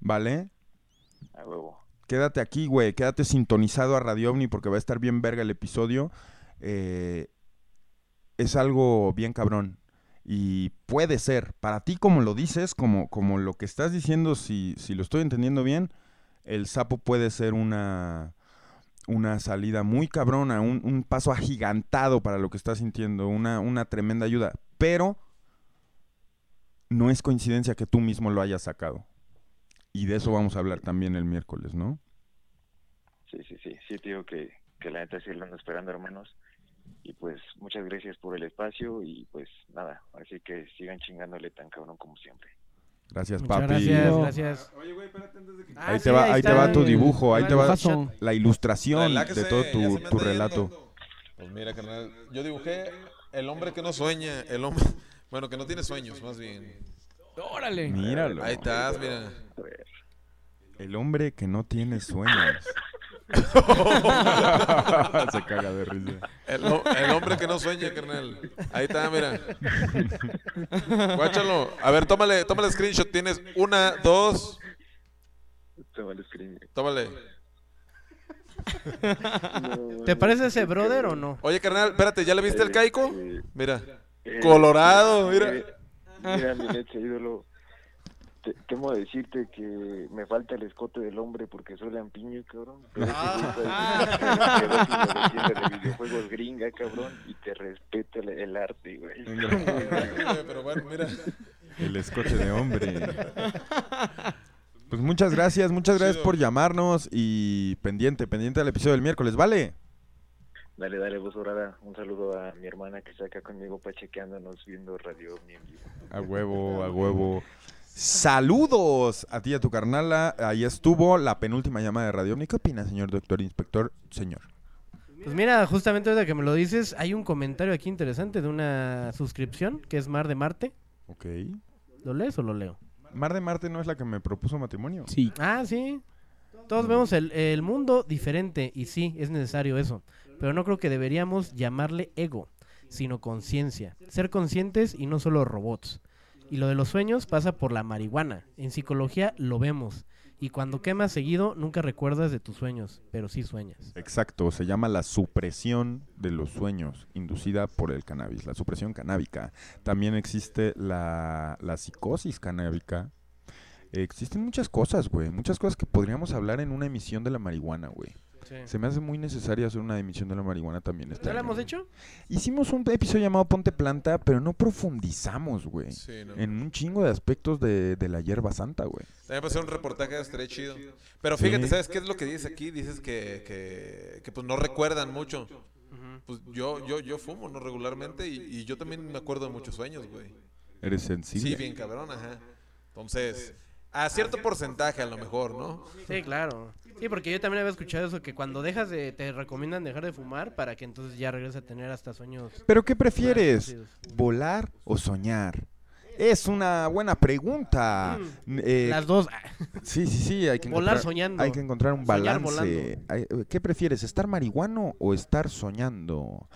B: ¿Vale?
J: A huevo.
B: Quédate aquí, güey. Quédate sintonizado a Radio OVNI porque va a estar bien verga el episodio. Eh, es algo bien cabrón. Y puede ser, para ti como lo dices, como, como lo que estás diciendo, si, si lo estoy entendiendo bien, el sapo puede ser una, una salida muy cabrona, un, un paso agigantado para lo que estás sintiendo, una, una tremenda ayuda. Pero no es coincidencia que tú mismo lo hayas sacado. Y de eso vamos a hablar también el miércoles, ¿no?
J: Sí, sí, sí. Sí, te digo que, que la neta sí lo ando esperando, hermanos. Y pues muchas gracias por el espacio y pues nada, así que sigan chingándole tan cabrón como siempre.
B: Gracias,
C: Muchas
B: papi.
C: gracias, gracias.
A: Oye, güey, espérate antes de que...
B: Ahí te va, ahí te va tu dibujo, ahí te va la ilustración
A: Relájese,
B: de todo tu, tu
A: yendo.
B: relato.
A: Pues mira, carnal, yo dibujé el hombre que no sueña, el hombre, bueno, que no tiene sueños, más bien.
D: Órale.
B: Míralo.
A: Ahí estás, mira.
B: El hombre que no tiene sueños. Se caga de risa.
A: El, ho- el hombre que no sueña, carnal. Ahí está, mira. Guáchalo. A ver, tómale, tómale screenshot. Tienes una, dos.
J: Toma el screen.
A: Tómale.
C: ¿Te parece ese brother o no?
A: Oye, carnal, espérate, ¿ya le viste el caico?
J: Eh,
A: Mira.
J: eh,
A: Colorado, mira.
J: eh, Mira, mi leche ídolo. Te, temo decirte que me falta el escote del hombre porque soy lampiño, cabrón. Pero una leyenda de videojuegos gringa, cabrón, y te respeta el, el arte, güey.
A: Pero bueno, mira.
B: El escote de hombre. Pues muchas gracias, muchas gracias por llamarnos y pendiente, pendiente del episodio del miércoles, ¿vale?
J: Dale, dale, vos Dorada. Un saludo a mi hermana que está acá conmigo pachequeándonos viendo Radio en vivo.
B: A huevo, a huevo. Saludos a ti y a tu carnala. Ahí estuvo la penúltima llamada de Radio Omni. ¿Qué opina, señor doctor inspector? Señor.
C: Pues mira, justamente ahorita que me lo dices, hay un comentario aquí interesante de una suscripción que es Mar de Marte.
B: Ok.
C: ¿Lo lees o lo leo?
B: Mar de Marte no es la que me propuso matrimonio.
D: Sí.
C: Ah, sí. Todos vemos el, el mundo diferente y sí, es necesario eso. Pero no creo que deberíamos llamarle ego, sino conciencia. Ser conscientes y no solo robots. Y lo de los sueños pasa por la marihuana. En psicología lo vemos. Y cuando quemas seguido, nunca recuerdas de tus sueños, pero sí sueñas.
B: Exacto, se llama la supresión de los sueños inducida por el cannabis, la supresión canábica. También existe la, psicosis canábica. Existen muchas cosas, güey, muchas cosas que podríamos hablar en una emisión de la marihuana, güey.
C: Sí.
B: Se me hace muy necesario hacer una emisión de la marihuana también. Este
C: ¿No lo
B: año,
C: hemos
B: güey.
C: hecho?
B: Hicimos un episodio llamado Ponte Planta, pero no profundizamos, güey.
A: Sí, no.
B: En un chingo de aspectos de, de la hierba santa, güey.
A: También hacer un reportaje estaría chido. Pero fíjate,
B: Sí.
A: ¿sabes qué es lo que dices aquí? Dices que, que, que, pues no recuerdan mucho. Pues yo, yo, yo fumo, ¿no? Regularmente y, y yo también me acuerdo de muchos sueños, güey.
B: Eres sensible.
A: Sí, bien cabrón, ajá. Entonces, a cierto porcentaje a lo mejor, ¿no?
C: Sí, claro. Sí, porque yo también había escuchado eso, que cuando dejas de, te recomiendan dejar de fumar para que entonces ya regreses a tener hasta sueños.
B: ¿Pero qué prefieres? ¿Volar o soñar? Es una buena pregunta. Eh,
C: Mm, Las dos.
B: Sí, sí, sí, hay que
C: Volar
B: encontrar,
C: soñando.
B: Hay que encontrar un balance. Hay- ¿Qué prefieres, estar marihuano o estar soñando?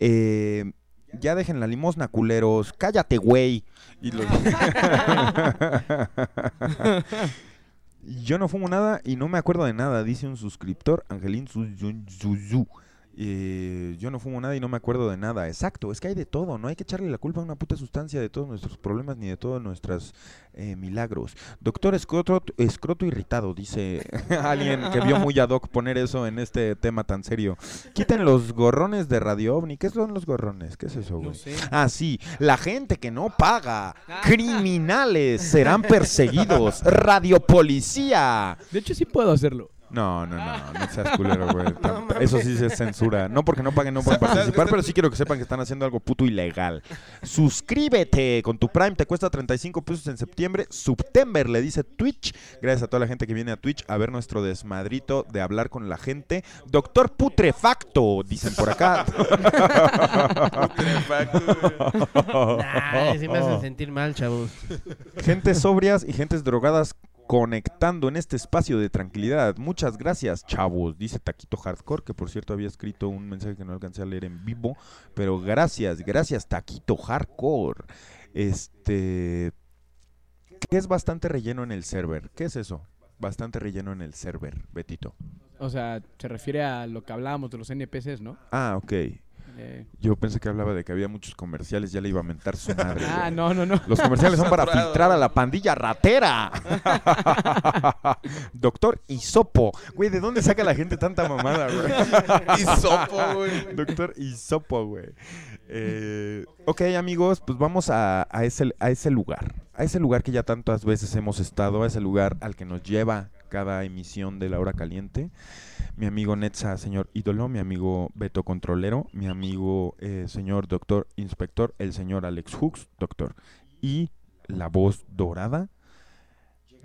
B: Eh, ya dejen la limosna, culeros. Cállate, güey. Y los- Yo no fumo nada y no me acuerdo de nada, dice un suscriptor, Angelín Suzu- Eh, yo no fumo nada y no me acuerdo de nada. Exacto, es que hay de todo. No hay que echarle la culpa a una puta sustancia de todos nuestros problemas ni de todos nuestros eh, milagros. Doctor escroto, escroto irritado, dice alguien que vio muy ad hoc poner eso en este tema tan serio. Quiten los gorrones de Radio OVNI. ¿Qué son los gorrones? ¿Qué es eso, güey?
D: sé.
B: Ah, sí, la gente que no paga. Criminales serán perseguidos. Radio Policía.
D: De hecho, sí puedo hacerlo.
B: No, no, no, no seas culero, güey. Tam- Eso sí es censura. No porque no paguen, no pueden participar, pero sí quiero que sepan que están haciendo algo puto ilegal. Suscríbete con tu Prime, te cuesta 35 pesos en septiembre. September, le dice Twitch. Gracias a toda la gente que viene a Twitch a ver nuestro desmadrito de hablar con la gente. Doctor Putrefacto, dicen por acá.
C: Nah, sí me hacen sentir mal, chavos.
B: Gentes sobrias y gentes drogadas conectando en este espacio de tranquilidad. Muchas gracias, chavos, dice Taquito Hardcore, que por cierto había escrito un mensaje que no alcancé a leer en vivo, pero gracias, gracias Taquito Hardcore. Este que es bastante relleno en el server. ¿Qué es eso? Bastante relleno en el server, Betito.
D: O sea, se refiere a lo que hablábamos de los NPCs, ¿no?
B: Ah, ok.
D: Eh,
B: Yo pensé que hablaba de que había muchos comerciales, ya le iba a mentar su madre.
D: Ah,
B: güey.
D: no, no, no.
B: Los comerciales son para filtrar a la pandilla ratera. Doctor Isopo. Güey, ¿de dónde saca la gente tanta mamada, güey?
A: Hisopo, güey.
B: Doctor Isopo, güey. Eh, ok, amigos, pues vamos a, a ese, a ese lugar. A ese lugar que ya tantas veces hemos estado, a ese lugar al que nos lleva cada emisión de La Hora Caliente. Mi amigo Netza, señor ídolo, mi amigo Beto Controlero, mi amigo eh, señor doctor inspector, el señor Alex Hooks, doctor. Y la voz dorada.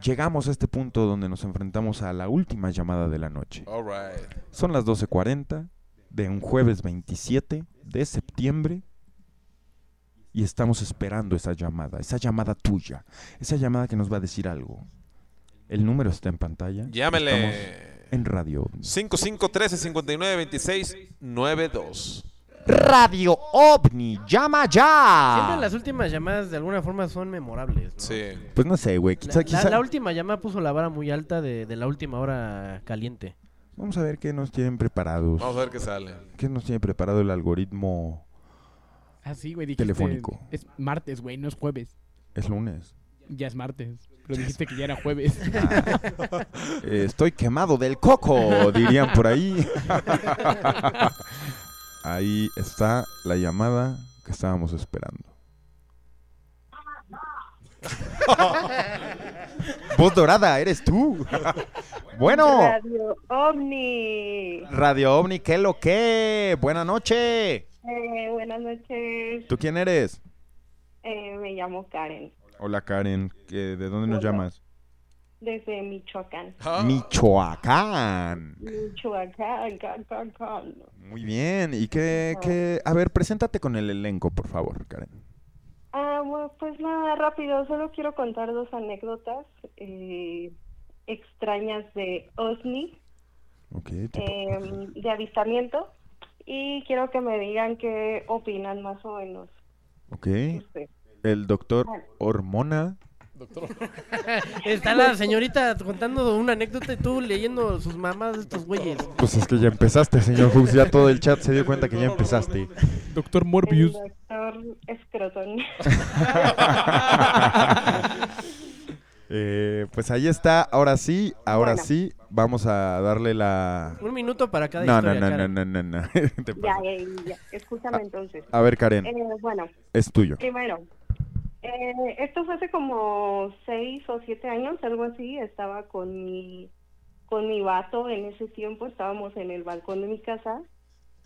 B: Llegamos a este punto donde nos enfrentamos a la última llamada de la noche.
A: All right.
B: Son las 12.40 de un jueves 27 de septiembre y estamos esperando esa llamada, esa llamada tuya, esa llamada que nos va a decir algo. El número está en pantalla.
A: Llámele.
B: Estamos en radio.
A: 5513-5926-92.
B: Radio OVNI, llama
C: Siempre
B: ya.
C: las últimas llamadas de alguna forma son memorables. ¿no?
A: Sí.
B: Pues no sé, güey.
C: La,
B: Quizá,
C: la-
B: quizá-
C: la última llamada puso la vara muy alta de, de la última hora caliente.
B: Vamos a ver qué nos tienen preparados.
A: Vamos a ver qué sale.
B: ¿Qué nos tiene preparado el algoritmo?
D: Ah, sí, güey. dijiste-
B: Telefónico.
D: Es martes, güey, no es jueves.
B: Es lunes.
D: Ya es martes. Pero dijiste que ya era jueves.
B: Eh, estoy quemado del coco, dirían por ahí. ahí está la llamada que estábamos esperando. Voz dorada, eres tú. bueno,
L: Radio OVNI.
B: Radio OVNI, ¿qué lo que? Buena noche.
L: Eh, buenas noches.
B: ¿Tú quién eres?
L: Eh, me llamo Karen,
B: Hola Karen, ¿qué- ¿de dónde nos llamas?
L: desde Michoacán.
A: Ah.
B: Michoacán.
L: Michoacán, can, can, can.
B: Muy bien, ¿y qué, qué? A ver, preséntate con el elenco, por favor, Karen.
L: Ah, bueno, pues nada, rápido, solo quiero contar dos anécdotas eh, extrañas de OSNI,
B: Ok,
L: eh, de avistamiento, y quiero que me digan qué opinan más o menos.
B: ok.
L: ustedes.
B: El doctor Hormona.
C: Está la señorita contando una anécdota y tú leyendo sus mamás de estos güeyes.
B: Pues es que ya empezaste, señor Hooks. Ya todo el chat se dio cuenta que ya empezaste.
D: Doctor
L: El
D: Morbius.
L: doctor Escrotón.
B: Eh, pues ahí está. Ahora sí, ahora
L: Bueno.
B: sí. Vamos a darle la.
C: Un minuto para cada
B: No, no,
C: historia,
B: no, no,
C: Karen.
B: no, no, no. Te
L: ya, ya, ya, escúchame entonces.
B: a ver, Karen.
L: Eh, bueno,
B: Es tuyo.
L: Primero, eh, esto fue hace como seis o siete años, algo así. Estaba con mi, con mi vato en ese tiempo. Estábamos en el balcón de mi casa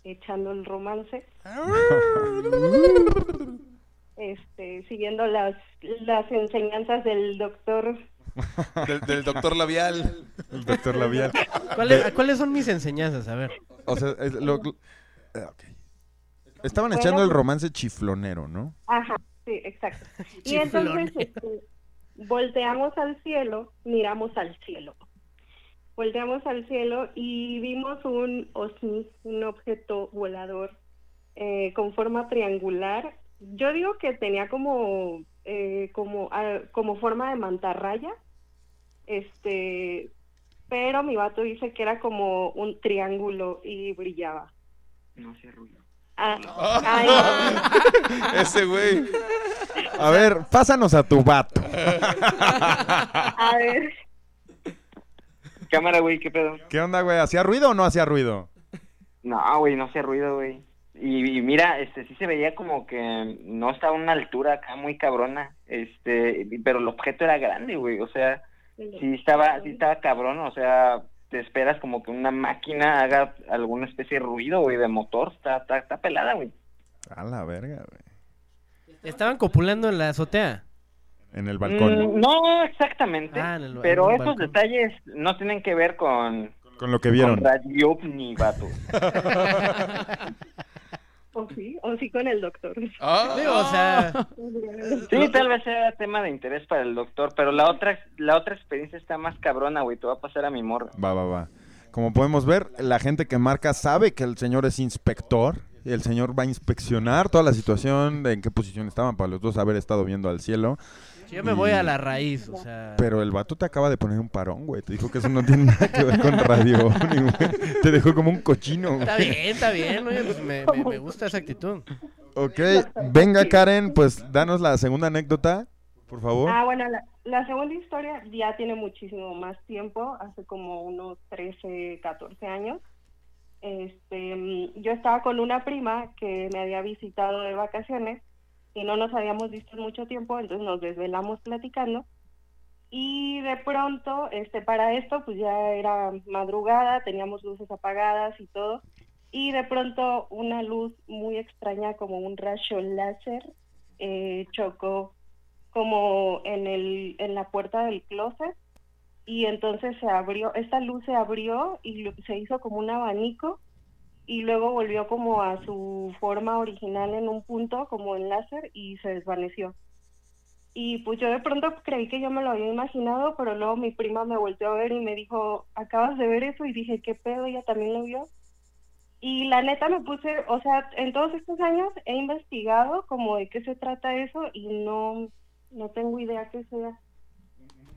L: echando el romance. Este, siguiendo las, las enseñanzas del doctor.
A: Del, del doctor labial.
B: El doctor labial.
C: ¿Cuáles, ¿Cuáles son mis enseñanzas? A ver.
B: O sea, es lo- lo- eh. Estaban
L: Bueno,
B: echando el
L: pues-
B: romance chiflonero, ¿no?
L: Ajá, sí, exacto. Y entonces este, volteamos al cielo, miramos al cielo. Volteamos al cielo y vimos un OSNI, un objeto volador eh, con forma triangular. Yo digo que tenía como eh, como ah, como forma de mantarraya, este, pero mi vato dice que era como un triángulo y brillaba.
J: No hacía ruido.
L: Ah, ay,
A: Ese güey.
B: A ver, pásanos a tu vato.
L: a ver.
J: Cámara, güey, ¿qué pedo?
B: ¿Qué onda, güey? ¿Hacía ruido o no hacía ruido?
J: No, güey, no hacía ruido, güey. Y, y mira, este sí se veía como que no estaba a una altura acá muy cabrona, este, pero el objeto era grande, güey, o sea, sí estaba, sí estaba cabrón, o sea, te esperas como que una máquina haga alguna especie de ruido, güey, de motor, está, está, está pelada, güey.
B: A la verga, güey.
C: Estaban copulando en la azotea.
B: En el balcón.
J: Mm, no exactamente,
C: Ah, en el-
J: pero
C: en
J: esos
C: balcón.
J: detalles no tienen que ver con,
B: Con lo que vieron.
J: con Radio OVNI, vato.
L: O sí, o sí con el doctor.
A: Ah.
C: Digo, o sea,
J: Sí, tal vez sea tema de interés para el doctor, pero la otra la otra experiencia está más cabrona, güey. Te va a pasar a mi morra.
B: Va, va, va. Como podemos ver, la gente que marca sabe que el señor es inspector. Y el señor va a inspeccionar toda la situación, de en qué posición estaban para los dos haber estado viendo al cielo.
C: Yo me voy a la raíz, o sea.
B: Pero el vato te acaba de poner un parón, güey. Te dijo que eso no tiene nada que ver con radio. Güey. Te dejó como un cochino.
C: Está
B: güey.
C: bien, está bien, oye, pues me, me, me gusta esa actitud.
B: Ok, venga Karen, pues danos la segunda anécdota, por favor.
L: Ah, bueno, la, la segunda historia ya tiene muchísimo más tiempo, hace como unos 13, 14 años. Este, mm, yo estaba con una prima que me había visitado de vacaciones y no nos habíamos visto en mucho tiempo, entonces nos desvelamos platicando. Y de pronto, este, para esto, pues ya era madrugada, teníamos luces apagadas y todo. Y de pronto una luz muy extraña, como un rayo láser, eh, chocó como en el en la puerta del closet y entonces se abrió esta luz se abrió y se hizo como un abanico y luego volvió como a su forma original en un punto como en láser y se desvaneció y pues yo de pronto creí que yo me lo había imaginado pero luego mi prima me volteó a ver y me dijo acabas de ver eso y dije qué pedo ella también lo vio y la neta me puse, o sea, en todos estos años he investigado como de qué se trata eso y no, no tengo idea qué sea.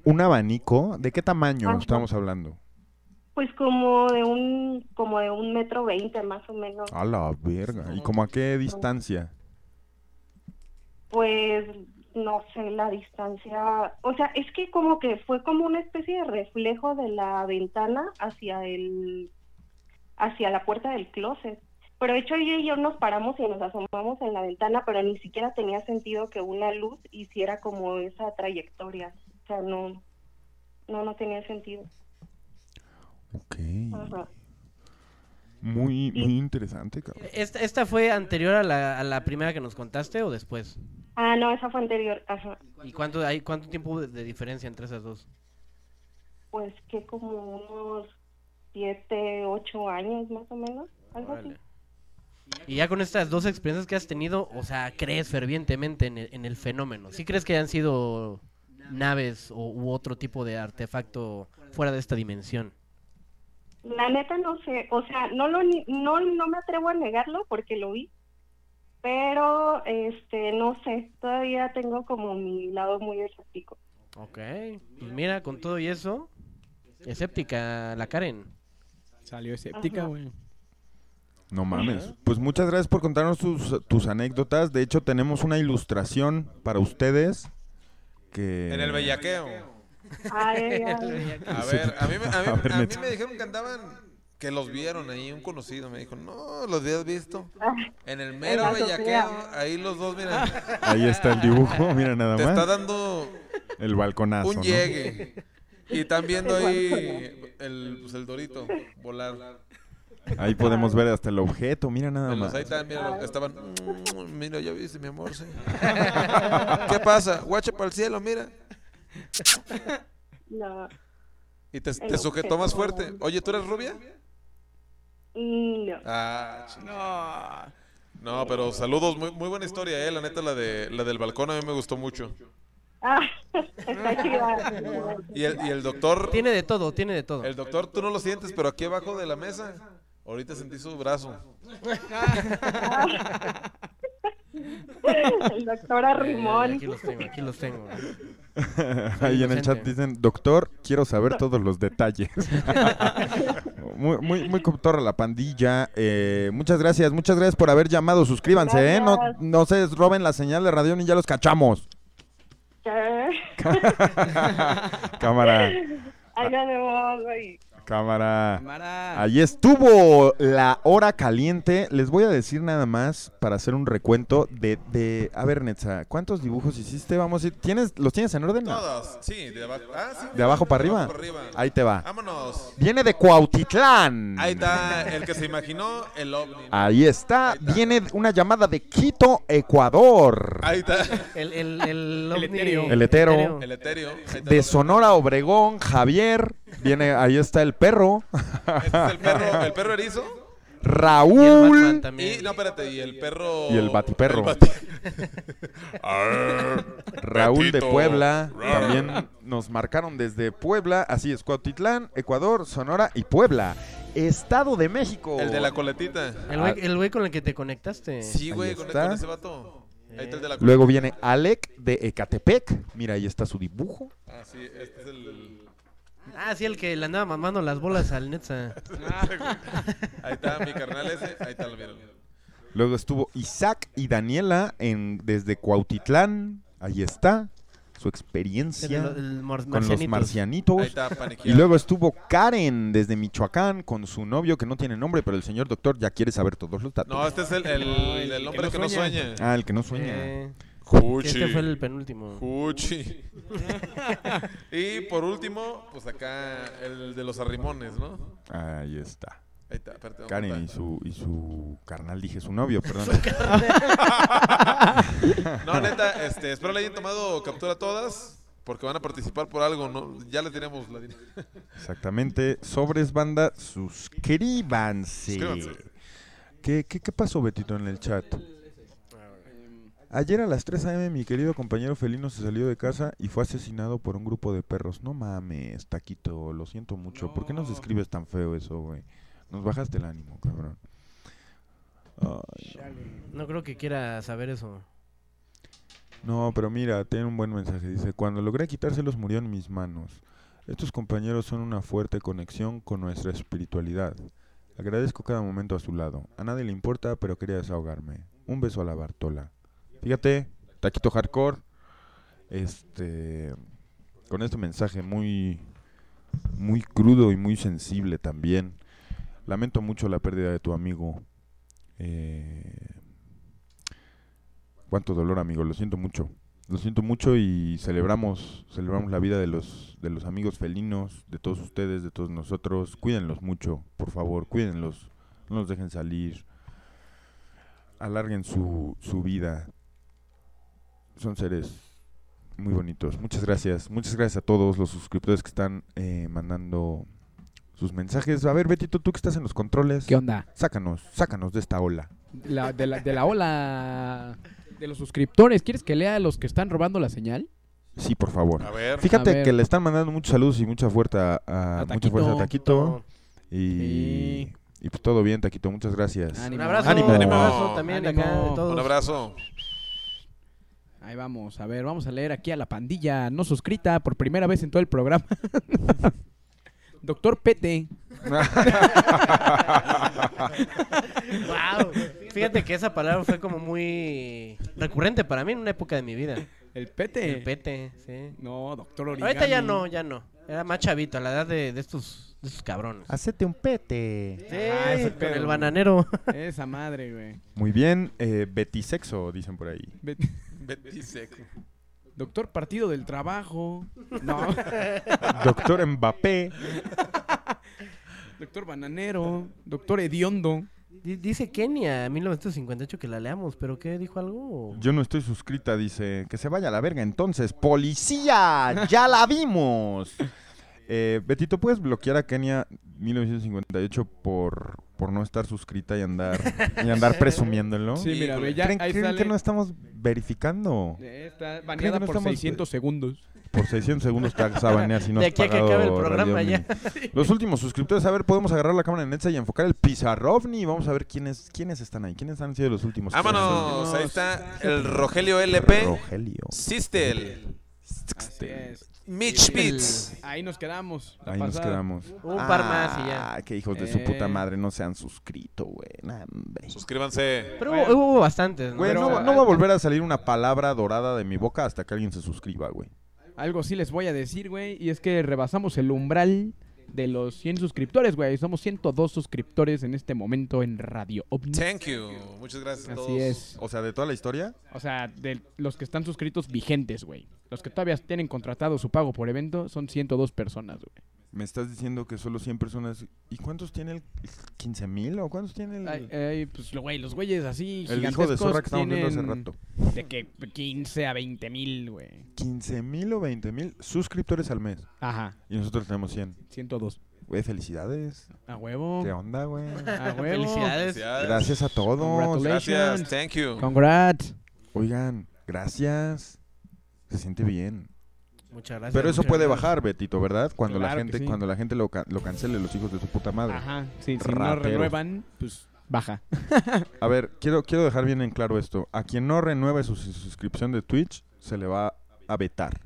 B: Un abanico, ¿de qué tamaño
L: Ajá.
B: estamos hablando?
L: Pues como de un, como de un metro veinte más o menos.
B: A la verga. ¿Y como a qué distancia?
L: Pues no sé la distancia, o sea, es que como que fue como una especie de reflejo de la ventana hacia el, hacia la puerta del closet. Pero de hecho ella y yo nos paramos y nos asomamos en la ventana, pero ni siquiera tenía sentido que una luz hiciera como esa trayectoria. O sea, no, no, no tenía sentido.
B: Ok.
L: Ajá.
B: Muy, muy interesante, cabrón.
C: ¿Esta, esta fue anterior a la, a la primera que nos contaste o después?
L: Ah, no, esa fue anterior. Ajá.
C: ¿Y cuánto, hay, cuánto tiempo de, de diferencia entre esas dos?
L: Pues que como unos siete, ocho años más o menos, algo así.
C: Y ya con estas dos experiencias que has tenido, o sea, ¿crees fervientemente en el, en el fenómeno? ¿Sí crees que hayan sido naves o, u otro tipo de artefacto fuera de esta dimensión?
L: La neta no sé, o sea, no lo ni- no no me atrevo a negarlo porque lo vi, pero este no sé, todavía tengo como mi lado muy escéptico.
C: Ok, pues mira, con todo y eso, escéptica la Karen.
D: Salió escéptica, güey.
B: No mames. Pues muchas gracias por contarnos tus, tus anécdotas. De hecho, tenemos una ilustración para ustedes que...
A: En el bellaqueo.
L: Ay, ay, ay.
A: A ver, a mí, me- a mí-
B: A
A: mí me dijeron que andaban, que los vieron ahí, un conocido me dijo, no, los habías visto. En el mero
L: la
A: bellaqueo, ahí los dos, mira.
B: Ahí está el dibujo, mira nada
A: Te
B: más.
A: está dando
B: El balconazo,
A: un
B: ¿no?
A: llegue. Y están viendo ahí el, pues, el dorito volar.
B: Ahí podemos ver hasta el objeto, mira nada más.
A: ahí están, mira, estaban. "Mm, Mira, ya viste, mi amor, sí. ¿Qué pasa? Guacha para el cielo, mira.
L: No,
A: Y te, te sujetó más fuerte. Oye, ¿tú eres rubia?
L: mm, no.
A: Ah, no. No, pero saludos, muy, muy buena historia, eh. La neta, la de la del balcón a mí me gustó mucho.
L: Ah, está chida.
A: Y el, y el doctor,
C: Tiene de todo, tiene de todo.
A: el doctor, tú no lo sientes, pero aquí abajo de la mesa, ahorita sentí su brazo.
L: El doctor Arrimón.
C: Aquí los tengo, aquí los tengo.
B: Ahí en el chat dicen, doctor, quiero saber todos los detalles. muy, muy, muy cotorra la pandilla. Eh, muchas gracias, muchas gracias por haber llamado. Suscríbanse, ¿eh? No, no se roben la señal de radio ni ya los cachamos. Cámara,
L: Ahí nos vemos, güey.
B: Cámara.
D: Cámara.
B: Ahí estuvo la hora caliente. Les voy a decir nada más para hacer un recuento de, de... A ver, Netza, ¿cuántos dibujos hiciste? Vamos a ir... ¿Tienes, ¿Los tienes en orden?
A: Todos, sí, de abajo. Ah, sí,
B: ¿De abajo para arriba?
A: abajo para arriba.
B: Ahí te va.
A: Vámonos.
B: Viene de Cuautitlán.
A: Ahí está el que se imaginó el ovni.
B: Ahí está. Viene una llamada de Quito, Ecuador.
A: Ahí está.
C: El, el, el, ovni-
D: etéreo.
B: El etéreo.
A: El etéreo.
B: De
A: el
B: Sonora, Obregón, Javier. Viene, ahí está el perro.
A: Este es el perro, el perro erizo.
C: Y el Batman
B: Raúl.
C: también.
A: Y no, espérate, y el perro.
B: Y el batiperro.
A: el bati-
B: Raúl de. Puebla. También nos marcaron desde Puebla. Así es, Cuautitlán, Ecuador, Sonora y Puebla. Estado de México.
A: El de la coletita.
C: El güey, el güey con el que te conectaste.
A: Sí, güey, con, con ese vato. Ahí está el de la
B: Luego viene Alec de Ecatepec. Mira, ahí está su dibujo.
A: Ah, sí, este es el.
C: Ah, sí, el que le andaba mamando las bolas al Netza.
A: Ahí está mi carnal ese. Ahí está, lo vieron.
B: Luego estuvo Isaac y Daniela en, desde Cuautitlán. Ahí está su experiencia
C: El- el mor-
B: con los
C: marcianitos.
A: Ahí está,
B: Y luego estuvo Karen desde Michoacán con su novio que no tiene nombre, pero el señor doctor ya quiere saber todos los datos.
A: No, este es el, el, el hombre que no sueña.
B: Ah, el que no sueña.
C: Eh,
A: Juchi.
C: que este fue el penúltimo.
A: Juchi. y por último, pues acá el de los arrimones, ¿no?
B: Ahí está.
A: Ahí está, espérate, ¿dónde
B: Karen y su, y su carnal, dije su novio, perdón.
A: No, neta, este, espero le hayan tomado captura a todas, porque van a participar por algo, ¿no? Ya les diremos la din-
B: Exactamente. Sobres banda, suscríbanse.
A: Suscríbanse.
B: ¿Qué, qué, qué pasó, Betito, en el chat? Ayer a las 3 a.m. mi querido compañero felino se salió de casa y fue asesinado por un grupo de perros. No mames, Taquito, lo siento mucho. ¿Por qué nos escribes tan feo eso, güey? Nos bajaste el ánimo, cabrón. Ay,
C: No creo que quiera saber eso.
B: no, pero mira, tiene un buen mensaje. Dice, cuando logré quitárselos murió en mis manos. Estos compañeros son una fuerte conexión con nuestra espiritualidad. Agradezco cada momento a su lado. A nadie le importa, pero quería desahogarme. Un beso a la Bartola. Fíjate, Taquito Hardcore. Este. Con este mensaje muy. Muy crudo y muy sensible también. Lamento mucho la pérdida de tu amigo. Eh, cuánto dolor, amigo. Lo siento mucho. Lo siento mucho y celebramos, celebramos la vida de los, de los amigos felinos, de todos ustedes, de todos nosotros. Cuídenlos mucho, por favor, cuídenlos. No los dejen salir. Alarguen su, su vida. Son seres muy bonitos. Muchas gracias. Muchas gracias a todos los suscriptores que están eh, mandando sus mensajes. A ver, Betito, tú que estás en los controles.
D: ¿Qué onda?
B: Sácanos, sácanos de esta ola.
D: La- de, la, de la ola de los suscriptores. ¿Quieres que lea a los que están robando la señal?
B: Sí, por favor.
A: A ver.
B: Fíjate
D: A ver.
B: que le están mandando muchos saludos y mucha fuerza a,
D: A
B: mucha fuerza a
D: Taquito.
B: Y, y pues todo bien, Taquito. Muchas gracias.
D: Ánimo.
C: Un abrazo,
B: Ánimo.
C: un abrazo también de acá de todos.
A: Un abrazo.
D: Ahí vamos, a ver, vamos a leer aquí a la pandilla no suscrita por primera vez en todo el programa. Doctor Pete.
C: Wow. Fíjate que esa palabra fue como muy recurrente para mí en una época de mi vida.
D: El Pete.
C: El pete, sí.
D: No, doctor Origami.
C: Ahorita ya no, ya no. Era más chavito, a la edad de, de estos, de estos cabrones.
B: Hacete un pete.
C: Sí,
D: Ah, ese
C: con
D: pedo,
C: el bananero.
D: Esa madre, güey.
B: Muy bien, eh, Betisexo, dicen por ahí.
D: Bet-
A: Betty Seco.
D: Doctor Partido del Trabajo. No.
B: Doctor Mbappé.
D: Doctor Bananero. Doctor Hediondo.
C: Di- Dice Kenia, 1958, que la leamos, pero ¿qué dijo algo?
B: Yo no estoy suscrita, dice. Que se vaya a la verga entonces. ¡Policía! ¡Ya la vimos! Eh, Betito, ¿puedes bloquear a Kenia 1958 por, por no estar suscrita y andar, y andar presumiéndolo?
D: Sí, mira, ve, ya
B: ¿Creen,
D: ahí
B: creen
D: sale.
B: que no estamos verificando?
D: Eh, Está
B: ¿Creen
D: baneada
B: no
D: por
B: estamos-
D: 600 segundos.
B: Por 600 segundos te vas a banear si no
C: De
B: has
C: aquí a que acabe el programa ya.
B: Los últimos suscriptores, a ver, podemos agarrar la cámara en Netza y enfocar el Pizarrovni. Vamos a ver quiénes, quiénes están ahí. ¿Quiénes han sido los últimos?
A: Vámonos. Ahí está el Rogelio LP.
B: Rogelio.
A: Sistel.
D: Así es.
A: Mitch Beats.
D: Ahí nos quedamos. la
B: Ahí nos quedamos.
C: Un par más y ya.
B: Ah, que hijos de su puta
D: Eh.
B: madre no se han suscrito, güey. Nah, hombre.
A: Suscríbanse.
C: Pero hubo, hubo bastantes, ¿no?
B: Güey, no, no va a volver a salir una palabra dorada de mi boca hasta que alguien se suscriba, güey.
D: Algo sí les voy a decir, güey. Y es que rebasamos el umbral de los 100 suscriptores, güey. Somos 102 suscriptores en este momento en Radio OVNI.
A: Thank you. Muchas gracias a
D: Así
A: todos.
D: es.
B: O sea, de toda la historia.
D: O sea, de los que están suscritos vigentes, güey. Los que todavía tienen contratado su pago por evento son 102 personas, güey.
B: Me estás diciendo que solo 100 personas. ¿Y cuántos tiene el 15 mil? ¿O cuántos tiene el.?
D: Ay, ay, pues, lo- güey, los güeyes así
B: El hijo de zorra que estamos viendo hace rato.
D: De que 15 a 20 mil, güey.
B: 15 mil o 20 mil suscriptores al mes.
D: Ajá,
B: Y nosotros tenemos 100.
D: 102.
B: Güey, felicidades.
D: A huevo.
B: ¿Qué onda, güey?
D: A huevo.
C: Felicidades.
A: Felicidades.
B: Gracias a todos.
D: Congratulations.
A: Gracias. Thank you.
D: Congrats.
B: Oigan, gracias. Se siente bien.
C: Muchas gracias.
B: Pero eso puede
C: gracias.
B: bajar, Betito, ¿verdad? Cuando
D: Claro
B: la gente,
D: sí.
B: cuando la gente lo, lo cancele, los hijos de su puta madre.
D: Ajá. Sí, si no renuevan, pues baja.
B: A ver, quiero, quiero dejar bien en claro esto. A quien no renueve su su suscripción de Twitch, se le va a vetar.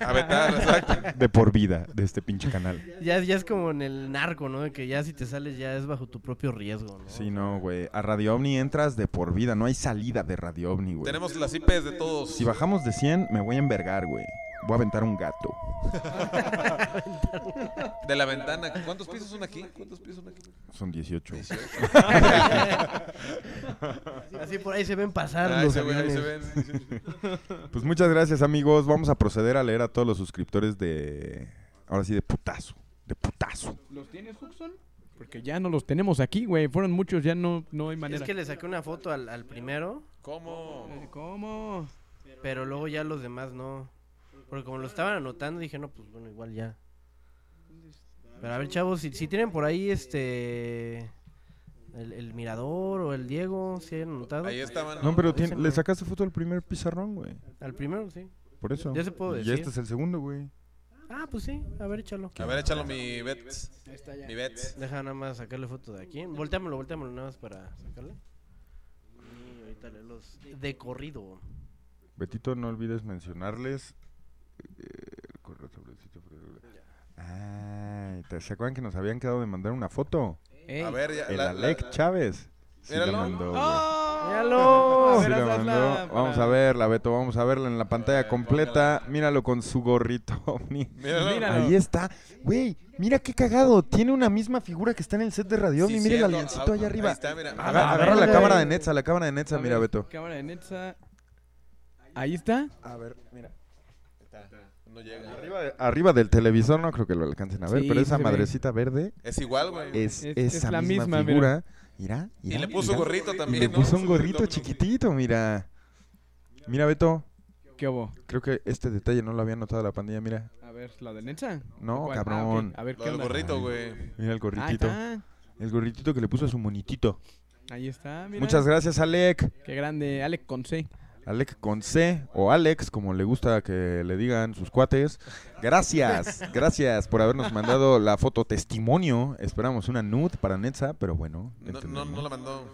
A: A vetar, exacto.
B: De por vida de este pinche canal.
C: Ya, ya es como en el narco, ¿no? De que ya si te sales ya es bajo tu propio riesgo, ¿no?
B: Sí, no, güey. A Radio OVNI entras de por vida. No hay salida de Radio OVNI, güey.
A: Tenemos las IPs de todos.
B: Si bajamos de 100, me voy a envergar, güey. Voy a aventar un gato.
A: De la ventana. ¿Cuántos pisos son aquí? ¿Cuántos pisos son aquí?
B: Son 18.
C: Así por ahí se ven pasar
A: Ahí
C: los
A: se ven, ahí se
C: aviones.
A: ven.
B: Pues muchas gracias, amigos. Vamos a proceder a leer a todos los suscriptores de. Ahora sí, de putazo. De putazo.
D: ¿Los tienes, Huxon? Porque ya no los tenemos aquí, güey. Fueron muchos, ya no, no hay manera.
C: Es que le saqué una foto al, al primero,
A: ¿Cómo?
D: ¿Cómo?
C: pero luego ya los demás no. Porque como lo estaban anotando, dije, no, pues bueno, igual ya. Pero a ver, chavos, si, si tienen por ahí este. El, el Mirador o el Diego, si hayan anotado.
A: Ahí estaban.
B: No, pero tien- le sacaste foto al primer pizarrón, güey.
C: Al primero, sí.
B: Por eso.
C: Ya se puedo
B: Y
C: decir.
B: este es el segundo, güey.
C: Ah, pues sí, a ver, échalo.
A: A ver, échalo mi bet. Mi bet.
C: Deja nada más sacarle foto de aquí. Volteámoslo, volteámoslo nada más para sacarle. Y ahorita los de corrido.
B: Betito, no olvides mencionarles. Eh, el correo sobre el sitio, ¿te- ¿Se acuerdan que nos habían quedado de mandar una foto?
D: Ey.
A: A ver, ya,
B: El
A: la- la-
B: Alec Chávez. Sí la
A: Míralo.
B: mandó, güey.
C: Míralo.
B: Sí
D: A ver,
B: mandó.
D: para-
B: Vamos a verla, Beto, vamos a verla en la pantalla completa. Míralo con su gorrito.
A: Míralo.
D: Míralo.
B: Ahí está. Güey, mira qué cagado. Tiene una misma figura que está en el set de Radio
A: Sí.
B: Mira el aliencito
A: Ah,
B: allá arriba.
A: Ahí está, mira.
B: Aga-
C: Ah,
B: Agarra la cámara de Netza, la cámara de Netza, mira,
D: ver,
B: Beto.
D: Cámara de Netza. Ahí está.
B: A ver, mira.
A: No llega.
B: Arriba, de- arriba del televisor no creo que lo alcancen a ver,
D: Sí,
B: pero esa
D: ve.
B: madrecita verde
A: Es igual, güey.
B: es,
D: Es-
B: esa
D: es la
B: misma,
D: misma, mira.
B: figura. Mira,
A: Y le puso
B: mira.
A: gorrito
B: Y
A: también,
B: le
A: ¿no?
B: puso un gorrito chiquitito, mira. Mira, Beto.
D: ¿Qué hubo?
B: Creo que este detalle no lo había notado la pandilla, mira.
D: A ver, ¿la de Netza?
B: No,
D: ¿Cuál? Ah,
B: cabrón.
D: A ver,
A: Lo
D: ¿qué onda?
A: gorrito, güey.
B: Mira el gorritito. El gorritito que le puso a su monitito.
D: Ahí está, mira.
B: Muchas gracias, Alec.
D: Qué grande. Alec con C.
B: Alec con C o Alex, como le gusta que le digan sus cuates. Gracias, gracias por habernos mandado la foto testimonio. Esperamos una nude para Netza, pero bueno.
A: No, no, la mandó.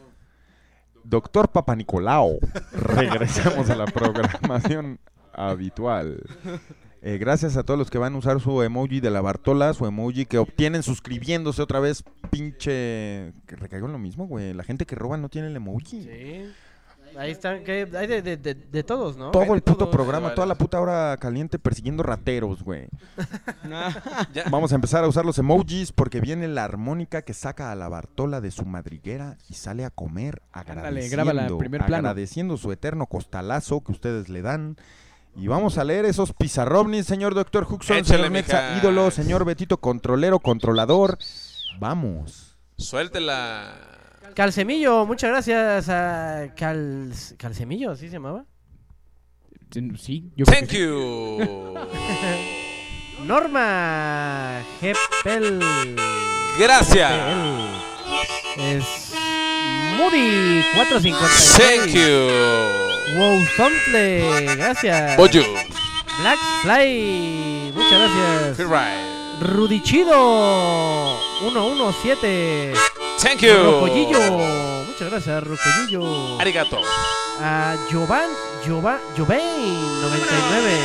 B: Doctor Papa Nicolau. Regresamos a la programación habitual. Eh, gracias a todos los que van a usar su emoji de la Bartola, su emoji que obtienen suscribiéndose otra vez, pinche... Que recaigo en lo mismo, güey. La gente que roba no tiene el emoji.
C: Sí. Ahí están, que hay de, de, de, de todos, ¿no?
B: Todo el puto
C: todos.
B: programa, toda la puta hora caliente persiguiendo rateros, güey. Vamos a empezar a usar los emojis porque viene la armónica que saca a la Bartola de su madriguera y sale a comer agradeciendo,
D: grábala en primer plano.
B: agradeciendo su eterno costalazo que ustedes le dan. Y vamos a leer esos pizarrovnis, señor Doctor Huxon,
A: Échale,
B: señor
A: mija.
B: ídolo, señor Betito, controlero, controlador. Vamos.
A: Suéltela.
C: Calcemillo, muchas gracias a Cal... Calcemillo, ¿así se llamaba?
D: Sí, yo creo
A: Thank
D: que sí.
A: you.
C: Norma Gepel.
A: Gracias.
C: Gepel. Es Moody 456.
A: Thank you.
C: Wow gracias.
A: Boyu.
C: Black Fly, muchas gracias.
A: Right.
C: Rudichido 117.
A: Thank you.
C: Rocollillo, muchas gracias, Rocollillo.
A: Arigato.
C: A Jovan, Jovan, Jovain 99.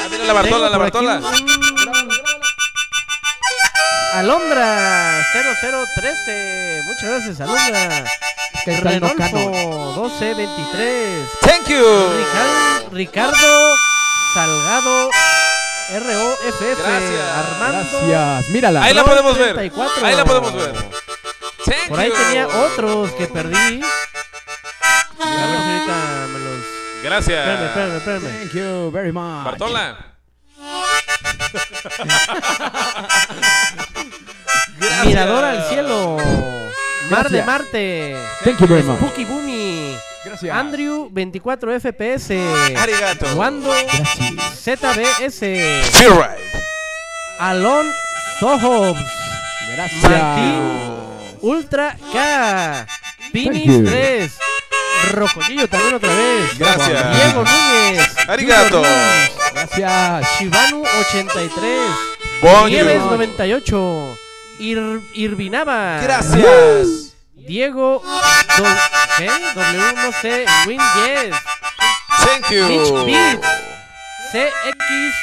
A: Ah, mira la Bartola, la Bartola.
C: un- Alondra 0013. Muchas gracias, Alondra.
D: Que está el
C: Renolfo
D: Nocano.
C: 1223.
A: Thank you.
C: Ricardo Salgado ROFF.
A: Gracias.
C: Armando.
D: Gracias. Mírala.
A: Ahí la podemos ver.
C: 34.
A: Ahí la podemos ver. Thank
C: Por ahí
A: you.
C: tenía otros que perdí. A ver si ahorita me los.
A: Gracias.
C: Espérame, espérame, espérame.
D: Thank you very much.
A: Bartola. Gracias.
C: Mirador al cielo. Mar de
D: Gracias.
C: Marte.
D: Thank you very much.
C: Spooky Boomy.
D: Gracias.
C: Andrew 24 FPS.
A: Arigato.
C: Wando
D: Gracias.
C: ZBS. Alon Sohobs.
D: Gracias.
C: Martín Ultra K. Pini
D: you.
C: 3. Rocollillo también otra vez.
A: Gracias.
C: Diego Núñez.
A: Arigato.
D: Gracias.
C: Shibanu 83.
A: Bonjour.
C: Nieves 98. Ir Irvinaba.
A: Gracias.
C: Diego do- ¿qué? W no sé. Win 10.
A: Thank you.
C: Mitch Beat. CX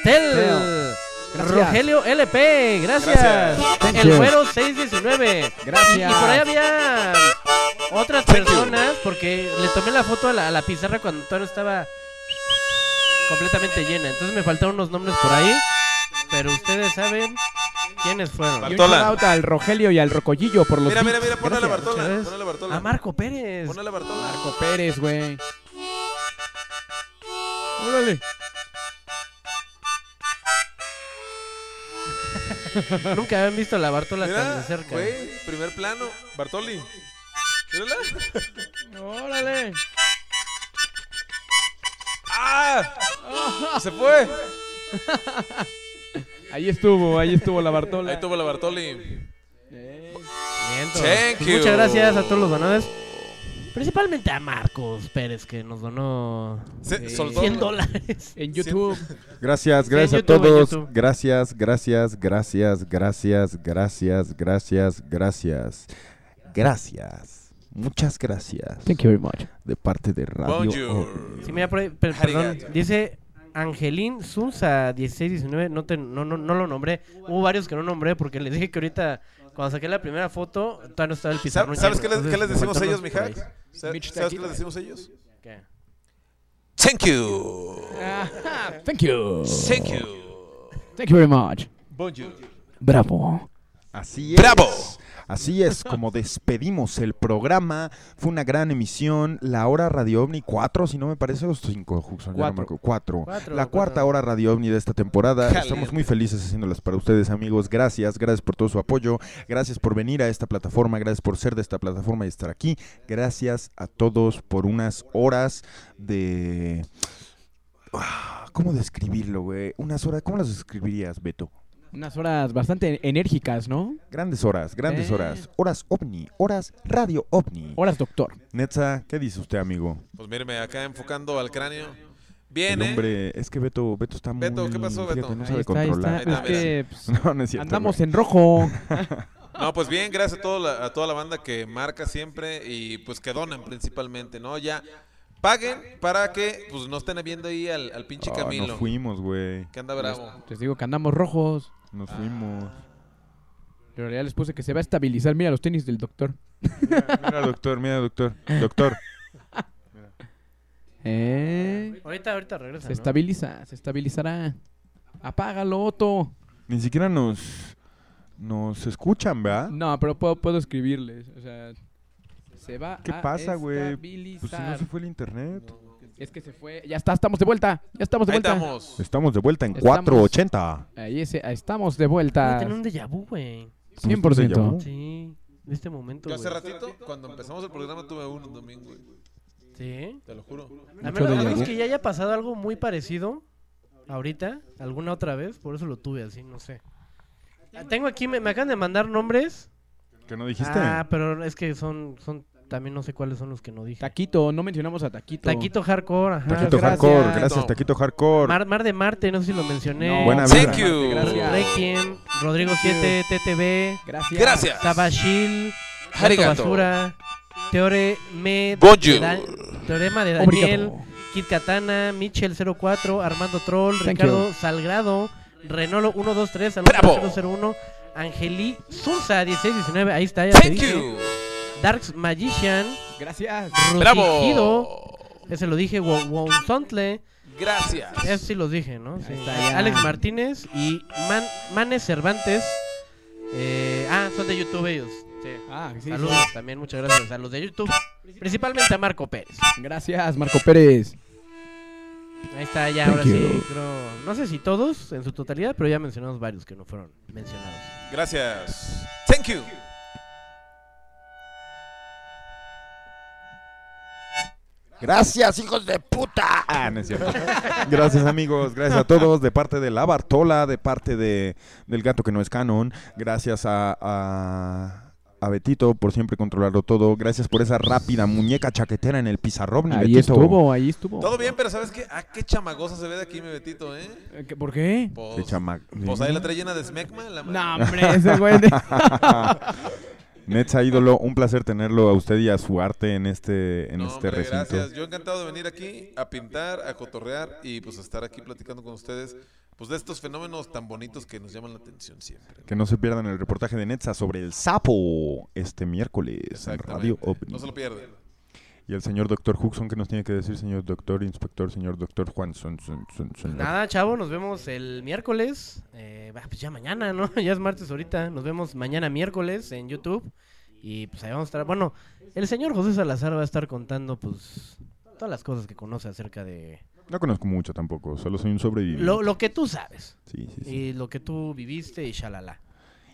C: Stel.
D: Gracias.
C: Rogelio LP, gracias. El güero 619.
D: Gracias.
C: Y por ahí había otras personas porque le tomé la foto a la, a la pizarra cuando todavía estaba completamente llena. Entonces me faltaron unos nombres por ahí. Pero ustedes saben quiénes fueron.
D: Y un
A: Bartola.
D: shout out al Rogelio y al Rocollillo por los
A: Mira, mira,
D: beats.
A: mira, ponle la
D: Gracias.
A: Bartola. La.
C: A Marco Pérez.
A: Ponle la Bartola.
D: Marco Pérez, güey. Órale.
C: Nunca habían visto la Bartola tan de cerca.
A: güey, primer plano. Bartoli. Mírala.
D: Órale.
A: ¡Ah! Se fue.
D: Ahí estuvo, ahí estuvo la Bartola.
A: Ahí tuvo la Bartoli.
D: Eh,
C: Vientos.
A: Thank
C: Pues
A: you.
C: Muchas gracias a todos los donadores. Principalmente a Marcos Pérez que nos donó
A: Se
D: Sí.
A: soltó.
C: 100 dólares.
D: En YouTube.
B: Gracias, gracias a
C: YouTube, en
B: todos.
C: YouTube.
B: Gracias, gracias, gracias, gracias, gracias, gracias, gracias. Gracias. Muchas gracias.
D: Thank you very much.
B: De parte de Radio.
A: Bonjour.
C: Sí, mira, por ahí, per- perdón.
A: Arigato.
C: Dice Angelín Sunza 1619, no, te- no, no, no lo nombré. Hubo varios que no nombré porque les dije que ahorita, cuando saqué la primera foto, todavía no estaba el pizarrón.
A: ¿Sabes qué les, qué les decimos a
C: faltaron
A: ellos,
C: unos por ahí.
A: Mija? ¿Sa-
D: Mitch
A: ¿Sabes qué
D: Taquilla.
A: les decimos a ellos?
C: ¿Qué?
A: Thank you.
D: Thank you.
A: Thank you.
D: Thank you very much.
A: Bonjour.
D: Bravo.
B: Así es.
A: ¡Bravo!
B: Así es como despedimos el programa. Fue una gran emisión. La hora Radio OVNI 4, si no me parece, o 5, Juxon. no
D: Cuatro.
B: Cuatro, La cuarta
C: cuatro.
B: hora Radio OVNI de esta temporada.
A: Caliente.
B: Estamos muy felices haciéndolas para ustedes, amigos. Gracias, gracias por todo su apoyo. Gracias por venir a esta plataforma. Gracias por ser de esta plataforma y estar aquí. Gracias a todos por unas horas de. Ah, ¿Cómo describirlo, güey? Unas horas, ¿cómo las describirías, Beto?
D: Unas horas bastante enérgicas, ¿no?
B: Grandes horas, grandes
D: Eh.
B: horas. Horas ovni, horas radio ovni.
D: Horas, doctor.
B: Netza, ¿qué dice usted, amigo?
A: Pues míreme, acá enfocando al cráneo. Bien,
B: El
A: ¿eh?
B: hombre, es que Beto, Beto está muy...
A: Beto, ¿qué pasó,
B: fíjate,
A: Beto?
B: no
D: Ahí
B: sabe
D: está,
B: controlar.
D: está. Es que pues,
B: No, no es cierto,
D: andamos en rojo.
A: No, pues bien, gracias a, todo la- a toda la banda que marca siempre y pues que donan principalmente, ¿no? Ya paguen para que pues no estén viendo ahí al, al pinche
B: Ah,
A: Camilo.
B: nos fuimos, güey.
A: Que anda bravo.
D: Les digo que andamos rojos.
B: Nos fuimos.
D: Pero ya les puse que se va a estabilizar. Mira los tenis del doctor.
B: Mira, mira, doctor, mira, doctor. Doctor.
D: Eh,
C: Ahorita, ahorita regresa.
D: se
C: ¿no?
D: estabiliza, se estabilizará. Apágalo, Otto.
B: Ni siquiera nos... Nos escuchan, ¿verdad?
D: No, pero puedo, puedo escribirles. O sea, se va
B: ¿Qué
D: a
B: pasa, güey? Pues si no se fue el internet.
D: Es que se fue. Ya está, estamos de vuelta. Ya estamos de
A: Ahí
D: vuelta.
A: estamos.
B: Estamos de vuelta en
D: Estamos-
B: 480.
D: Ahí ese, estamos de vuelta.
C: tener un déjà vu, güey.
D: 100%.
C: Sí, en este momento.
A: Yo hace
C: güey.
A: ratito, cuando empezamos el programa, tuve uno un domingo, güey.
C: Sí.
A: Te lo juro.
C: A
D: Mucho
C: menos, a
D: déjà
C: menos
D: vu.
C: que ya haya pasado algo muy parecido ahorita, alguna otra vez, por eso lo tuve así, no sé. Ah, Tengo aquí, me, me acaban de mandar nombres.
B: ¿Que no dijiste?
C: Ah, pero es que son, son, también no sé cuáles son los que no dije.
D: Taquito, no mencionamos a Taquito.
C: Taquito Hardcore, ajá.
B: Taquito
D: gracias.
B: Hardcore, gracias, Taquito Hardcore.
C: Mar, Mar de Marte, no sé si lo mencioné.
D: No,
B: Buena
A: Thank
B: vibra.
A: you.
D: Gracias.
C: Requiem, Rodrigo 7, TTV,
D: Gracias.
A: Gracias.
C: Tabashil, Gato
A: Arigato.
C: Basura, Teore Me,
A: Bonjour.
C: de Da- Teorema de
D: Obrigado.
C: Daniel, Kid Katana, Michel04, Armando Troll,
D: Thank
C: Ricardo Salgrado, Renolo 123, Alonso
A: Bravo.
C: 001, Angeli Sunza 1619, ahí está, ya te
A: Thank
C: dije.
A: you.
C: Darks Magician,
D: Gracias.
A: Bravo.
C: ese lo dije, Wo- Wonsontle,
A: Gracias.
C: eso sí los dije, ¿no? Sí.
D: está, ya.
C: Alex Martínez y Man- Manes Cervantes. eh, ah, son de YouTube ellos. Sí.
D: Ah, sí, sí.
C: Saludos también, muchas gracias a los de YouTube. Principalmente a Marco Pérez.
D: Gracias, Marco Pérez.
C: Ahí está, ya
D: Thank
C: ahora sí.
D: you.
C: creo- no sé si todos en su totalidad, pero ya mencionamos varios que no fueron mencionados.
A: Gracias. Thank you.
B: Gracias, hijos de puta. Ah, no es cierto. Gracias, amigos. Gracias a todos. De parte de la Bartola, de parte de del gato que no es canon. Gracias a, a, a Betito por siempre controlarlo todo. Gracias por esa rápida muñeca chaquetera en el pizarrón.
D: Ahí
B: Betito.
D: estuvo, ahí estuvo.
A: Todo bien, pero ¿sabes qué? Ah, qué chamagosa se ve de aquí, mi Betito, ¿eh?
D: Eh, ¿qué- ¿Por qué?
A: Pues,
B: Qué chama-
A: pues ahí la trae llena de smegma. La
D: No, hombre, ese güey. de-
B: Netza ídolo, un placer tenerlo a usted y a su arte en este, en
A: No,
B: este
A: hombre,
B: recinto.
A: gracias. Yo encantado de venir aquí a pintar, a cotorrear y pues a estar aquí platicando con ustedes pues de estos fenómenos tan bonitos que nos llaman la atención siempre.
B: Que no se pierdan el reportaje de Netza sobre el sapo este miércoles en. Radio OVNI.
A: No se lo pierdan.
B: Y el señor doctor Huxon, que nos tiene que decir, señor doctor, inspector, señor doctor Juan. Son, son, son, son-
C: Nada, chavo, nos vemos el miércoles. Eh, bah, pues ya mañana, ¿no? Ya es martes ahorita. Nos vemos mañana miércoles en YouTube. Y pues ahí vamos a estar. Bueno, el señor José Salazar va a estar contando, pues, todas las cosas que conoce acerca de
B: No conozco mucho tampoco, solo soy un sobreviviente.
C: lo, lo que tú sabes.
B: Sí, sí, sí.
C: Y lo que tú viviste y shalala.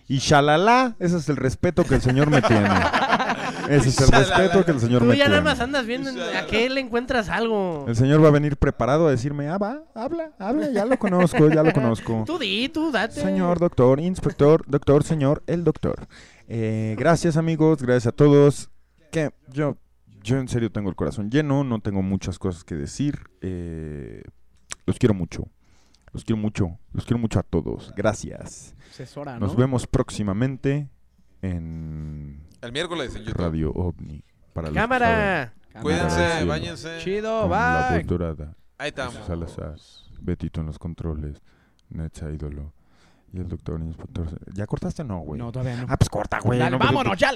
B: Y shalala, ese es el respeto que el señor me tiene. Ese es el respeto que el señor
C: Tú
B: me
C: ya
B: tiene.
C: nada más andas viendo en- a qué le encuentras algo.
B: El señor va a venir preparado a decirme, ah, va, habla, habla, ya lo conozco, ya lo conozco.
C: Tú di, tú date.
B: Señor doctor, inspector, doctor, señor, el doctor. Eh, gracias amigos, gracias a todos. Que yo, yo en serio tengo el corazón lleno, no tengo muchas cosas que decir. Eh, los quiero mucho, los quiero mucho, los quiero mucho a todos. Gracias. Nos vemos próximamente en
A: El miércoles en YouTube.
B: Radio OVNI. Para los
C: Cámara.
B: saben.
A: Cuídense,
B: Cámara.
A: bañense.
D: Chido,
B: la
D: bye.
B: dorada.
A: Ahí estamos.
B: Salazar, Betito en los controles, Netza ídolo y el doctor inspector. ¿Ya cortaste o no, güey?
D: No, todavía no.
B: Ah, pues corta, güey.
D: Dale,
B: no, pero-
D: vámonos, ya.